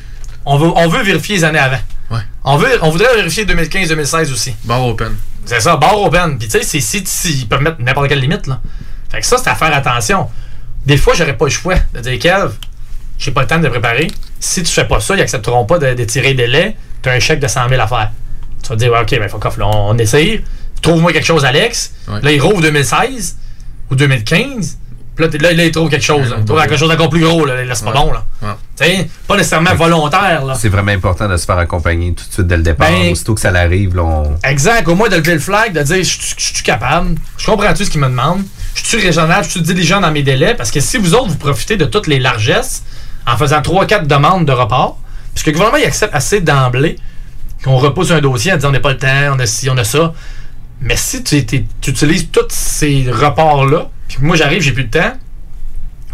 On veut, on veut vérifier les années avant. Ouais. On, veut, on voudrait vérifier 2015-2016 aussi. Bar open. C'est ça, barre open. Puis tu sais, c'est si, si- ils peuvent mettre n'importe quelle limite. Là. Fait que ça, c'est à faire attention. Des fois, j'aurais pas le choix de dire, Kev, j'ai pas le temps de préparer. Si tu fais pas ça, ils accepteront pas de, de tirer des laits. Tu as un chèque de 100 000 à faire. Tu vas dire, ouais, OK, ben, fuck off, là, on, on essaye. Trouve-moi quelque chose, Alex. Ouais. Là, il rouvre 2016 ou 2015. Puis là, là, là, il trouve quelque chose. là. Il trouve quelque chose d'encore plus gros. Là, là c'est pas bon. Là. Tu sais, pas nécessairement volontaire. Là. C'est vraiment important de se faire accompagner tout de suite dès le départ. Ben- Aussitôt que ça l'arrive, là, on... Exact. Au moins de lever le flag, de dire je suis- je suis capable, je comprends-tu ce qu'il me demande, je suis raisonnable, je suis diligent dans mes délais. Parce que si vous autres, vous profitez de toutes les largesses en faisant 3-4 demandes de report, puisque le gouvernement il accepte assez d'emblée qu'on repousse un dossier en disant on n'a pas le temps, on a ci, on a ça. Mais si tu, utilises tous ces reports-là, puis que moi j'arrive, j'ai plus de temps,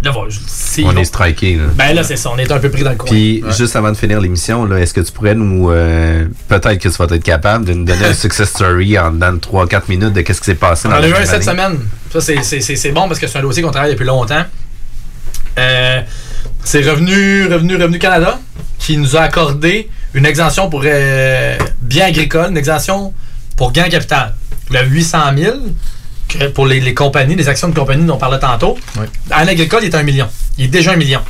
là, c'est- on est striké. Là. Ben là, c'est ça, on est un peu pris dans le coin. Puis, Ouais. juste avant de finir l'émission, là, est-ce que tu pourrais nous, euh, peut-être que tu vas être capable de nous donner un success story en dans 3-4 minutes de qu'est-ce qui s'est passé On dans en a eu un cette semaine. Ça, c'est- c'est c'est- c'est bon parce que c'est un dossier qu'on travaille depuis longtemps. Euh, c'est Revenu, Revenu, Revenu Canada qui nous a accordé une exemption pour euh, biens agricoles, une exemption pour gain capital. Le 800 000 que pour les, les compagnies, les actions de compagnie dont on parlait tantôt. En agricole, il est un million. Il est déjà un million.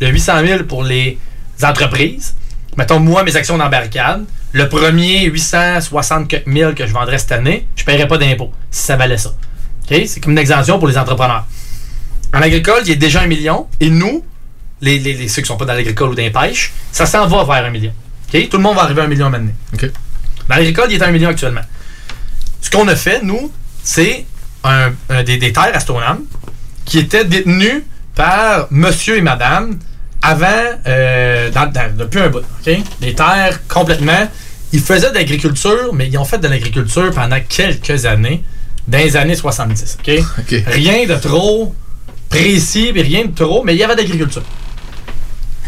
Le 800 000 pour les entreprises. Mettons, moi, mes actions dans barricade. Le premier 860 000 que je vendrais cette année, je ne paierais pas d'impôt si ça valait ça. C'est comme une exemption pour les entrepreneurs. En agricole, il est déjà un million. Et nous, les, les- les- ceux qui ne sont pas dans l'agricole ou dans les pêches, ça s'en va vers un million. Tout le monde va arriver à un million maintenant. Dans l'agricole, il est à un million actuellement. Ce qu'on a fait, nous, c'est un, un des, des terres Stoneham qui étaient détenues par monsieur et madame avant, euh, dans- dans- depuis un bout. OK? Les terres complètement. Ils faisaient de l'agriculture, mais ils ont fait de l'agriculture pendant quelques années, dans les années 70. OK? Rien de trop précis, rien de trop, mais il y avait de l'agriculture.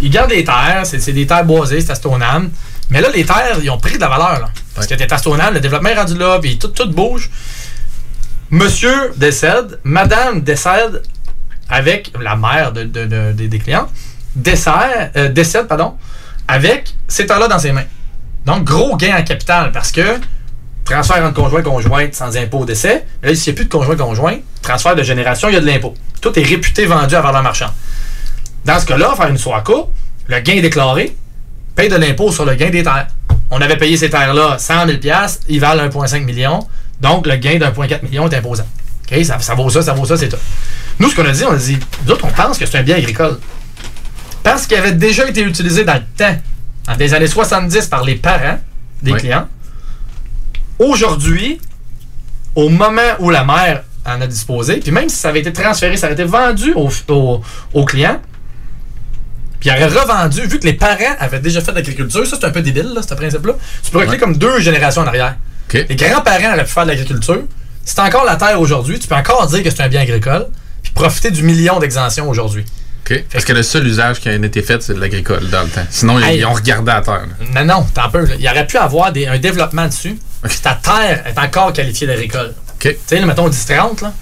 Ils gardent les terres, c'est des terres boisées, c'est à Stoneham. Mais là, les terres, ils ont pris de la valeur. Là, parce que t'es à Stoneham, le développement est rendu là, puis tout, tout bouge. Monsieur décède, madame décède avec la mère de, de- de- des- des clients, décède, euh, décède pardon, avec ces terres-là dans ses mains. Donc, gros gain en capital parce que transfert entre conjoint conjointe sans impôt au décès. Là, s'il n'y a plus de conjoint conjoint, transfert de génération, il y a de l'impôt. Tout est réputé vendu à valeur marchande. Dans ce cas-là, faire une courte, le gain est déclaré, paye de l'impôt sur le gain des terres. On avait payé ces terres-là 100 000 ils valent 1,5 million. Donc, le gain d'1,4 million est imposant. Ça, ça vaut ça, ça vaut ça, c'est tout. Nous, ce qu'on a dit, on a dit, nous autres, on pense que c'est un bien agricole. Parce qu'il avait déjà été utilisé dans le temps, en des années 70, par les parents des clients. Aujourd'hui, au moment où la mère en a disposé, puis même si ça avait été transféré, ça avait été vendu au, au, au client, puis il aurait revendu, vu que les parents avaient déjà fait de l'agriculture, ça c'est un peu débile, là, ce principe-là. Tu peux reculer comme deux générations en arrière. Les grands-parents auraient pu faire de l'agriculture. Si t'as encore la terre aujourd'hui, tu peux encore dire que c'est un bien agricole, puis profiter du million d'exemptions aujourd'hui. Parce que le seul usage qui a été fait, c'est de l'agricole dans le temps. Sinon, ils, Hey. ils ont regardé à terre. là. Non, non, t'en peu. Il aurait pu avoir des- un développement dessus, ta terre est encore qualifiée d'agricole. Tu sais, mettons 10-30, là.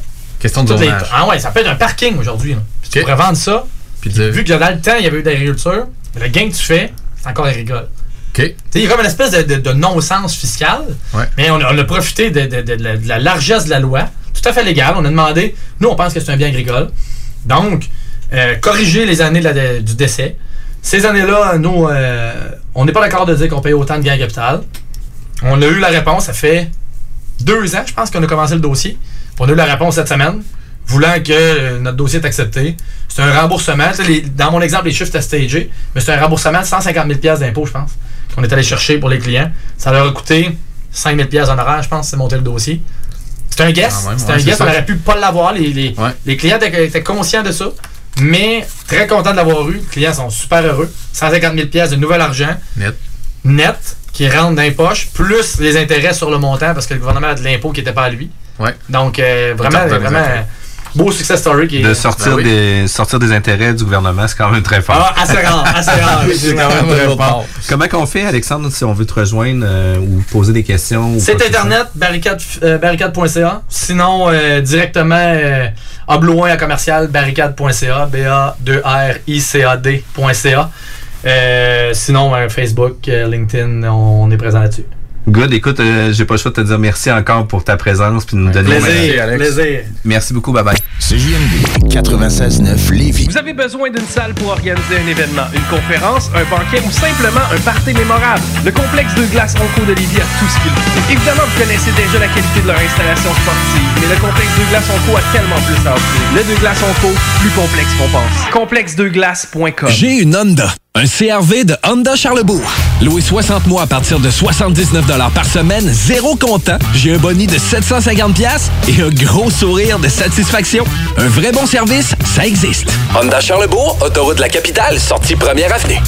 Question de les- zonage. Ah ouais, ça peut être un parking aujourd'hui. Tu pourrais vendre ça. Puis Vu que dans le temps, il y avait eu de l'agriculture, le gain que tu fais, c'est encore agricole. OK. Tu sais, Il y a comme une espèce de, de- de non-sens fiscal, Ouais. mais on a, on a profité de, la, largesse de la loi, tout à fait légal. On a demandé, nous, on pense que c'est un bien agricole. Donc, euh, corriger les années la- du décès. Ces années-là, nous, euh, on n'est pas d'accord de dire qu'on paye autant de gains en capital. On a eu la réponse, ça fait deux ans, je pense, qu'on a commencé le dossier. On a eu la réponse cette semaine, voulant que euh, notre dossier est accepté. C'est un remboursement. Les- dans mon exemple, les chiffres étaient stagés, mais c'est un remboursement de 150 000 pièces d'impôt, je pense, qu'on est allé chercher pour les clients. Ça leur a coûté 5 000 pièces honoraires, je pense, c'est monter le dossier. C'est un guess. Même, C'est un guess. ça. On aurait pu pas l'avoir. Les, les, les clients étaient, conscients de ça, mais très contents de l'avoir eu. Les clients sont super heureux. 150 000 pièces de nouvel argent Net. net qui rentre dans les poches, plus les intérêts sur le montant parce que le gouvernement a de l'impôt qui n'était pas à lui. Ouais. Donc, euh, vraiment, vraiment. Beau success story qui est. De sortir, Ben oui. des, sortir des intérêts du gouvernement, c'est quand même très fort. Ah, assez rare, assez rare. c'est quand même très fort. Comment qu'on fait, Alexandre, si on veut te rejoindre euh, ou poser des questions? C'est internet, barricade, euh, barricade.ca. Sinon, euh, directement, euh, abloin à commercial, barricade.ca, B-A-2-R-I-C-A-D.ca. Euh, sinon, euh, Facebook, euh, LinkedIn, on est présent là-dessus. Good, écoute, euh, j'ai pas le choix de te dire merci encore pour ta présence puis de nous donner Plaisir, plaisir. Merci beaucoup, bye bye. CJMD 96.9 Lévis. Vous avez besoin d'une salle pour organiser un événement, une conférence, un banquet ou simplement un party mémorable? Le complexe de glace Onco de Lévis a tout ce qu'il faut. Évidemment, vous connaissez déjà la qualité de leur installation sportive, mais le complexe de glace Onco a tellement plus à offrir. Le de glace Onco, plus complexe qu'on pense. Complexedeglace.com J'ai une Honda. Un CRV de Honda Charlebourg. Loué 60 mois à partir de 79 par semaine, zéro comptant. J'ai un boni de 750$ piastres et un gros sourire de satisfaction. Un vrai bon service, ça existe. Honda Charlebourg, autoroute de la capitale, sortie première avenue.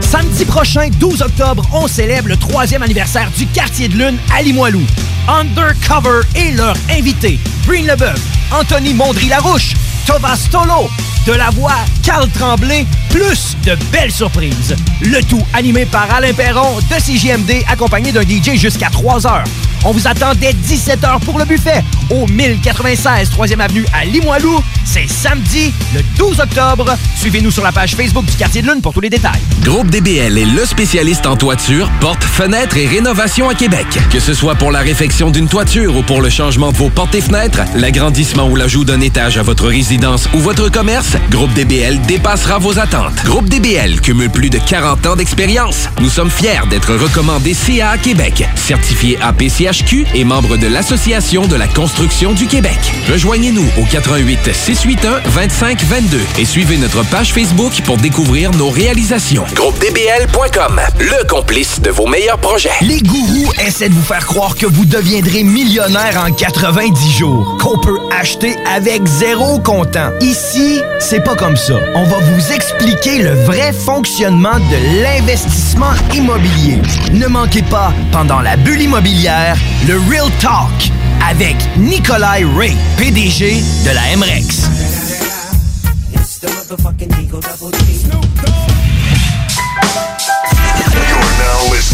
Samedi prochain, 12 octobre, on célèbre le troisième anniversaire du Quartier de Lune à Limoilou. Undercover et leur invité, Breen Leboeuf, Anthony Mondry-Larouche, Thomas Tolo, de la voix Carl Tremblay, plus de belles surprises. Le tout animé par Alain Perron de CJMD, accompagné d'un DJ jusqu'à 3 heures. On vous attend dès 17h pour le buffet au 1096 3e Avenue à Limoilou. C'est samedi, le 12 octobre. Suivez-nous sur la page Facebook du Quartier de Lune pour tous les détails. Groupe DBL est le spécialiste en toiture, portes, fenêtres et rénovation à Québec. Que ce soit pour la réfection d'une toiture ou pour le changement de vos portes et fenêtres, l'agrandissement ou l'ajout d'un étage à votre résidence ou votre commerce, Groupe DBL dépassera vos attentes. Groupe DBL cumule plus de 40 ans d'expérience. Nous sommes fiers d'être recommandés CA Québec, certifié APCHQ et membre de l'Association de la construction du Québec. Rejoignez-nous au 88 681 25 22 et suivez notre page Facebook pour découvrir nos réalisations. GroupeDBL.com, le complice de vos meilleurs projets. Les gourous essaient de vous faire croire que vous deviendrez millionnaire en 90 jours, qu'on peut acheter avec zéro comptant. Ici, c'est pas comme ça. On va vous expliquer le vrai fonctionnement de l'investissement immobilier. Ne manquez pas, pendant la bulle immobilière, le Real Talk avec Nikolai Ray, PDG de la MREX.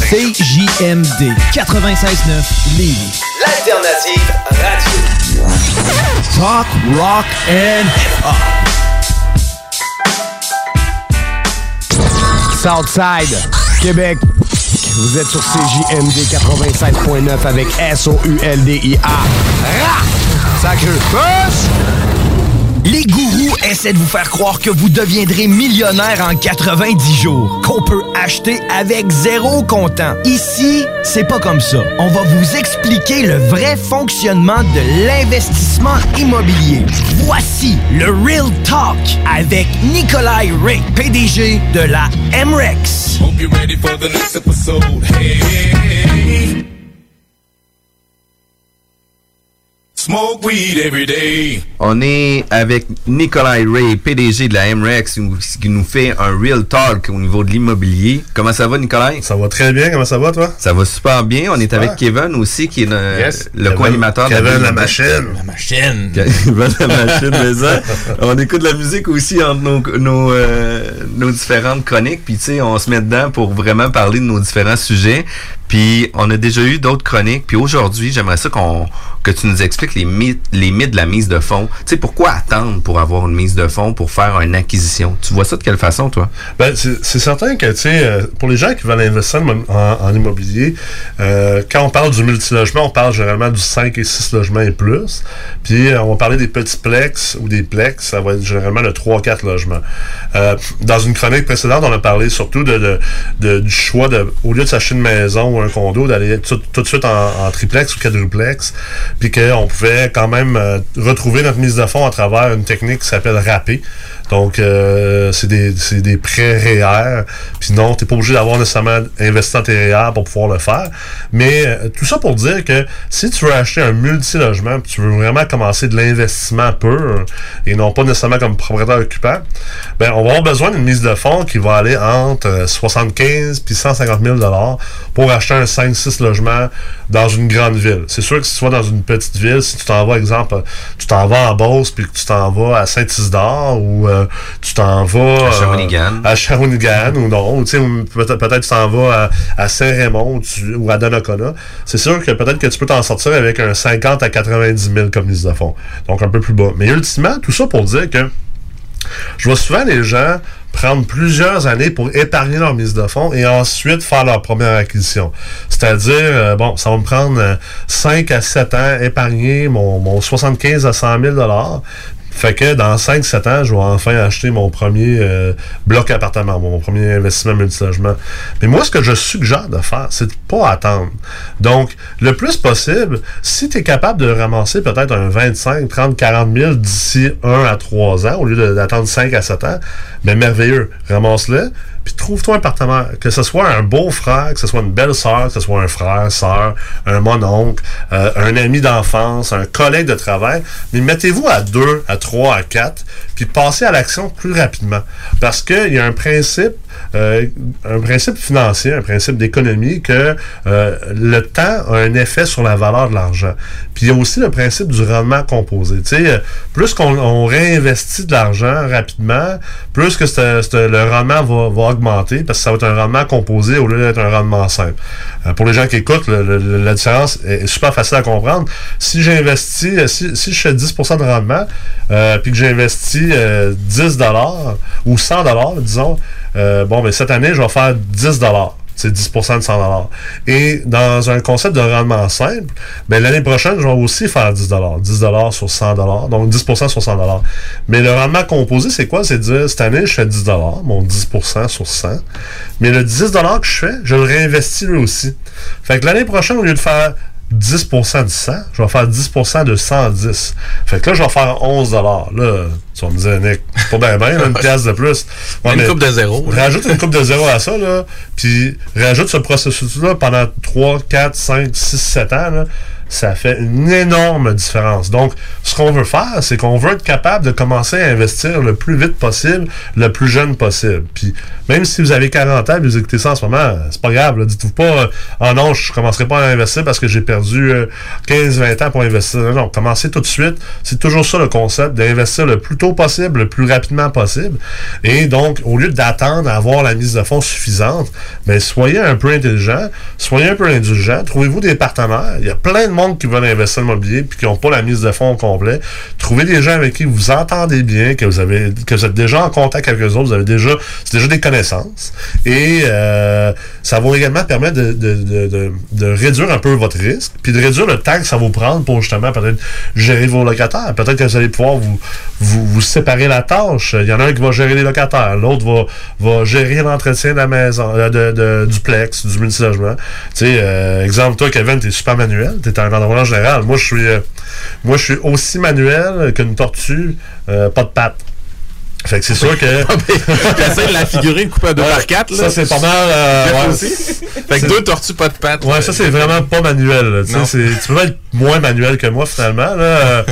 CJMD 96.9 Lévis. L'alternative radio. Talk, rock and hip-hop. Southside, Québec. Vous êtes sur CJMD 96.9 avec S-O-U-L-D-I-A. Essaient de vous faire croire que vous deviendrez millionnaire en 90 jours, qu'on peut acheter avec zéro comptant. Ici, c'est pas comme ça. On va vous expliquer le vrai fonctionnement de l'investissement immobilier. Voici le Real Talk avec Nikolai Ray, PDG de la MREX. Smoke weed every day. On est avec Nikolai Ray, PDG de la MREX, qui nous fait un real talk au niveau de l'immobilier. Comment ça va, Nikolai? Ça va très bien. Comment ça va, toi? Ça va super bien. On est avec Kevin aussi, qui est le, Yes. le Kevin- co-animateur de Kevin la machine. La machine. Kevin la machine, mais ça, On écoute de la musique aussi entre nos, nos, euh, nos différentes chroniques, puis tu sais, on se met dedans pour vraiment parler de nos différents sujets. Puis on a déjà eu d'autres chroniques, puis aujourd'hui, j'aimerais ça qu'on que tu nous expliques les les mythes de la mise de fonds. Tu sais, pourquoi attendre pour avoir une mise de fonds pour faire une acquisition? Tu vois ça de quelle façon, toi? Ben, c'est certain que, tu sais, euh, pour les gens qui veulent investir en, immobilier, euh, quand on parle du multilogement, on parle généralement du 5 et 6 logements et plus. Puis, euh, on va parler des petits plex ou des plex, ça va être généralement le 3-4 logements. Dans une chronique précédente, on a parlé surtout de- du choix de, au lieu de s'acheter une maison ou un condo, d'aller tout, tout de suite en, en triplex ou quadruplex, puis qu'on pouvait quand même euh, retrouver notre mise de fonds à travers une technique qui s'appelle RAPé. Donc, euh, c'est des, des prêts REER. Puis non, tu n'es pas obligé d'avoir nécessairement investi dans tes REER pour pouvoir le faire. Mais euh, tout ça pour dire que si tu veux acheter un multilogement, tu veux vraiment commencer de l'investissement pur, et non pas nécessairement comme propriétaire occupant, ben, on va avoir besoin d'une mise de fonds qui va aller entre euh, 75 puis 150 000 pour acheter un 5-6 logements dans une grande ville. C'est sûr que si tu vas dans une petite ville, si tu t'en vas, exemple, tu t'en vas à Beauce puis que tu t'en vas à Saint-Isidore ou euh, tu t'en vas À euh, Shawinigan. à Shawinigan ou non, peut-être peut-être tu t'en vas à, à Saint-Raymond ou, à Donnacona. C'est sûr que peut-être que tu peux t'en sortir avec un 50 à 90 000 comme mise de fonds. Donc un peu plus bas. Mais ultimement, tout ça pour dire que Je vois souvent les gens prendre plusieurs années pour épargner leur mise de fonds et ensuite faire leur première acquisition. C'est-à-dire, euh, bon, ça va me prendre euh, 5 à 7 ans épargner mon, mon 75 à 100 000 fait que dans 5-7 ans, je vais enfin acheter mon premier euh, bloc appartement, mon premier investissement multilogement. Mais moi, ce que je suggère de faire, c'est de pas attendre. Donc, le plus possible, si tu es capable de ramasser peut-être un 25, 30, 40 000 d'ici 1 à 3 ans, au lieu d'attendre 5 à 7 ans, ben merveilleux, ramasse-le, puis trouve-toi un partenaire, que ce soit un beau-frère, que ce soit une belle-sœur, que ce soit un frère, sœur, un mononcle, euh, un ami d'enfance, un collègue de travail, mais mettez-vous à 2, à 3, à 4, puis passez à l'action plus rapidement. Parce qu'il y a un principe, euh, un principe financier, un principe d'économie, que euh, le temps a un effet sur la valeur de l'argent. Puis il y a aussi le principe du rendement composé. Tu sais, euh, plus qu'on on réinvestit de l'argent rapidement, plus que le rendement va, augmenter parce que ça va être un rendement composé au lieu d'être un rendement simple. Pour les gens qui écoutent, la différence est super facile à comprendre. Si j'investis, si, si je fais 10% de rendement, puis que j'investis euh, 10 dollars ou 100 dollars, disons, euh, bon, ben cette année, je vais faire 10 dollars. C'est 10% de 100 dollars. Et dans un concept de rendement simple, ben l'année prochaine, je vais aussi faire 10 dollars. 10 dollars sur 100 dollars. Donc 10% sur 100 dollars. Mais le rendement composé, c'est quoi? C'est dire, cette année, je fais 10 dollars, mon 10% sur 100. Mais le 10 dollars que je fais, je le réinvestis lui aussi. Fait que l'année prochaine, au lieu de faire 10% de 100, je vais faire 10% de 110. Fait que là, je vais faire 11 Là, tu vas me dire, Nick, c'est pas bien bien, une pièce de plus. Une coupe de zéro. Rajoute une coupe de zéro à ça, là, puis rajoute ce processus-là pendant 3, 4, 5, 6, 7 ans, là, ça fait une énorme différence. Donc, ce qu'on veut faire, c'est qu'on veut être capable de commencer à investir le plus vite possible, le plus jeune possible. Puis, même si vous avez 40 ans et vous écoutez ça en ce moment, c'est pas grave. Dites-vous pas, euh, ah non, je commencerai pas à investir parce que j'ai perdu euh, 15-20 ans pour investir. Non, non, commencez tout de suite. C'est toujours ça le concept, d'investir le plus tôt possible, le plus rapidement possible. Et donc, au lieu d'attendre à avoir la mise de fonds suffisante, ben, soyez un peu intelligent, soyez un peu indulgent, trouvez-vous des partenaires. Il y a plein de monde qui veulent investir dans l'immobilier puis qui n'ont pas la mise de fonds au complet. Trouvez des gens avec qui vous entendez bien, que vous avez, que vous êtes déjà en contact avec eux autres, vous avez déjà, c'est déjà des connaissances. Et euh, ça va également permettre de, de, de, de, réduire un peu votre risque, puis de réduire le temps que ça va vous prendre pour justement peut-être gérer vos locataires. Peut-être que vous allez pouvoir vous, vous, vous séparer la tâche. Il y en a un qui va gérer les locataires, l'autre va, va gérer l'entretien de la maison, euh, de, du plex, du multilogement. Tu sais, euh, exemple, toi, Kevin, t'es super manuel, t'es entrepreneur général. Moi, je suis euh, moi, je suis aussi manuel qu'une tortue, euh, pas de pattes. Fait que c'est sûr que. T'essaies de la figurer, couper à deux par quatre, là. Ça, c'est pas mal. euh, Quatre ouais. aussi. Fait que deux tortues, pas de pattes. Ouais, ça c'est vraiment pas manuel. là, tu sais, Tu peux pas être moins manuel que moi finalement. Là. Euh,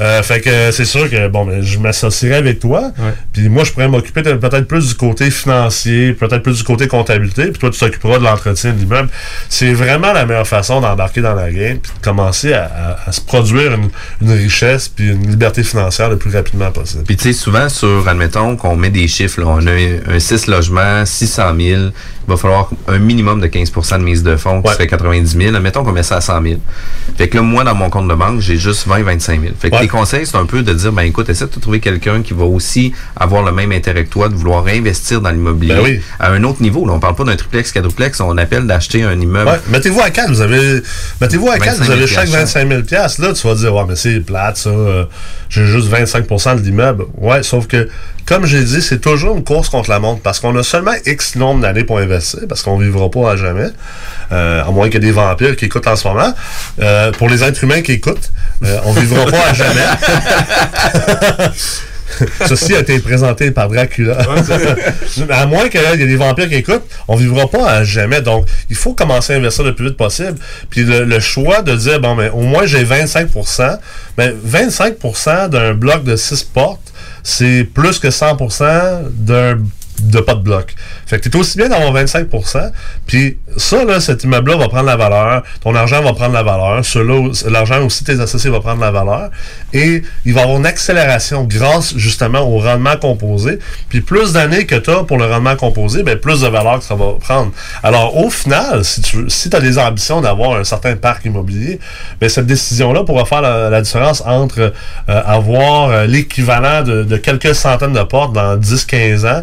euh, fait que c'est sûr que bon, ben, je m'associerai avec toi. Puis moi, je pourrais m'occuper peut-être plus du côté financier, peut-être plus du côté comptabilité. Puis toi, tu t'occuperas de l'entretien de l'immeuble. C'est vraiment la meilleure façon d'embarquer dans la game, puis de commencer à, à- à se produire une, une richesse puis une liberté financière le plus rapidement possible. Puis tu sais, souvent sur, admettons qu'on met des chiffres, là, on a un, un 6 logements, 600 000, il va falloir un minimum de 15% de mise de fonds, qui serait 90 000. Admettons qu'on met ça à 100 000. Fait que là, moi, dans mon compte de banque, j'ai juste 20 25 000. Fait que Ouais. les conseils, c'est un peu de dire, ben écoute, essaie de trouver quelqu'un qui va aussi avoir le même intérêt que toi, de vouloir investir dans l'immobilier Ben oui. à un autre niveau. Là, on parle pas d'un triplex, quadruplex, on appelle d'acheter un immeuble. Ouais, mettez-vous à 4, vous avez. Mettez-vous à 4, 25 vous 000 avez chaque 25 000 piastres. Là, tu vas dire, ouais, mais c'est plate, ça. euh, J'ai juste 25% de l'immeuble. Ouais, sauf que, comme j'ai dit, c'est toujours une course contre la montre parce qu'on a seulement X nombre d'années pour investir parce qu'on vivra pas à jamais. Euh, à moins qu'il y ait des vampires qui écoutent en ce moment. Euh, pour les êtres humains qui écoutent, euh, on vivra pas à jamais. Ceci a été présenté par Dracula. à moins qu'il y ait des vampires qui écoutent, on vivra pas à jamais. Donc, il faut commencer à investir le plus vite possible. Puis le, le choix de dire, bon, mais au moins j'ai 25% ben 25% d'un bloc de 6 portes, c'est plus que 100% d'un de pas de bloc. Fait que t'es aussi bien d'avoir 25% puis ça, là, cet immeuble-là va prendre la valeur, ton argent va prendre la valeur, l'argent aussi tes associés va prendre la valeur, et il va avoir une accélération grâce justement au rendement composé. Puis plus d'années que tu as pour le rendement composé, ben plus de valeur que ça va prendre. Alors au final, si tu si as des ambitions d'avoir un certain parc immobilier, ben cette décision-là pourra faire la, différence entre euh, avoir euh, l'équivalent de, de quelques centaines de portes dans 10-15 ans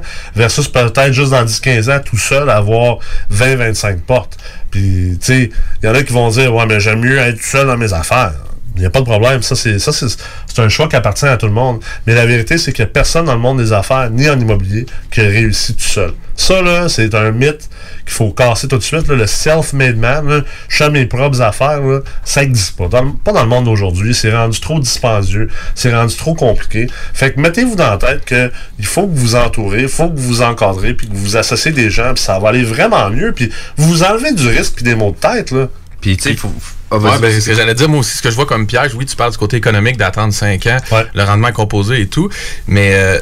versus peut-être juste dans 10-15 ans tout seul avoir 20-25 portes. Puis, tu sais, il y en a qui vont dire, ouais, mais j'aime mieux être tout seul dans mes affaires. Il n'y a pas de problème. Ça, c'est, ça, c'est, c'est un choix qui appartient à tout le monde. Mais la vérité, c'est qu'il n'y a personne dans le monde des affaires, ni en immobilier, qui a réussi tout seul. Ça, là, c'est un mythe qu'il faut casser tout de suite. là. Le self-made man, là, je fais mes propres affaires, là, ça n'existe pas. Dans pas dans le monde d'aujourd'hui. C'est rendu trop dispendieux. C'est rendu trop compliqué. Fait que mettez-vous dans la tête que il faut que vous entourez, il faut que vous encadrez, puis que vous associez des gens, puis ça va aller vraiment mieux. Puis vous vous enlevez du risque puis des maux de tête. Là. Puis, tu sais, il faut. Ouais, ben, c'est ce que j'allais dire, moi aussi, ce que je vois comme piège, oui, tu parles du côté économique d'attendre 5 ans, le rendement composé et tout, mais euh,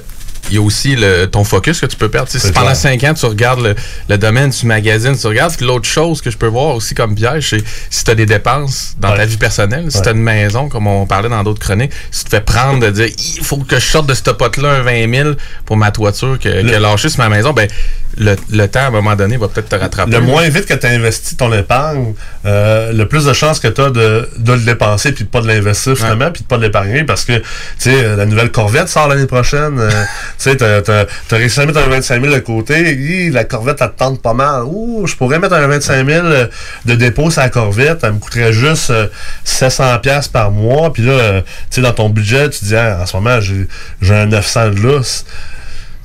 il y a aussi le, ton focus que tu peux perdre. Si pendant clair. 5 ans, tu regardes le, le domaine, tu magasines, tu regardes, l'autre chose que je peux voir aussi comme piège, c'est si tu as des dépenses dans ta vie personnelle, si Ouais. tu as une maison, comme on parlait dans d'autres chroniques, si tu te fais prendre de dire, il faut que je sorte de ce pot-là un 20 000 pour ma toiture que, que lâché sur ma maison, ben, le, le temps, à un moment donné, va peut-être te rattraper. Le moins vite que tu investis ton épargne, euh, le plus de chances que tu as de, de le dépenser puis de pas de l'investir finalement puis de pas de l'épargner parce que tu sais euh, la nouvelle Corvette sort l'année prochaine. euh, tu sais, t'as, t'as, t'as réussi à mettre un 25 000 de côté. Hi, la Corvette, elle te tente pas mal. Ouh, je pourrais mettre un 25 000 de dépôt sur la Corvette. Elle me coûterait juste euh, 700 pièces par mois. Puis là, euh, tu sais, dans ton budget, tu dis, Ah, en ce moment, j'ai, j'ai un 900 de lousse.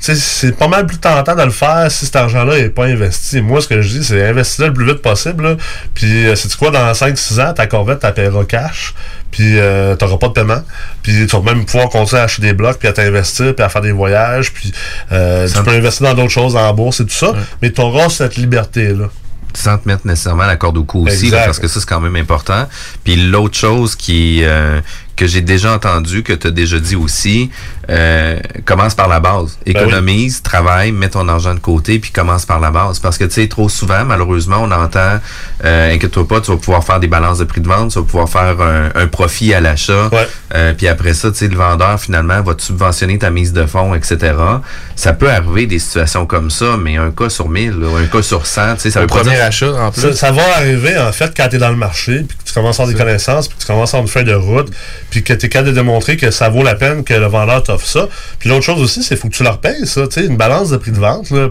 C'est pas mal plus tentant de le faire si cet argent-là n'est pas investi. Moi, ce que je dis, c'est investir le plus vite possible. là. Puis, euh, c'est quoi, dans 5-6 ans, ta Corvette, tu paieras cash. Puis, euh, tu pas de paiement. Puis, tu vas même pouvoir continuer à acheter des blocs, puis à t'investir, puis à faire des voyages. Puis, euh, tu peux investir dans d'autres choses, en bourse et tout ça. Mais tu auras cette liberté-là. sans te mettre nécessairement la corde au cou aussi, là, parce que ça, c'est quand même important. Puis l'autre chose qui euh, que j'ai déjà entendu, que tu as déjà dit aussi, euh, commence par la base. Ben Économise, travaille, mets ton argent de côté, puis commence par la base. Parce que, tu sais, trop souvent, malheureusement, on entend, euh, inquiète-toi pas, tu vas pouvoir faire des balances de prix de vente, tu vas pouvoir faire un, un profit à l'achat. Euh, puis après ça, tu sais, le vendeur, finalement, va te subventionner ta mise de fonds, etc. Ça peut arriver des situations comme ça, mais un cas sur 1000, là, un cas sur 100, tu sais, ça pas premier dire- achat, en plus. Ça, ça va arriver, en fait, quand tu es dans le marché, puis que tu commences à avoir des connaissances, puis que tu commences à avoir une feuille de route, puis que tu es capable de démontrer que ça vaut la peine que le vendeur t'offre ça. Puis l'autre chose aussi, c'est qu'il faut que tu leur payes ça. Tu sais, une balance de prix de vente, là,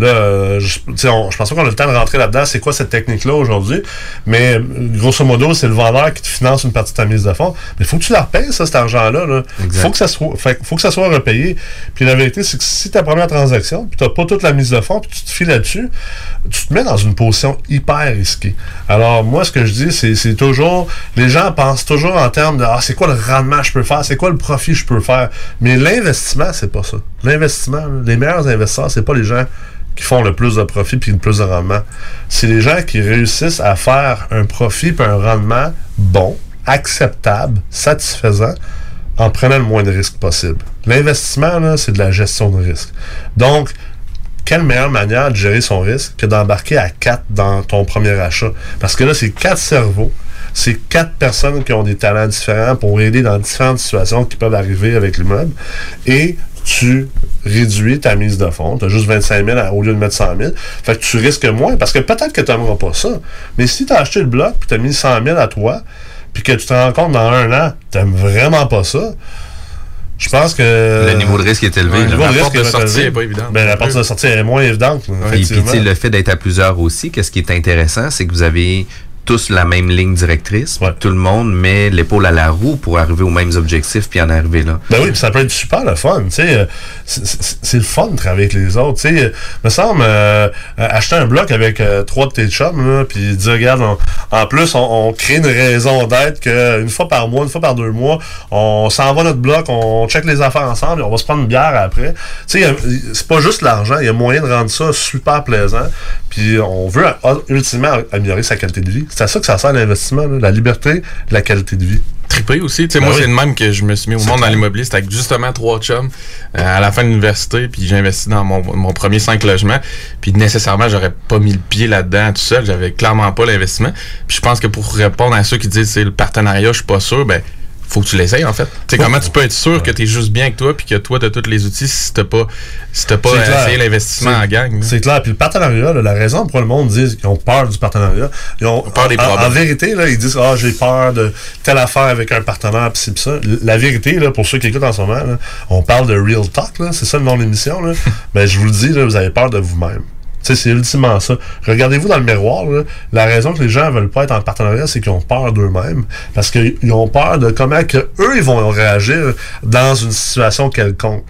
là je, on- je pense pas qu'on a le temps de rentrer là-dedans, c'est quoi cette technique-là aujourd'hui, mais grosso modo, c'est le vendeur qui te finance une partie de ta mise de fonds. Mais il faut que tu leur payes ça, cet argent-là. Là. Faut que ça soit, fait, faut que ça soit repayé. Puis la vérité, c'est que si ta première transaction, puis tu pas toute la mise de fonds, puis tu te files là-dessus, tu te mets dans une position hyper risquée. Alors, moi, ce que je dis, c'est, c'est toujours, les gens pensent toujours en termes de, ah, c'est quoi le rendement que je peux faire, c'est quoi le profit que je peux faire. Mais l'investissement, c'est pas ça. L'investissement, les meilleurs investisseurs, c'est pas les gens qui font le plus de profit puis le plus de rendement. C'est les gens qui réussissent à faire un profit puis un rendement bon, acceptable, satisfaisant, en prenant le moins de risques possible. L'investissement, c'est de la gestion de risque. Donc, quelle meilleure manière de gérer son risque que d'embarquer à quatre dans ton premier achat? Parce que là, c'est quatre cerveaux, c'est quatre personnes qui ont des talents différents pour aider dans différentes situations qui peuvent arriver avec l'immeuble. Et tu réduis ta mise de fonds. Tu as juste 25 000 à- au lieu de mettre 100 000. Fait que tu risques moins parce que peut-être que tu n'aimeras pas ça. Mais si tu as acheté le bloc puis tu as mis 100 000 à toi, puis que tu te rends compte dans un an, tu n'aimes vraiment pas ça, je pense que. Le niveau de risque est élevé, Ouais, le niveau La de risque porte de sortie élevé. est pas évidente. Ben, la porte de sortie est moins évidente. Et puis, le fait d'être à plusieurs aussi, qu'est-ce qui est intéressant, c'est que vous avez tous la même ligne directrice. Tout le monde met l'épaule à la roue pour arriver aux mêmes objectifs puis en arriver là. Ben oui, ça peut être super le fun, tu sais. euh, c'est- le fun de travailler avec les autres, tu sais. euh, me semble, euh, euh, acheter un bloc avec euh, trois de tes chums, puis dire, regarde, on- en plus, on, on crée une raison d'être que une fois par mois, une fois par deux mois, on s'en va notre bloc, on check les affaires ensemble, et on va se prendre une bière après. C'est pas juste l'argent, il y a moyen de rendre ça super plaisant. puis on veut ultimement améliorer sa qualité de vie. C'est à ça que ça sert l'investissement, la liberté, la qualité de vie. trippé aussi. Ben moi, oui. c'est le même que je me suis mis au monde dans l'immobilier. C'était avec justement trois chums euh, à la fin de l'université. Puis j'ai investi dans mon, mon premier cinq logements. Puis nécessairement, j'aurais pas mis le pied là-dedans tout seul. J'avais clairement pas l'investissement. Puis je pense que pour répondre à ceux qui disent c'est le partenariat, je suis pas sûr, ben faut que tu l'essayes en fait. Tu sais, comment tu peux être sûr que tu es juste bien avec toi puis que toi, tu as tous les outils si t'as pas, si t'as pas essayé l'investissement en gang. C'est clair. Puis le partenariat, là, la raison pour le monde dit qu'ils ont peur du partenariat, ils ont peur des en- en, problèmes. vérité, là, ils disent Ah, j'ai peur de telle affaire avec un partenaire, pis ça. La vérité, là, pour ceux qui écoutent en ce moment, là, on parle de real talk, là, c'est ça le nom de l'émission. là. Mais je vous le dis, là, vous avez peur de vous-même. C'est ultimement ça. Regardez-vous dans le miroir. La raison que les gens veulent pas être en partenariat, c'est qu'ils ont peur d'eux-mêmes. Parce qu'ils ont peur de comment que eux ils vont réagir dans une situation quelconque.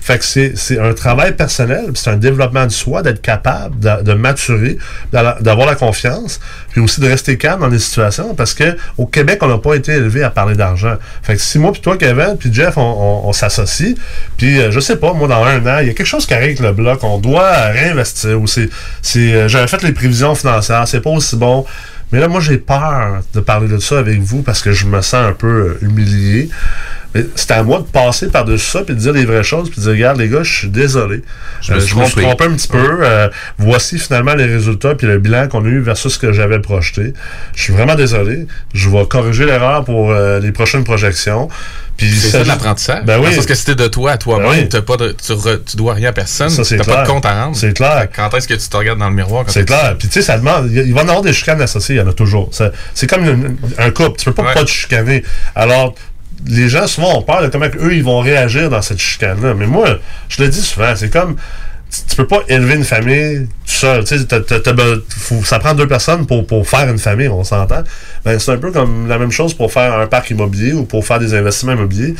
Fait que c'est, un travail personnel, c'est un développement de soi, d'être capable de, maturer, d'a- d'avoir la confiance, puis aussi de rester calme dans des situations. Parce que au Québec, on n'a pas été élevé à parler d'argent. Fait que si moi, puis toi, Kevin, puis Jeff, on, s'associe, puis euh, je sais pas, moi, dans un an, il y a quelque chose qui arrive avec le bloc, on doit réinvestir. Ou c'est, euh, j'avais fait les prévisions financières, c'est pas aussi bon. Mais là, moi, j'ai peur de parler de ça avec vous parce que je me sens un peu euh, humilié. Mais c'est à moi de passer par-dessus ça puis de dire les vraies choses puis de dire, regarde, les gars, je suis désolé. Je me Euh, suis je me suis trompé. un petit peu. Euh, voici finalement les résultats puis le bilan qu'on a eu versus ce que j'avais projeté. Je suis vraiment désolé. Je vais corriger l'erreur pour euh, les prochaines projections. C'est ça ça- de l'apprentissage. Ben oui. Parce que c'était de toi à toi-même, Ben oui. tu, re- tu dois rien à personne, c'est t'as pas de compte à rendre. C'est clair. Quand est-ce que tu te regardes dans le miroir? C'est clair. Puis tu sais, ça demande. Il va y en avoir des chicanes associées, il y en a toujours. C'est comme une- un couple. Tu peux pas pas te chicaner. Alors, les gens souvent ont peur de comment eux ils vont réagir dans cette chicane-là. Mais moi, je le dis souvent, c'est comme. Tu peux pas élever une famille tout seul. Tu sais, t'as- t'as- faut- ça prend deux personnes pour, pour faire une famille, on s'entend. Ben, c'est un peu comme la même chose pour faire un parc immobilier ou pour faire des investissements immobiliers.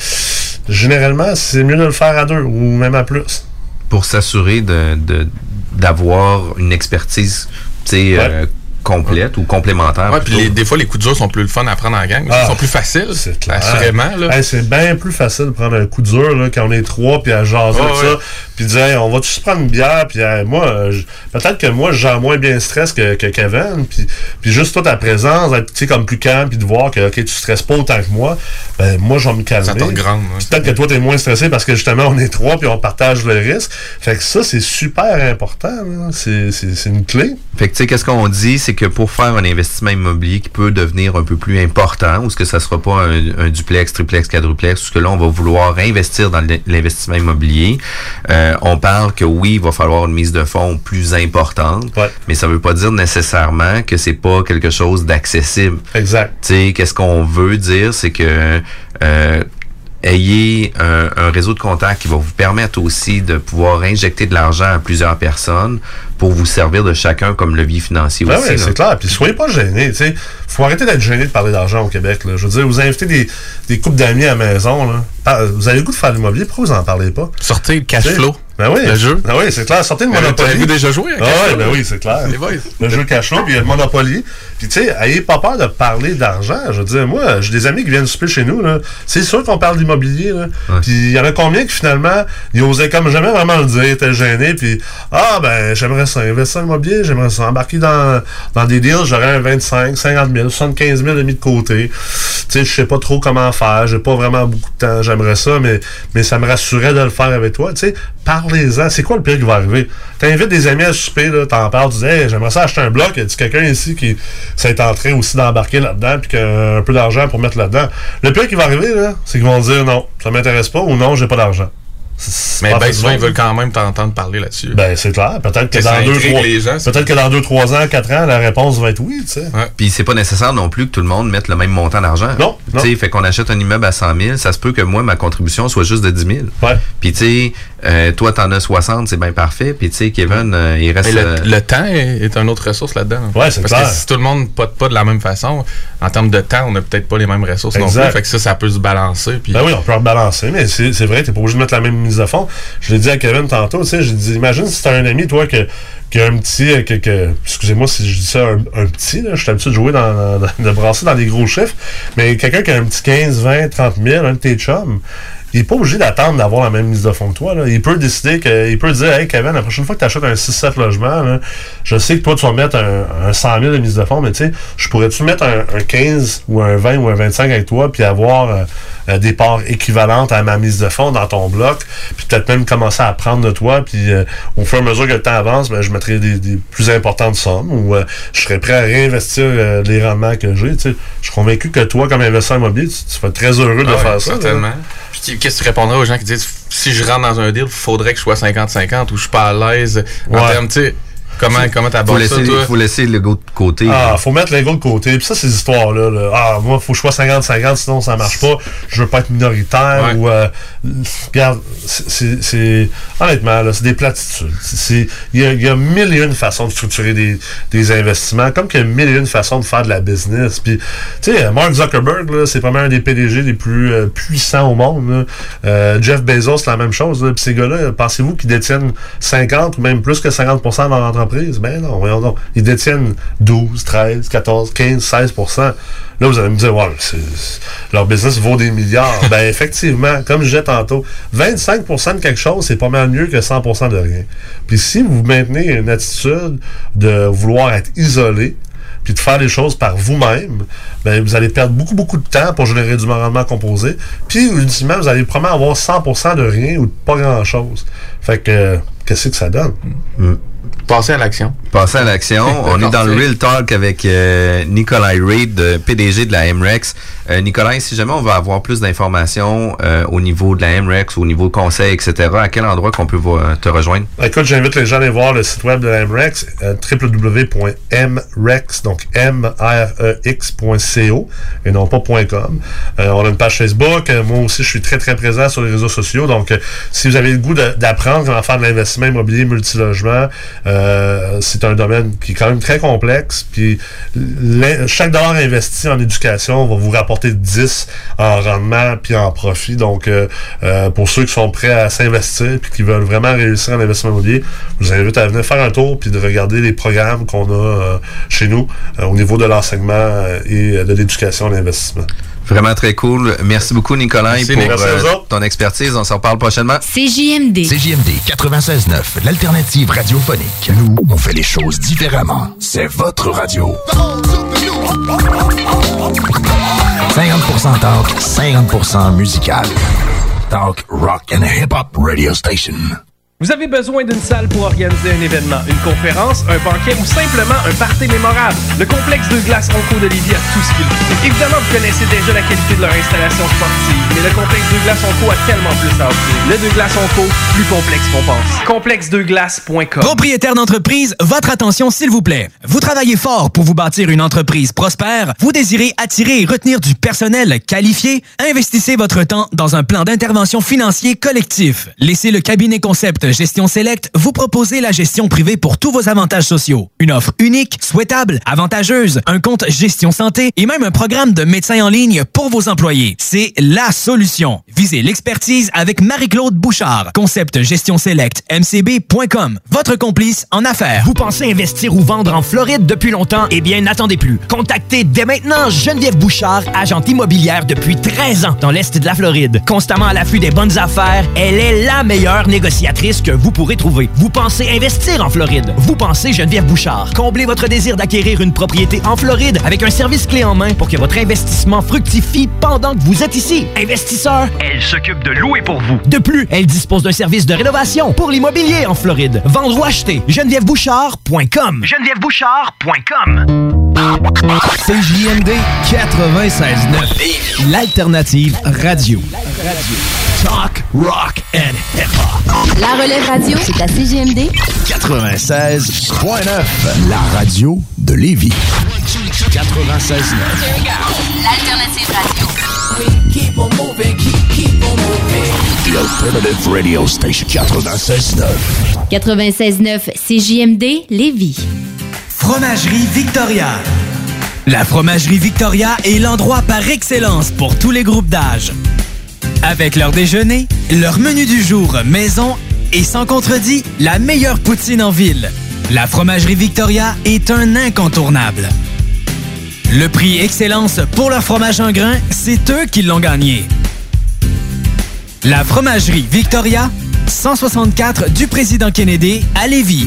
Généralement, c'est mieux de le faire à deux ou même à plus. pour s'assurer de, de- d'avoir une expertise tu sais, euh, complète ou complémentaire. Ouais, puis plutôt. les- des fois, les coups durs sont plus le fun à prendre en gang. Ah, Ils sont plus faciles. clair. Assurément. Là. Hey, c'est bien plus facile de prendre un coup dur là, quand on est trois, puis à jaser Ah ouais. ça, puis hey, on va tous prendre une bière, puis hey, moi, euh, je- peut-être que moi, j'ai moins bien stress que, que Kevin, puis, puis juste toi, ta présence, être tu sais, comme plus calme, puis de voir que ok, tu stresses pas autant que moi, ben moi, je vais me calmer. Ça te regrande, ouais. Puis Peut-être que toi, t'es moins stressé parce que justement, on est trois, puis on partage le risque. Fait que ça, c'est super important. C'est c'est- c'est une clé. Fait que, tu sais, qu'est-ce qu'on dit, c'est que pour faire un investissement immobilier qui peut devenir un peu plus important, ou ce que ça sera pas un, un duplex, triplex, quadruplex, ou ce que là, on va vouloir investir dans l'in- l'investissement immobilier, euh, on parle que oui, il va falloir une mise de fonds plus importante, mais ça veut pas dire nécessairement que c'est pas quelque chose d'accessible. Exact. Tu sais, qu'est-ce qu'on veut dire, c'est que euh, ayez un, un réseau de contacts qui va vous permettre aussi de pouvoir injecter de l'argent à plusieurs personnes pour vous servir de chacun comme levier financier Ben aussi. oui, c'est clair. Puis soyez pas gênés. tu sais. faut arrêter d'être gêné de parler d'argent au Québec. Là. Je veux dire, vous invitez des, des couples d'amis à la maison. Là. Par- Vous avez le goût de faire l'immobilier, pourquoi vous en parlez pas? Sortez le cash flow. Ben oui. Le jeu. Ben oui, c'est clair. Sortez le Ben, Monopoly. t'avez déjà joué à Ah cash flow? ben oui, c'est clair. Les boys. Le jeu cash flow, puis il y a le Monopoly. Puis tu sais, ayez pas peur de parler d'argent. Je veux dire, moi, j'ai des amis qui viennent souper chez nous. là. C'est sûr qu'on parle d'immobilier. là. Puis il y en a combien qui finalement, ils osaient comme jamais vraiment le dire, étaient gênés. Puis, ah ben, j'aimerais ça investir en immobilier, j'aimerais ça embarquer dans, dans des deals, j'aurais un 25, 50 000, 75 000 de mis de côté. Tu sais, je sais pas trop comment faire, j'ai pas vraiment beaucoup de temps, j'aimerais ça, mais, mais ça me rassurait de le faire avec toi. Tu sais, parlez-en. C'est quoi le pire qui va arriver? T'invites des amis à souper, là, t'en parles, tu dis, hey, j'aimerais ça acheter un bloc. Y a quelqu'un ici qui s'est en train aussi d'embarquer là-dedans, puis qui a un peu d'argent pour mettre là-dedans? Le pire qui va arriver, là, c'est qu'ils vont dire non, ça m'intéresse pas ou non, j'ai pas d'argent. Mais pas ben souvent, ils veulent quand même t'entendre parler là-dessus. Ben, c'est clair. Peut-être que, dans deux, trois, peut-être que dans 2, 3 ans, 4 ans, la réponse va être oui, tu sais. Puis c'est pas nécessaire non plus que tout le monde mette le même montant d'argent. Non, Tu sais, fait qu'on achète un immeuble à 100 000, ça se peut que moi, ma contribution soit juste de 10 000. Ouais. Puis tu sais, euh, toi, t'en as 60, c'est bien parfait. Puis tu sais, Kevin, euh, il reste... Mais le, euh, le temps est, est une autre ressource là-dedans. Ouais, c'est Parce clair. que si tout le monde pote pas de la même façon, en termes de temps, on n'a peut-être pas les mêmes ressources non plus. Fait que ça, ça peut se balancer. Puis Ben oui, on peut rebalancer, mais c'est vrai, t'es pas obligé de mettre la même mise à fond. Je l'ai dit à Kevin tantôt, tu sais, j'ai dit, imagine si t'as un ami, toi, que, qui a un petit, euh, que, que- excusez-moi si je dis ça, un, un petit, là, je suis habitué de jouer dans, dans- de brasser dans des gros chiffres, mais quelqu'un qui a un petit 15, 20, 30 000, un de tes chums, il n'est pas obligé d'attendre d'avoir la même mise de fonds que toi. Là. Il peut décider que, il peut dire, hey Kevin, la prochaine fois que tu achètes un 6-7 logements, là, je sais que toi tu vas mettre un, un 100 000 de mise de fonds, mais tu sais, je pourrais-tu mettre un, un 15 ou un 20 ou un 25 avec toi, puis avoir euh, euh, des parts équivalentes à ma mise de fonds dans ton bloc, puis peut-être même commencer à prendre de toi, puis euh, au fur et à mesure que le temps avance, ben, je mettrai des, des plus importantes sommes, ou euh, je serais prêt à réinvestir euh, les rendements que j'ai. tu sais. Je suis convaincu que toi, comme investisseur immobilier, tu, tu serais très heureux de Ah faire ça. Certainement. Qu'est-ce que tu répondrais aux gens qui disent si je rentre dans un deal, il faudrait que je sois 50-50 ou je suis pas à l'aise en termes, tu sais, comment, comment t'abordes ça, laisser, toi? faut laisser le go de côté. Ah, faut mettre l'ego de côté. Puis ça, ces histoires-là, là, ah, moi, faut que je sois 50-50, sinon ça marche pas. Je veux pas être minoritaire ou... euh, regarde, c'est- Honnêtement, là, c'est des platitudes. Il y a, y a mille et une façons de structurer des, des investissements, comme qu'il y a mille et une façons de faire de la business. Puis, tu sais, Mark Zuckerberg, là, c'est pas mal un des PDG les plus euh, puissants au monde. Euh, Jeff Bezos, c'est la même chose. Puis ces gars-là, pensez-vous qu'ils détiennent 50 ou même plus que 50 de leur entreprise? Ben non, voyons donc. Ils détiennent 12, 13, 14, 15, 16% Là, vous allez me dire, c'est- leur business vaut des milliards. ben, effectivement, comme je disais tantôt, 25% de quelque chose, c'est pas mal mieux que 100% de rien. Puis si vous maintenez une attitude de vouloir être isolé, puis de faire les choses par vous-même, ben, vous allez perdre beaucoup, beaucoup de temps pour générer du rendement composé. Puis, ultimement, vous allez probablement avoir 100% de rien ou de pas grand-chose. Fait que, euh, qu'est-ce que ça donne? Passer à l'action. Passer à l'action. On est dans le Real Talk avec euh, Nikolai Reid, de PDG de la MREX. Euh, Nikolai, si jamais on veut avoir plus d'informations euh, au niveau de la MREX, au niveau conseil, etc., à quel endroit qu'on peut vo- te rejoindre? Écoute, j'invite les gens à aller voir le site web de la MREX, euh, www.mrex, donc M-R-E-X.co, et non pas .com. Euh, on a une page Facebook. Euh, moi aussi, je suis très, très présent sur les réseaux sociaux. Donc, euh, si vous avez le goût d'apprendre comment faire de l'investissement immobilier multilogement, euh, c'est un domaine qui est quand même très complexe. Puis, chaque dollar investi en éducation va vous rapporter 10 en rendement puis en profit. Donc, euh, euh, pour ceux qui sont prêts à s'investir puis qui veulent vraiment réussir en investissement immobilier, je vous invite à venir faire un tour puis de regarder les programmes qu'on a euh, chez nous au niveau de l'enseignement et de l'éducation et l'investissement. Vraiment très cool. Merci beaucoup, Nikolai, Merci, pour euh, ton expertise. On s'en reparle prochainement. CJMD. CJMD 96.9, l'alternative radiophonique. Nous, on fait les choses différemment. C'est votre radio. 50% talk, 50% musical. Talk, rock and hip-hop radio station. Vous avez besoin d'une salle pour organiser un événement, une conférence, un banquet ou simplement un party mémorable. Le complexe de glace Onco d'Olivier a tout ce qu'il faut. Évidemment, vous connaissez déjà la qualité de leur installation sportive, mais le complexe de glace Onco a tellement plus à offrir. Le de glace Onco, plus complexe qu'on pense. Complexedeglace.com Propriétaire d'entreprise, votre attention s'il vous plaît. Vous travaillez fort pour vous bâtir une entreprise prospère, vous désirez attirer et retenir du personnel qualifié, investissez votre temps dans un plan d'intervention financier collectif. Laissez le cabinet concept Gestion Select vous proposer la gestion privée pour tous vos avantages sociaux. Une offre unique, souhaitable, avantageuse, un compte gestion santé et même un programme de médecin en ligne pour vos employés. C'est la solution. Visez l'expertise avec Marie-Claude Bouchard. Concept Gestion Select, mcb.com. Votre complice en affaires. Vous pensez investir ou vendre en Floride depuis longtemps? Eh bien, n'attendez plus. Contactez dès maintenant Geneviève Bouchard, agente immobilière depuis 13 ans dans l'Est de la Floride. Constamment à l'affût des bonnes affaires, elle est la meilleure négociatrice que vous pourrez trouver. Vous pensez investir en Floride? Vous pensez Geneviève Bouchard? Comblez votre désir d'acquérir une propriété en Floride avec un service clé en main pour que votre investissement fructifie pendant que vous êtes ici. Investisseur, elle s'occupe de louer pour vous. De plus, elle dispose d'un service de rénovation pour l'immobilier en Floride. Vendre ou acheter, genevièvebouchard.com. genevièvebouchard.com. CJMD 96.9, l'alternative radio. Talk, rock and hip-hop. La relève radio, c'est à CJMD 96.9, la radio de Lévis. 96.9. L'alternative radio. The Alternative Radio Station 96.9. 96.9 CJMD Lévis. Fromagerie Victoria. La Fromagerie Victoria est l'endroit par excellence pour tous les groupes d'âge. Avec leur déjeuner, leur menu du jour maison et sans contredit, la meilleure poutine en ville. La Fromagerie Victoria est un incontournable. Le prix Excellence pour leur fromage en grain, c'est eux qui l'ont gagné. La fromagerie Victoria, 164 du président Kennedy à Lévis.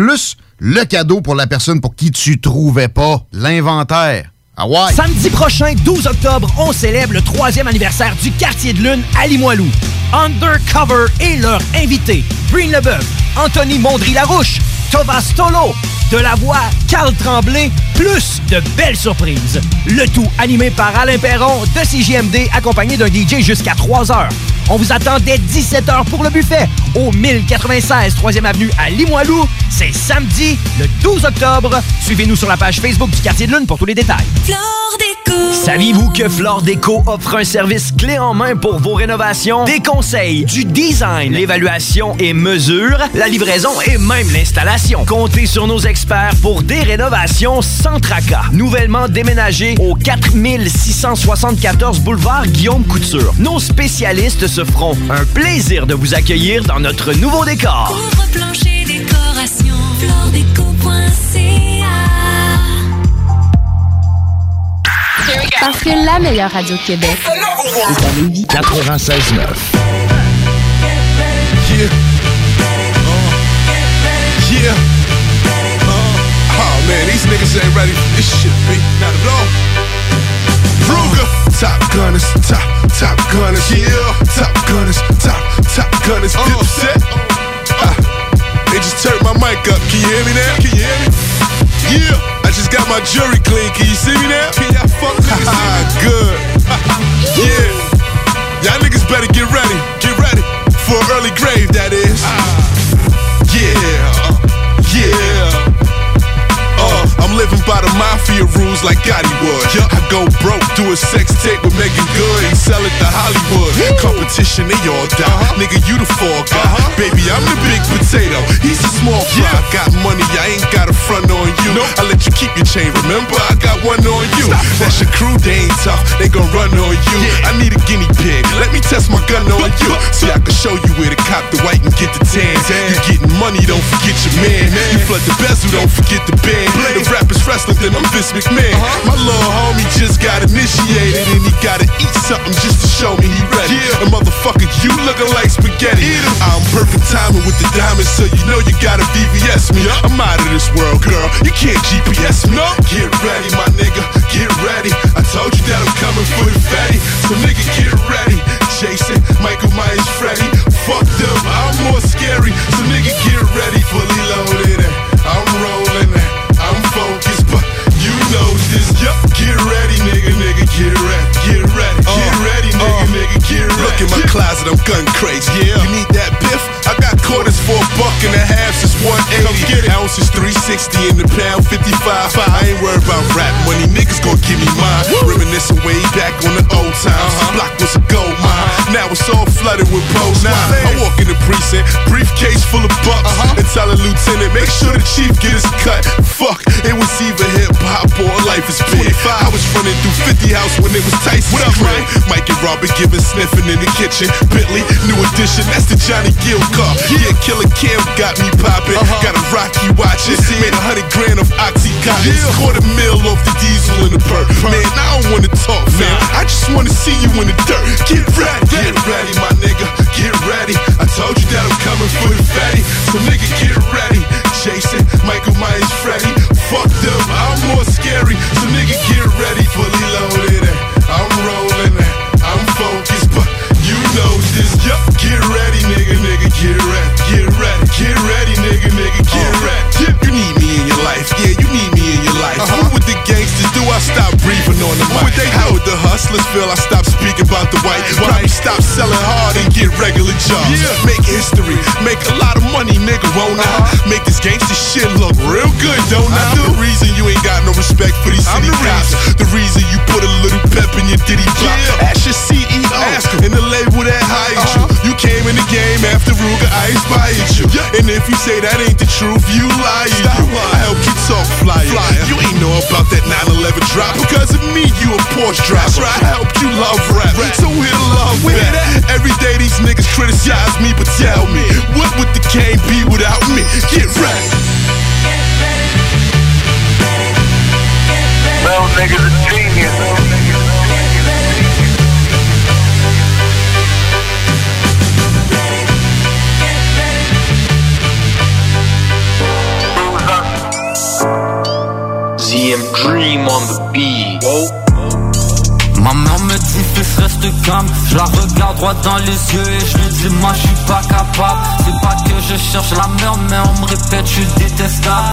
plus le cadeau pour la personne pour qui tu trouvais pas l'inventaire. Ah. Samedi prochain, 12 octobre, on célèbre le troisième anniversaire du quartier de lune à Limoilou. Undercover et leur invité, Breen Leboeuf, Anthony Mondry-Larouche, Thomas Tolo, de la voix Carl Tremblay, plus de belles surprises. Le tout animé par Alain Perron de CJMD, accompagné d'un DJ jusqu'à 3 heures. On vous attend dès 17h pour le buffet au 1096 3e Avenue à Limoilou. C'est samedi, le 12 octobre. Suivez-nous sur la page Facebook du Quartier de Lune pour tous les détails. Saviez-vous que Flore Déco offre un service clé en main pour vos rénovations? Des conseils, du design, l'évaluation et mesure, la livraison et même l'installation. Comptez sur nos experts pour des rénovations sans tracas. Nouvellement déménagé au 4674 boulevard Guillaume Couture. Nos spécialistes se feront un plaisir de vous accueillir dans notre nouveau décor. Couvre-plancher, décoration, floredeco.ca Parce que la meilleure radio de Québec est à Lévis. 96.9. man, these niggas ain't ready for this shit, B. Not at all. Ruger, top gunners, top, top gunners, yeah. Top gunners, top, top gunners, dipset. Ah, they just turned my mic up. Can you hear me now? Can you hear me? Yeah, I just got my jury clean. Can you see me now? Can y'all fuck with like Gotti would. I go broke, do a sex tape with Megan Good and sell it to Hollywood. Competition, they all die. Nigga, you the fall guy. Baby, I'm the big potato. He's a small fry. I got money, I ain't got a front on you. I let you keep your chain, remember? I got one on you. That's your crew, they ain't tough. They gon' run on you. I need a guinea pig. Let me test my gun on you. See, I can show you where to cop the white and get the tan. You getting money, don't forget your man. You flood the bezel, don't forget the band. If rap is wrestling, then I'm Vince McMahon. Uh-huh. My little homie just got initiated and he gotta eat something just to show me he ready. And motherfucker, you looking like spaghetti. I'm perfect timing with the diamonds, so you know you gotta VVS me. I'm out of this world, girl. You can't GPS me. Get ready, my nigga. Get ready. I told you that I'm coming for the fatty. So nigga, get ready. Jason, Michael Myers, Freddy. I'm more scary. So nigga, get ready. Fully loaded. In my closet, I'm gun crazy. Yeah, you need that biff? I got quarters for a buck and a half since 180. Ounces 360 in the pound 55. I ain't worried about rap money, niggas gon' give me mine. Reminiscing way back on the old times. Block was a gold mine. Now it's all flooded with posts. I walk in the precinct, briefcase full of bucks, and tell a lieutenant, make sure the chief get his cut. Fuck, it was either hip hop or life is big. I was running through 50 house when it was Tyson. What up, man? Mike and Robert giving sniffing in the kitchen. Bentley, new edition, that's the Johnny Gill car. Yeah, Killer Cam got me popping. Got a Rocky watching. Made a hundred grand of Oxycontin. Quarter mil off the diesel in the perk. Man, I don't wanna talk, man. I just wanna see you in the dirt. Get ready, get ready, my nigga. Get ready. I told you that I'm coming for the fatty. So nigga, get ready. Jason, Michael Myers, Freddy. Fuck them, I'm more scary. So nigga, get ready. Fully loaded. Know. Yup, get ready, nigga, nigga, get ready. Get ready, get ready, nigga, nigga, get ready. Stop breathing on the mic. They How would the hustlers feel? I stop speaking about the white. Why Probably stop selling hard and get regular jobs. Make history, make a lot of money, nigga, won't I? Make this gangster shit look real good, don't I? The reason you ain't got no respect for these city cops. The reason you put a little pep in your ditty pop. Ask your CEO and the label that hired you. You came in the game after Ruger, I inspired you. Yeah. And if you say that ain't the truth, you lie. I helped you talk flyer. You ain't know about that 911 drop. Because of me, you a Porsche driver. I helped you love rap. So where the love at? Every day these niggas criticize me, but tell me, what would the game be without me? Get ready. Well, niggas a genius. ZM Dream on the beat. Ma mère me dit fils reste calme. Je la regarde droit dans les yeux et je lui dis moi je suis pas capable. C'est pas que je cherche la merde mais on me répète je suis détestable